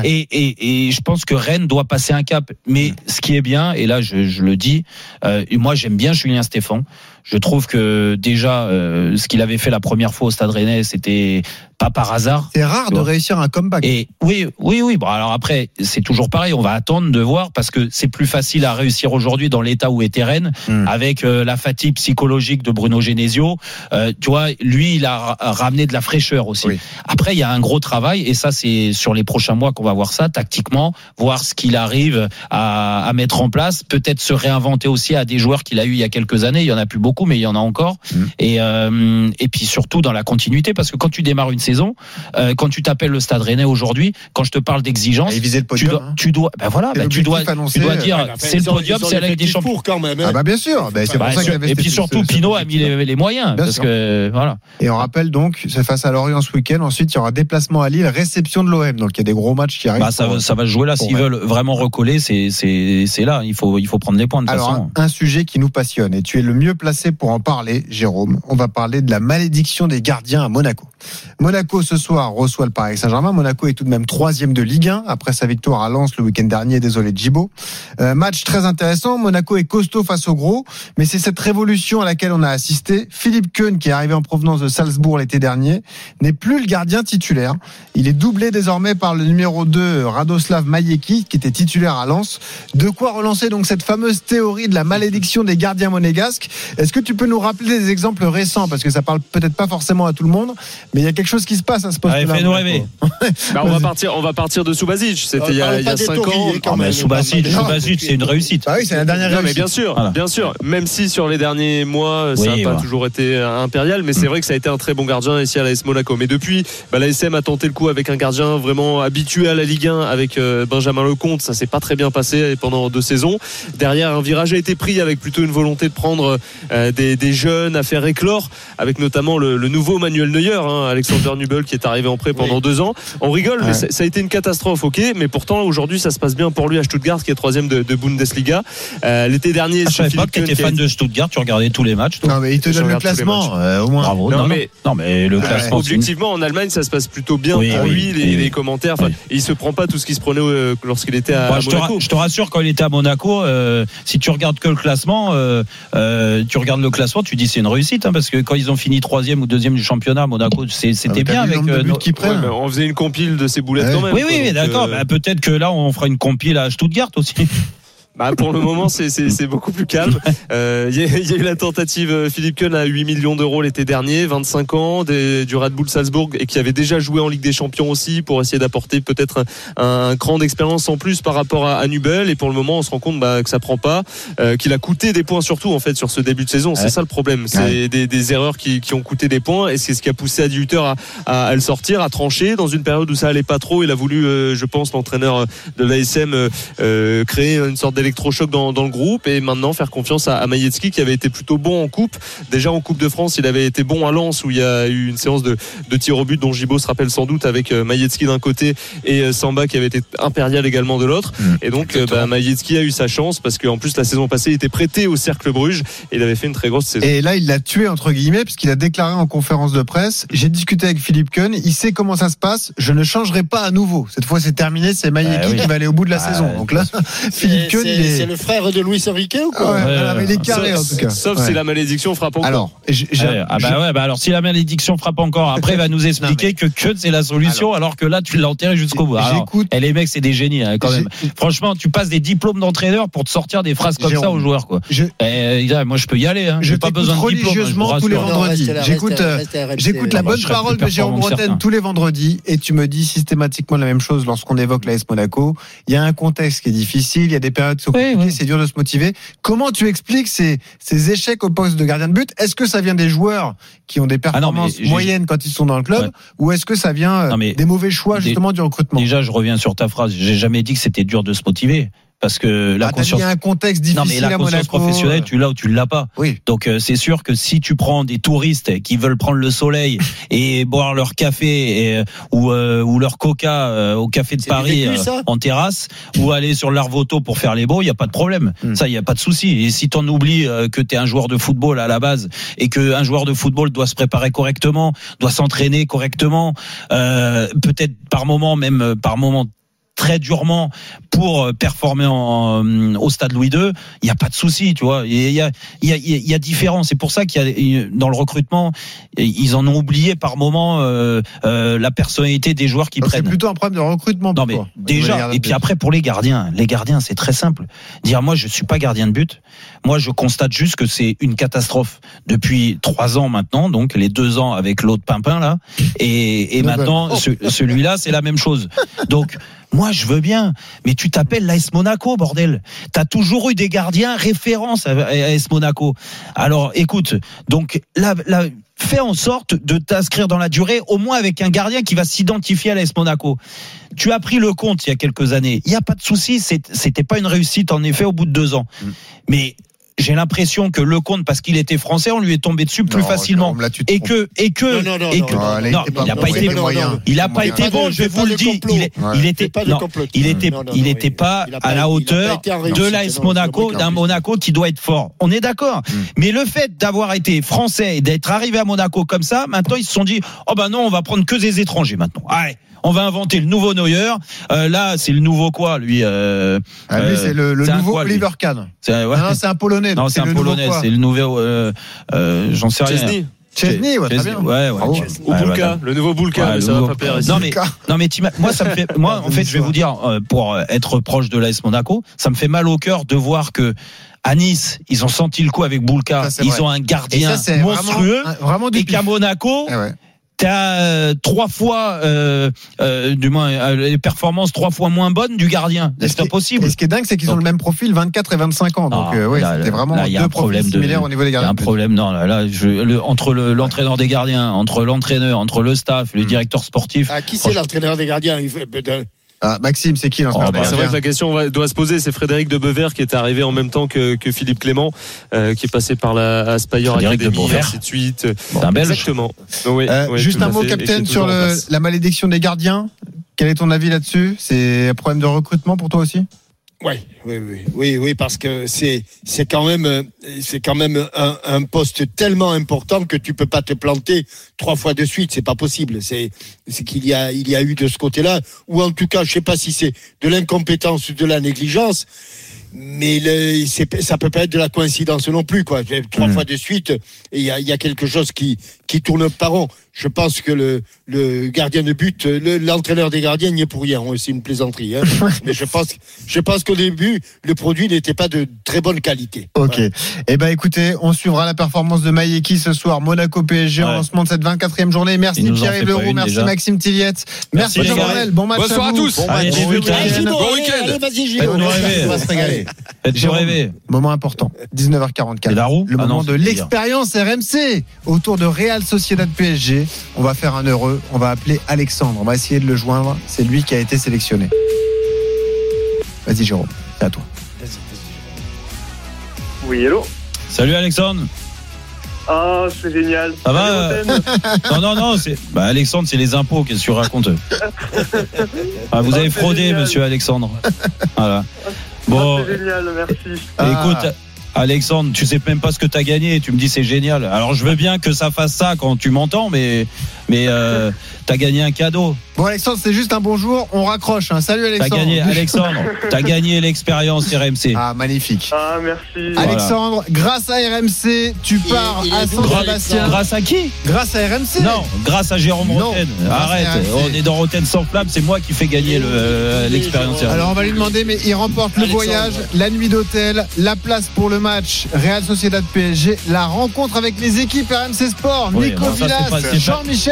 Et, et, et je pense que Rennes doit passer un cap. Mais ce qui est bien, et là je, je le dis, euh, et moi j'aime bien Julien Stéphan. Je trouve que déjà euh, ce qu'il avait fait la première fois au Stade Rennais, c'était pas par hasard. C'est rare de réussir un comeback. Et oui, oui, oui. Bon, alors après, c'est toujours pareil. On va attendre de voir parce que c'est plus facile à réussir aujourd'hui dans l'état où était Rennes, Hmm. avec euh, la fatigue psychologique de Bruno Genesio. Euh, tu vois, lui, il a ra- ramené de la fraîcheur aussi. Après, il y a un gros travail et ça, c'est sur les prochains mois qu'on va voir ça tactiquement, voir ce qu'il arrive à, à mettre en place, peut-être se réinventer aussi à des joueurs qu'il a eu il y a quelques années. Il y en a plus beaucoup, mais il y en a encore. Et euh, et puis surtout dans la continuité, parce que quand tu démarres une saison, euh, quand tu t'appelles le Stade Rennais aujourd'hui, quand je te parle d'exigence, tu dois, tu dois, ben voilà, ben tu dois, l'objectif annoncé. tu dois dire, Ouais, bah, c'est le podium, c'est la Ligue des Champions. pour quand même. hein. Ah bah bien sûr, bah, c'est Bah, pour ça qu'il et puis surtout, ce- ce- Pinot a mis les, les moyens, Bien parce sûr. que voilà. Et on rappelle donc, c'est face à Lorient ce week-end. Ensuite, il y aura déplacement à Lille, réception de l'OM. Donc il y a des gros matchs qui arrivent. Bah, ça, pour- va- ça va se jouer là. S'ils veulent vraiment recoller, c'est là. Il faut il faut prendre les points de toute Alors, façon. un, un sujet qui nous passionne et tu es le mieux placé pour en parler, Jérôme. On va parler de la malédiction des gardiens à Monaco. Monaco ce soir reçoit le Paris Saint-Germain. Monaco est tout de même troisième de Ligue 1 après sa victoire à Lens le week-end dernier. Désolé Djibo. Euh, match très intéressant. Monaco est costaud face au gros, mais c'est cette révolution à laquelle on a assisté. Philippe Keun, qui est arrivé en provenance de Salzbourg l'été dernier, n'est plus le gardien titulaire. Il est doublé désormais par le numéro 2 Radoslav Majeki, qui était titulaire à Lens. De quoi relancer donc cette fameuse théorie de la malédiction des gardiens monégasques. Est-ce que tu peux nous rappeler des exemples récents? Parce que ça parle peut-être pas forcément à tout le monde, mais il y a quelque chose qui se passe à ce poste-là. Allez, fais-nous rêver. Bah, on va partir, on va partir de Subasic. C'était il y a, il y a cinq ans. Ah, mais Subasic, Subasic, c'est une réussite. Ah oui, c'est la dernière Non, mais réussite. bien sûr, Voilà. bien sûr. Même si sur les derniers mois, ça n'a pas voilà. toujours été impérial, mais c'est vrai que ça a été un très bon gardien ici à l'AS Monaco. Mais depuis, bah, l'ASM a tenté le coup avec un gardien vraiment habitué à la Ligue 1, avec euh, Benjamin Lecomte. Ça s'est pas très bien passé pendant deux saisons. Derrière, un virage a été pris avec plutôt une volonté de prendre euh, euh, des, des jeunes, à faire éclore, avec notamment le, le nouveau Manuel Neuer, hein, Alexander Nubel, qui est arrivé en prêt pendant deux ans. On rigole, mais Ouais. ça, ça a été une catastrophe, ok, mais pourtant aujourd'hui ça se passe bien pour lui à Stuttgart, qui est troisième de, de Bundesliga. Euh, L'été dernier, Ah, je savais pas que t'étais fan de Stuttgart, tu regardais tous les matchs. toi. Non, mais il te donne le classement, euh, au moins. Bravo. Non, Non, mais- non, mais le classement. Objectivement, en Allemagne, ça se passe plutôt bien Oui, pour oui, lui, les, oui. les commentaires. Il se prend pas tout ce qui se prenait euh, lorsqu'il était à, Moi, à je, te, Monaco. je te rassure, quand il était à Monaco, euh, si tu regardes que le classement, euh, euh, tu regardes le classement, tu dis c'est une réussite, hein, parce que quand ils ont fini troisième ou deuxième du championnat, Monaco, Ah, c'était bien avec. euh, nos- Ouais, mais on faisait une compile de ces boulettes Ouais. quand même. Oui, quoi. oui, d'accord. euh, Bah, Peut-être que là, on fera une compile à Stuttgart aussi. Bah, pour le moment, c'est- beaucoup plus calme. Euh, Il y, a- il y a eu la tentative euh, Philippe Kuhn à 8 millions d'euros l'été dernier, 25 ans, des, du Red Bull Salzbourg et qui avait déjà joué en Ligue des Champions aussi pour essayer d'apporter peut-être un, un cran d'expérience en plus par rapport à, à Nubel. Et pour le moment, on se rend compte bah, que ça prend pas, euh, qu'il a coûté des points surtout en fait sur ce début de saison. C'est ça le problème. C'est Ouais. des, des erreurs qui, qui ont coûté des points et c'est ce qui a poussé Adi Hutter à, à, à le sortir, à trancher dans une période où ça allait pas trop. Il a voulu, euh, je pense, l'entraîneur de l'ASM euh, euh, créer une sorte d'électrochoc dans, dans le groupe et maintenant faire confiance à, à qui avait été plutôt bon en coupe. Déjà en Coupe de France, il avait été bon à Lens où il y a eu une séance de, de tir au but dont Gibo se rappelle sans doute avec euh, Maïetski d'un côté et euh, Samba qui avait été impérial également de l'autre. Et donc euh, bah, a eu sa chance parce qu'en plus la saison passée il était prêté au Cercle Bruges et il avait fait une très grosse saison. Et là, il l'a tué, entre guillemets, puisqu'il a déclaré en conférence de presse J'ai discuté avec Philippe Kuhn, il sait comment ça se passe, je ne changerai pas à nouveau. Cette fois, c'est terminé, c'est Maïeki Ah oui. qui va aller au bout de la Ah, saison. Donc là, Philippe Kuhn, C'est est. c'est le frère de Luis Enrique ou Ah quoi ouais, voilà, mais il est carré, en sauf tout cas. sauf Ouais. si la malédiction frappe encore. Alors, Ouais, ah bah ouais, bah alors si la malédiction frappe encore, après il va nous expliquer que que c'est la solution, alors, que là tu l'as enterré jusqu'au bout. Alors, J'écoute. Et les mecs, c'est des génies hein, quand même. Franchement, tu passes des diplômes d'entraîneur pour te sortir des phrases comme ça aux joueurs, quoi. je, Et, là, moi, je peux y aller. Hein. je J'ai pas besoin de hein, religieusement tous les vendredis. J'écoute, euh. J'écoute la Ah bonne parole de Jérôme Bretagne certains. tous les vendredis et tu me dis systématiquement la même chose lorsqu'on évoque l'AS Monaco. Il y a un contexte qui est difficile, il y a des périodes Oui, c'est dur de se motiver. Comment tu expliques ces, ces échecs au poste de gardien de but? Est-ce que ça vient des joueurs qui ont des Ah non, performances moyennes quand ils sont dans le club Ouais. ou est-ce que ça vient euh, Non, mais des mauvais choix des- justement du recrutement? Déjà, je reviens sur ta phrase. J'ai jamais dit que c'était dur de se motiver. Parce que la Ah, conscience. Il y a un contexte difficile Non, mais la à conscience Monaco. professionnelle, tu l'as ou tu l'as pas. Oui. Donc euh, c'est sûr que si tu prends des touristes qui veulent prendre le soleil et boire leur café et, euh, ou, euh, ou leur coca euh, au café de Paris vécu, euh, en terrasse ou aller sur l'Arvoto pour faire les beaux, il y a pas de problème. Hmm. Ça, il y a pas de souci. Et si t'en oublies euh, que t'es un joueur de football à la base et que un joueur de football doit se préparer correctement, doit s'entraîner correctement, euh, peut-être par moment même euh, par moment très durement pour euh, performer en, en- au stade Louis II, il n'y a pas de souci, tu vois. Il y a, il y a, il y a différent. C'est pour ça qu'il y a dans le recrutement, ils en ont oublié par moment euh, euh, la personnalité des joueurs qui Donc, C'est prennent. plutôt un problème de recrutement. Non mais déjà et puis après pour les gardiens, les gardiens c'est très simple. Dire moi je suis pas gardien de but, moi je constate juste que c'est une catastrophe depuis trois ans maintenant, donc les deux ans avec l'autre pimpin là, et, et maintenant ce- celui-là c'est la même chose. Donc moi je veux bien, mais tu t'appelles l'AS Monaco bordel. T'as toujours eu des gardiens référence à AS Monaco. Alors écoute, donc là, là fais en sorte de t'inscrire dans la durée, au moins avec un gardien qui va s'identifier à l'AS Monaco. Tu as pris le compte il y a quelques années. Il n'y a pas de souci. C'était pas une réussite en effet au bout de deux ans. Mm. Mais j'ai l'impression que le compte, parce qu'il était français, on lui est tombé dessus plus Non, facilement. Là, Et que, et que, Non, non, non, et que, non, là, il pas n'a pas été bon. moyen. Il n'a pas été bon, je vous le dis. Il, est- Ouais. il était, il était, Non, non, il était pas à la hauteur de l'AS Monaco, d'un Monaco qui doit être fort. On est d'accord. Mm. Mais le fait d'avoir été français et d'être arrivé à Monaco comme ça, maintenant ils se sont dit, oh ben non, on va prendre que des étrangers maintenant. Allez. On va inventer le nouveau Neuer. Euh, là, c'est le nouveau quoi, lui euh, Ah, lui, euh, c'est le, nouveau quoi, Oliver Kahn. C'est ouais. Ah non, c'est un Polonais. Non, c'est un le nouveau Polonais. C'est le nouveau. Euh, euh, J'en sais rien. Chesney Chesney, ouais, très bien. Ouais, ouais. Bravo. ou voilà. le nouveau Bulka, Ouais, mais le ça nouveau- va pas plaire ici. Non mais, non mais moi ça me fait moi en fait je vais vous dire pour être proche de l'AS Monaco ça me fait mal au cœur de voir que à Nice ils ont senti le coup avec Boulka Ça, ils vrai. ont un gardien ça, c'est monstrueux Vraiment, vraiment du et qu'à. Monaco Eh ouais. T'as euh, trois fois euh, euh, du moins les performances trois fois moins bonnes du gardien c'est impossible ce qui est dingue, c'est qu'ils ont le même profil, 24 et 25 ans. Donc, Ah, euh, ouais, c'était vraiment là, y a deux un problème profils de- similaires au niveau des Il y a gardiens. un problème. Non, là, là, je, le- entre le- l'entraîneur des gardiens, entre l'entraîneur, entre le staff, Hmm. le directeur sportif. Ah, qui c'est l'entraîneur des gardiens? Il fait- Ah, Maxime, c'est qui Oh, l'entraîneur bah, des c'est vrai que la question doit se poser. C'est Frédéric de Bever qui est arrivé en même temps que, que Philippe Clément, euh, qui est passé par la Aspire Academy, Bever. ainsi de suite. C'est un Belge. Exactement. Oui, Euh, oui, juste un mot, toujours sur le, la malédiction des gardiens. Quel est ton avis là-dessus? C'est un problème de recrutement pour toi aussi? Oui, oui, oui, oui, oui, parce que c'est c'est quand même euh, c'est quand même un, un poste tellement important que tu peux pas te planter trois fois de suite, c'est pas possible. C'est c'est qu'il y a il y a eu de ce côté-là, ou en tout cas, je sais pas si c'est de l'incompétence ou de la négligence, mais le, c'est ça peut pas être de la coïncidence non plus, quoi. Trois fois de suite, il y a il y a quelque chose qui qui tourne pas rond. Je pense que le le gardien de but, le- l'entraîneur des gardiens n'y est pour rien. C'est une plaisanterie, hein. mais je pense je pense qu'au début, le produit n'était pas de très bonne qualité. Ok. Eh ben écoutez, on suivra la performance de Maïeki ce soir. Monaco PSG en Ouais. lancement de cette 24e journée. Merci en Pierre-Yves Leroux, merci déjà. Maxime Tilliette, merci. Jean-Noël. Bon match Bonsoir à vous. tous. Bon Allez, bon Bon week-end. week-end. Bon rêver. on va se régaler. Moment important, 19h44. Et la roue Le Ah moment non, de l'expérience RMC autour de Real Sociedad PSG. On va faire un heureux. On va appeler Alexandre. On va essayer de le joindre. C'est lui qui a été sélectionné. Vas-y, Jérôme. C'est à toi. Oui, hello. Salut Alexandre. Ah, c'est génial. Ça va euh. Non, non, non. c'est- Bah, Alexandre, c'est les impôts. Qu'est-ce que tu racontes Ah, Vous Ah, avez fraudé, génial. monsieur Alexandre. Voilà. Ah, Bon, c'est génial, merci. Ah. Alexandre, tu sais même pas ce que tu as gagné, tu me dis c'est génial. Alors je veux bien que ça fasse ça quand tu m'entends, mais mais euh, t'as gagné un cadeau. Bon, Alexandre, c'est juste un bonjour. On raccroche. hein. Salut, T'as Alexandre. gagné, Alexandre. T'as gagné l'expérience RMC. Ah, magnifique. Ah, merci. Voilà. Alexandre, grâce à RMC, tu pars il à Saint-Sébastien. Grâce à qui? Grâce à RMC Non, grâce à Jérôme Non, Roten. Arrête, on est dans Roten sans flamme, c'est moi qui fais gagner le, euh, l'expérience RMC. Alors on va lui demander, mais il remporte le Alexandre. voyage, la nuit d'hôtel, la place pour le match Real Sociedad PSG, la rencontre avec les équipes RMC Sport, Oui, Nico bon, Villas, pas-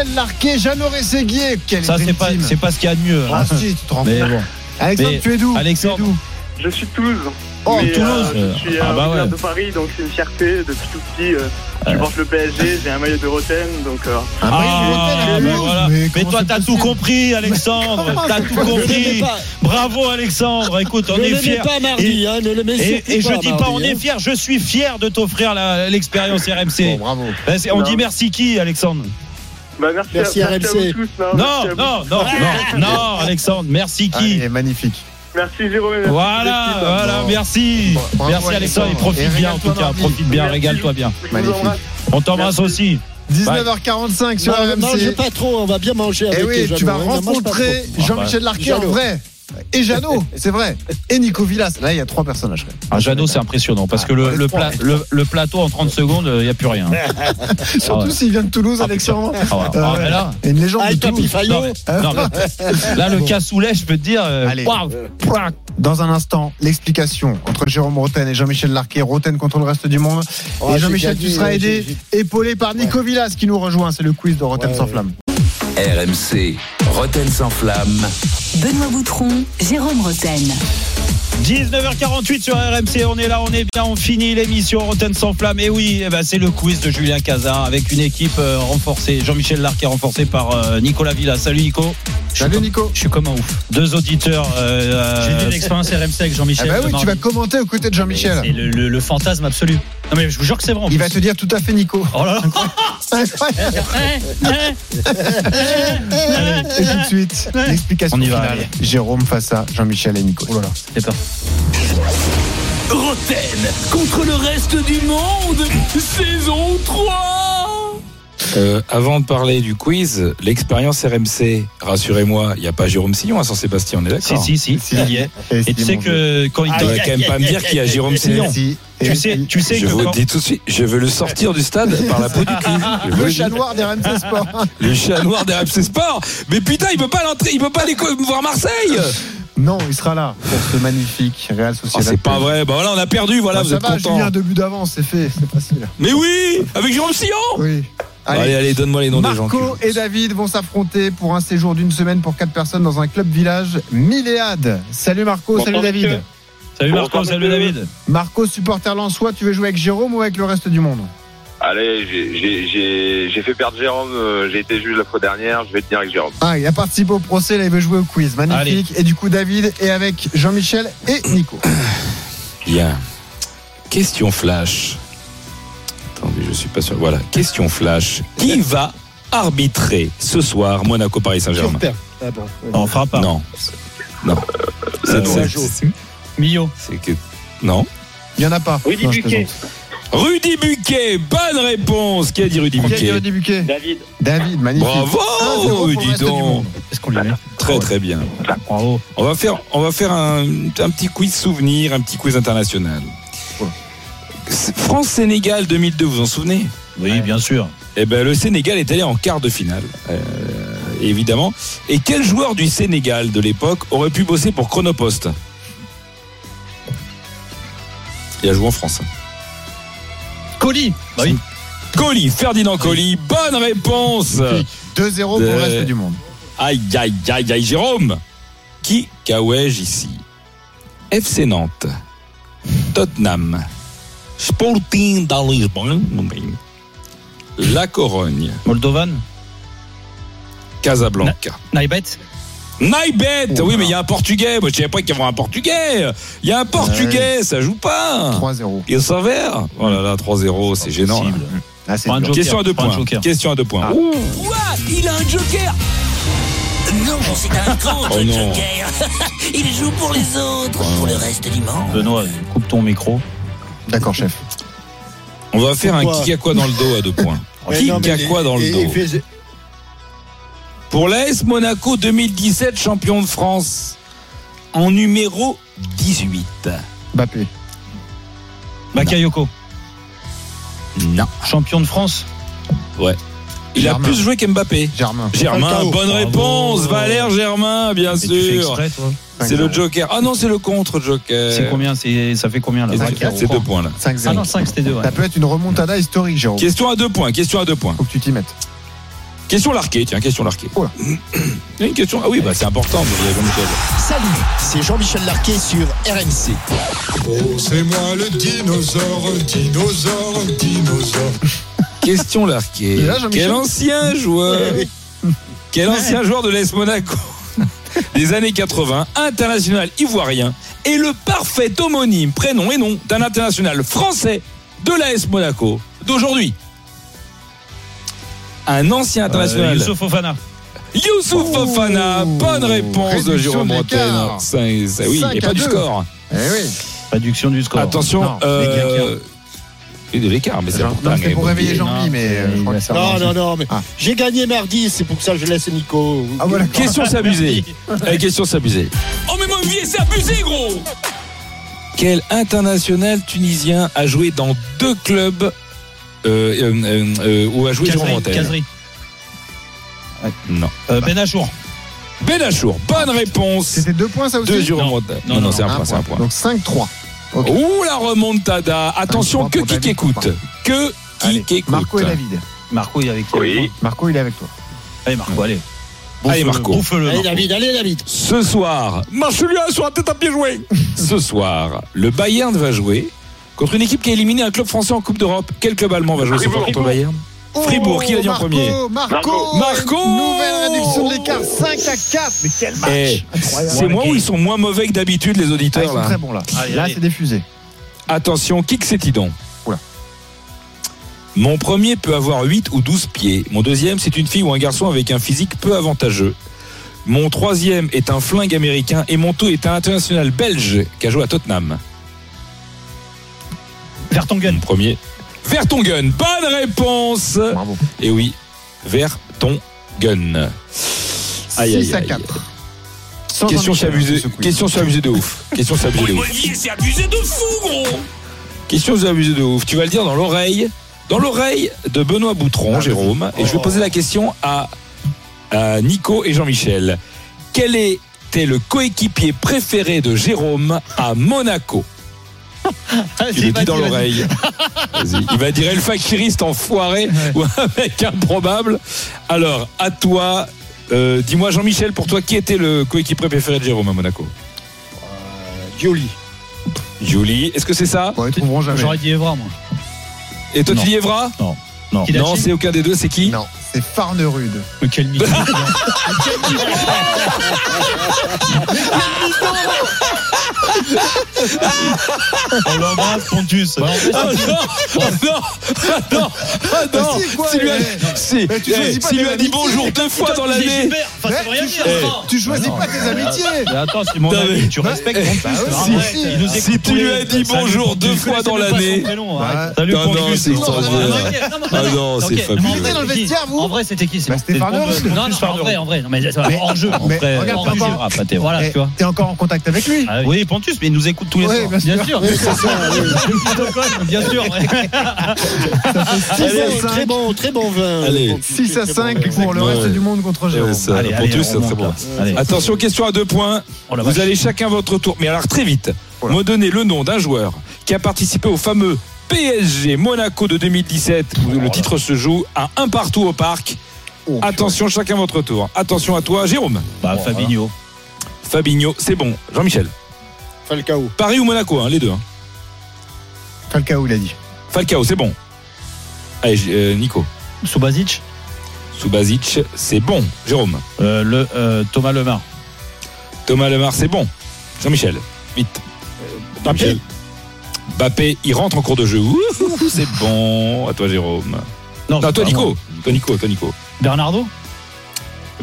pas- Jean-Michel Larquet, Jeannot. Quelle Ça c'est pas c'est pas ce qu'il y a de mieux. Ah hein. si, tu te rends Mais compte. bon. Alexandre, Mais- tu es d'où? Alexandre. Tu es d'où? Je suis de Toulouse. Oh, Mais, Toulouse. euh, je suis Ah, bah ouais. de Paris, donc c'est une fierté depuis tout petit. euh, Je porte le PSG, j'ai un maillot de Roten, donc. euh, Ah, ben Toulouse? voilà. Mais Mais, toi, t'as tout compris, Alexandre. T'as tout Ne le compris. mets pas, Bravo, Alexandre. Écoute, on ne est le mets fiers. pas mardi, hein, ne le mets Et, et je pas dis pas, mardi, on hein. est fiers. Je suis fier de t'offrir l'expérience RMC. Bon, bravo. On Non. dit merci qui, Alexandre? Bah, merci, Merci à, RMC. merci à vous tous. Non, Non, vous. non, non, non, non, Alexandre. Merci qui Allez, magnifique. merci Jérôme. Merci Voilà, voilà, Bon. merci. Bravo, Merci Alexandre. Et Alexandre. profite Et bien en tout cas. mardi. Profite bien, régale-toi bien. Je Magnifique. On t'embrasse aussi. 19h45 sur Non, ne mange RMC. pas trop, on va bien manger avec Et Eh oui, tu vas rencontrer. Jean-Michel Larquet en vrai. Et Jeannot, c'est vrai. Et Nico Villas. Là, il y a trois personnages. Ah, Jeannot, c'est impressionnant parce que le, le, pla- le- le plateau en 30 secondes, il n'y a plus rien. Surtout Ah ouais. s'il vient de Toulouse, Ah, Alexandre. Ah, ouais. Euh, Ah, mais là, Et une légende Ah, de Toulouse. Non, mais- non, mais- là, le cassoulet, je peux te dire. euh, Allez. Dans un instant, l'explication entre Jérôme Roten et Jean-Michel Larquet. Roten contre le reste du monde. Oh, et Jean-Michel, tu seras aidé, épaulé par Nico Villas qui nous rejoint. C'est le quiz de Roten Ouais, sans ouais. flamme. RMC, Roten sans flamme. Benoît Boutron, Jérôme Roten. 19h48 sur RMC, on est là, on est bien, on finit l'émission Rotten sans flamme. Et oui, eh ben, c'est le quiz de Julien Cazin avec une équipe euh, renforcée. Jean-Michel Larquet renforcé par euh, Nicolas Villa. Salut Nico. Salut Nico. Je suis comme un ouf. Deux auditeurs. euh, J'ai euh, vu l'expérience RMC avec Ah Jean-Michel. bah de oui, tu vas commenter aux côtés de C'est Jean-Michel. le, le- le fantasme absolu. Non mais je vous jure que c'est vrai. Il va te dire tout à fait Nico. Oh là là. Allez, Et tout de suite, l'explication On y va, finale. allez. Jérôme face à Jean-Michel et Nico. Oh là là, c'est peur. Roten contre le reste du monde, saison 3 Euh, avant de parler du quiz, l'expérience RMC, rassurez-moi, il n'y a pas Jérôme Sillon à Saint-Sébastien, on est Si, d'accord si, si, il y est. Et tu sais que quand il Tu vas quand même pas me dire qu'il y a Jérôme Sillon. Si. Tu Et- sais, tu sais Je que vous quand, dis tout de suite, je veux le sortir du stade par la peau du cul. Le chat noir des RMC Sport. Le chat noir des RMC Sport. Mais putain, il peut pas l'entrer, il peut pas aller voir Marseille. Non, il sera là pour ce magnifique Real Oh, Sociedad. c'est pas vrai. Bah voilà, on a perdu. Voilà, Bah, vous ça êtes va, content. Julien, deux buts d'avance, c'est fait, c'est facile. Mais oui, avec Jérôme Sillon. Oui. Allez, allez, donne-moi les noms des gens. Marco et David vont s'affronter pour un séjour d'une semaine pour quatre personnes dans un club village Milléade. Salut Marco, salut David. Salut Marco, salut. David. Marco, supporter lensois, tu veux jouer avec Jérôme ou avec le reste du monde? Allez, j'ai- j'ai- j'ai j'ai fait perdre Jérôme, euh, j'ai été juge la fois dernière, je vais tenir avec Jérôme. Ah, il a participé au procès, là, il veut jouer au quiz. Magnifique. Et du coup, David est avec Jean-Michel et Nico. Bien. Question flash. Attendez, je suis pas sûr. Voilà, question flash. Qui va arbitrer ce soir Monaco-Paris Saint-Germain? Ah bon. On fera pas. Non. Non. C'est- c'est- que. Non. Il n'y en a pas. Rudy Non. Rudy Buquet, bonne réponse. Qui a dit Rudy Buquet Rudy Buquet David. David, magnifique. 1-0 Bravo, le dis donc. Est-ce qu'on lui met Très très bien. Bravo. On va faire, on va faire un, un petit quiz souvenir, un petit quiz international. France-Sénégal 2002, vous vous en souvenez Oui, bien sûr. Eh ben, le Sénégal est allé en quart de finale, euh, évidemment. Et quel joueur du Sénégal de l'époque aurait pu bosser pour Chronopost? Il a joué en France. Colis. Bah oui. Colli, Ferdinand Colli, bonne réponse 2-0 pour le Euh, reste du monde. Aïe, aïe, aïe, aïe, Jérôme Qui cahouège ici? FC Nantes, Tottenham, Sporting dans Lisbonne, La Corogne, Moldovan. Casablanca. Naibet. Naibet Oui, mais il y a un Portugais. Moi, je savais pas qu'il y avait un Portugais. Il y a un Portugais, ça joue pas. 3-0. Il s'avère. Oh là là, 3-0, c'est gênant. là. Ah, c'est Prends un dur. joker. Question à deux points. Question à deux points. Ah. Ouh. Quoi Il a un joker Non, c'est un contre Oh non. joker. Il joue pour les autres, pour le reste du monde. Benoît, coupe ton micro. D'accord, chef. On va faire un qui a quoi dans le dos à deux points. Qui non, les- quoi dans le et- dos Pour l'AS Monaco 2017, champion de France, en numéro 18. Bappé. Bakayoko. Non. Champion de France. Ouais. Il Germain. a plus joué qu'Mbappé. Germain. Germain, bonne Bravo. réponse. Valère Germain, bien Et tu fais sûr. exprès, toi. C'est le Joker. Ah non, c'est le contre-Joker. C'est combien c'est, Ça fait combien là C'est deux points là. 5-0. Ah non, 5 c'était 2. Ouais. Ça peut être une remontada historique, Jérôme. Question à deux points. Question à deux points. Faut que tu t'y mettes. Question larquée, tiens, question. Il y a une question. Ah oui, bah c'est important. Jean-Michel. Salut, c'est Jean-Michel Larquet sur RMC. Oh, c'est moi le dinosaure, dinosaure, dinosaure. Question là, Jean-Michel Quel ancien joueur Quel ancien joueur de l'AS Monaco des années 80, international ivoirien, est le parfait homonyme, prénom et nom d'un international français de l'AS Monaco d'aujourd'hui Un ancien international. Euh, Youssouf Fofana. Youssouf Oh, Fofana, bonne réponse de Jérôme de Bretagne. oui, et pas du score. Eh oui. Réduction du score. Attention, Non, euh, et de l'écart, mais c'est Non, important. c'était pour mais- réveiller Jean-Mi, mais euh, je crois que ça Non, non, non, mais Ah. j'ai gagné mardi, c'est pour ça que je laisse Nico. Ah voilà. Question s'abuser. Eh, question s'abuser. Oh, mais mon vieil, c'est abusé, gros Quel international tunisien a joué dans deux clubs où a joué Jérôme Kazri. Non. Euh, Ben Achour. Benachour, bonne réponse C'était deux points, ça aussi de Jérôme Non. Non, Non, non, non, c'est un point, c'est un point. Donc 5-3. Ok. Ouh, la remontada. Attention, que qui écoute Que qui Allez, écoute Marco et David. Marco, il est avec toi. Oui. Marco, il est avec toi. Allez, Marco, allez. Allez, Bouffe-le, Marco. bouffe-le, Allez, Marco. David, allez, David. Ce soir, Marcelien sur la tête à pied joué. Ce soir, le Bayern va jouer contre une équipe qui a éliminé un club français en Coupe d'Europe. Quel club allemand va jouer ce soir contre le Bayern Fribourg, qui l'a dit en premier Marco, Marco Nouvelle réduction de l'écart, 5 à 4. Mais quel match Eh. C'est moi où ils sont moins mauvais que d'habitude, les Ah, ils auditeurs. sont là. très bons là. Allez, là, allez. c'est diffusé. Attention, kick c'est tidon. Oula. Mon premier peut avoir 8 ou 12 pieds. Mon deuxième, c'est une fille ou un garçon avec un physique peu avantageux. Mon troisième est un flingue américain et mon tout est un international belge qui a joué à Tottenham. Vertonghen. Premier. Vertonghen, bonne réponse Bravo. Et oui, Vertonghen. Aïe, aïe, 6 à aïe. 4. Sans Question s'abuser. Question s'abuser de ouf. Question s'abuser de ouf. c'est abusé de fou, gros Question s'abuser de ouf. Tu vas le dire dans l'oreille, dans l'oreille de Benoît Boutron, Ah, Jérôme. Et je vais poser la question à, à Nico et Jean-Michel. Quel était le coéquipier préféré de Jérôme à Monaco? Vas-y, Tu le dis vas-y, dans l'oreille. Il va dire El Fakiriste enfoiré ou un mec improbable. Alors, à toi, euh, dis-moi Jean-Michel, pour toi, qui était le coéquipier préféré de Jérôme à Monaco? Gioli. Julie, est-ce que c'est ça? J'aurais dit Evra, moi. Et toi, Non. tu dis Evra? Non. Non. Non, c'est aucun des deux, c'est qui? Non, c'est Farnerude. Mais quel mytho On l'embrasse, Pontus. Bah, en fait, ah, non, non, non, non, si lui a, si lui a dit bonjour deux fois dans l'année. Tu choisis pas tes amitiés. Mais Attends, c'est mon ami, tu respectes Si tu lui as dit bonjour deux fois dans l'année. Salut, Pontus. Ah non, c'est fabuleux. Vous dans le vestiaire, vous en vrai, c'était qui? Bah, c'était Farnerud. Non, non, en vrai, en vrai. Non, mais en jeu. mais Après, regarde, en papa. jeu, pas Théo. Voilà, tu vois. T'es encore en contact avec lui Ah oui. Oui, Pontus, mais il nous écoute tous les Ouais, soirs. bien sûr. Bien sûr. Très bon, très bon vin. Allez. 6 à 5 pour le reste du monde contre Jérôme. On c'est très bon. Attention, question à deux points. Oh Vous allez chacun votre tour. Mais alors très vite, me donner le nom d'un joueur qui a participé au fameux PSG Monaco de 2017 où le titre se joue à un partout au parc. Oh, Attention, chacun votre tour. Attention à toi, Jérôme. Bah, Fabinho. Fabinho, c'est bon. Jean-Michel. Falcao. Paris ou Monaco, hein, les deux. hein. Falcao, il a dit. Falcao, c'est bon. Allez, euh, Nico. Subasic. Subasic, c'est bon. Jérôme. Euh, le, euh, Thomas Lemar. Thomas Lemar, c'est bon. Jean-Michel, vite. Jean-Michel. Bappé, il rentre en cours de jeu. C'est bon. À toi, Jérôme. Non, Non, c'est toi, Nico. Toi, Nico, toi, Nico. Bernardo.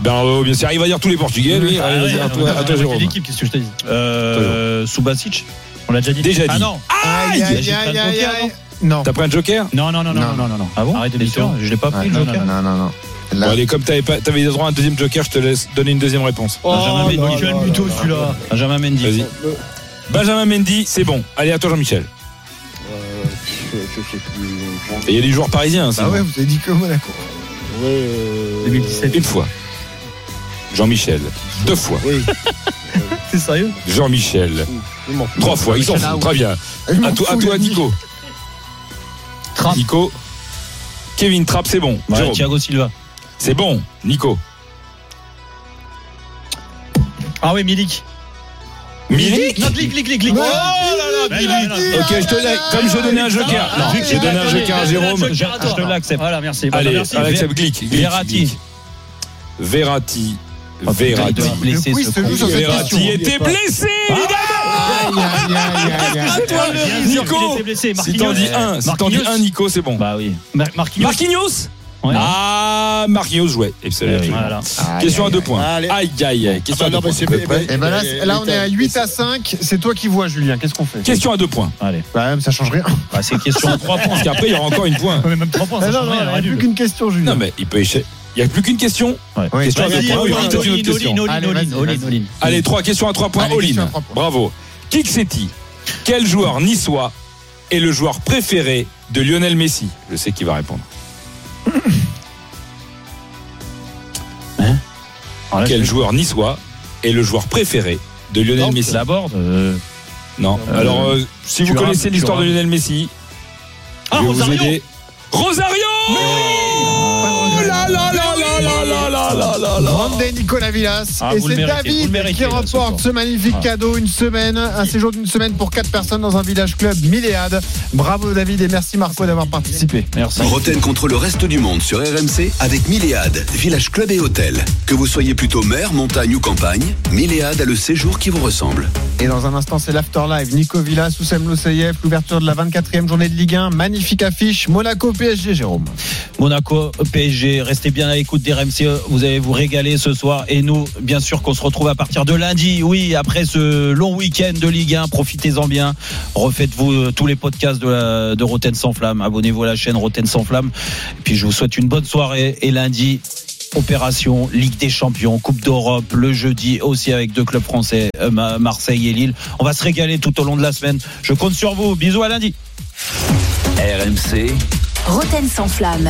Bernardo, bien sûr, il va dire tous les Portugais, lui. Allez, vas-y, à toi, à toi, Jérôme. l'équipe, qu'est-ce que je te dis Euh, Subasic. On l'a déjà dit. Déjà Ah dit. non. Aïe, aïe, aïe, le aïe. Non. T'as pris un joker Non, non, non, non, Non. non, non, non, non. Ah bon Arrête de sûr Je l'ai pas pris, le non, joker. non, non, non. Là, Bon, allez, comme t'avais pas, t'avais droit à un deuxième joker, je te laisse donner une deuxième réponse. Benjamin Mendy. Oh, quel mytho celui-là. Benjamin Mendy. Vas-y. Benjamin Mendy, c'est bon. Allez, à toi, Jean-Michel. Euh, je, je sais plus. Et Il y a des joueurs parisiens, hein, bah sinon. ouais, vous avez dit que Monaco. Ouais, euh, 2017. Une fois. Jean-Michel. Deux fois. Oui. C'est sérieux? Jean-Michel. Trois fois. Ils s'en. Aoui. Très bien. M'en À toi, à il toi. Nico. Trapp. Nico. Kevin Trapp, c'est bon. Ouais. Thiago Silva. C'est bon. Nico. Ah oui, Milik. Milik Non, clic, clic, clic, Ok, je te laisse. Comme je donnais un joker. Ah, non, j'ai donné un joker à Jérôme. Je te l'accepte. Voilà, merci. Allez, accepte, clic. Verratti. Verratti. Oh, Verratti. Verratti était blessé, évidemment ah, Nico Si t'en dis un, si t'en dis un, Nico, c'est bon. Bah oui. Marquinhos Ouais. Ah, Marquinhos jouait. Voilà. Question à deux points. Allez. Aïe, aïe, aïe. Question Ah à bah deux non, points. Et ben là, là, on est à 8 à 5. C'est toi qui vois, Julien. Qu'est-ce qu'on fait Question à deux points. Allez. Bah, même, ça change rien. Bah, c'est question à trois points. Parce qu'après, il y aura encore une point. Ouais, Même 3 points, ça Ah non, rien, il n'y a plus qu'une question, Julien. Non, mais il peut échec. Il n'y a plus qu'une question. Question à deux points. Allez, trois questions à trois points. Trois points. Bravo. Kixetti, quel joueur niçois est le joueur préféré de Lionel Messi? Je sais qui va répondre. Alors là, Quel joueur niçois est le joueur préféré de Lionel Non, Messi La board. euh, Non. Euh, Alors, euh, si vous connaissez l'histoire de. Lionel Messi, Ah, je vais vous Rosario aider. Rosario là là là là là Grande Nicolas Villas. Ah, et c'est David méritez, qui là, ce remporte ce magnifique Ah. cadeau, une semaine, un séjour d'une semaine pour quatre personnes dans un village club Milléade. Bravo David et merci Marco d'avoir participé. Merci. Roten contre le reste du monde sur RMC avec Milléade, village club et hôtel. Que vous soyez plutôt mer, montagne ou campagne, Milléade a le séjour qui vous ressemble. Et dans un instant, c'est l'Afterlive. Nico Villas, Oussem Lousseyev, l'ouverture de la 24e journée de Ligue 1. Magnifique affiche. Monaco PSG, Jérôme. Monaco, PSG, restez bien à l'écoute des RMC, vous allez vous régaler ce soir. Et nous, bien sûr qu'on se retrouve à partir de lundi, oui, après ce long week-end de Ligue 1, profitez-en bien. Refaites-vous euh, tous les podcasts de, la- de Roten sans flamme, abonnez-vous à la chaîne Roten sans flamme. Et puis je vous souhaite une bonne soirée et lundi. Opération Ligue des Champions, Coupe d'Europe, le jeudi aussi avec deux clubs français, euh, Ma- Marseille et Lille. On va se régaler tout au long de la semaine. Je compte sur vous. Bisous à lundi. RMC, Roten sans flamme.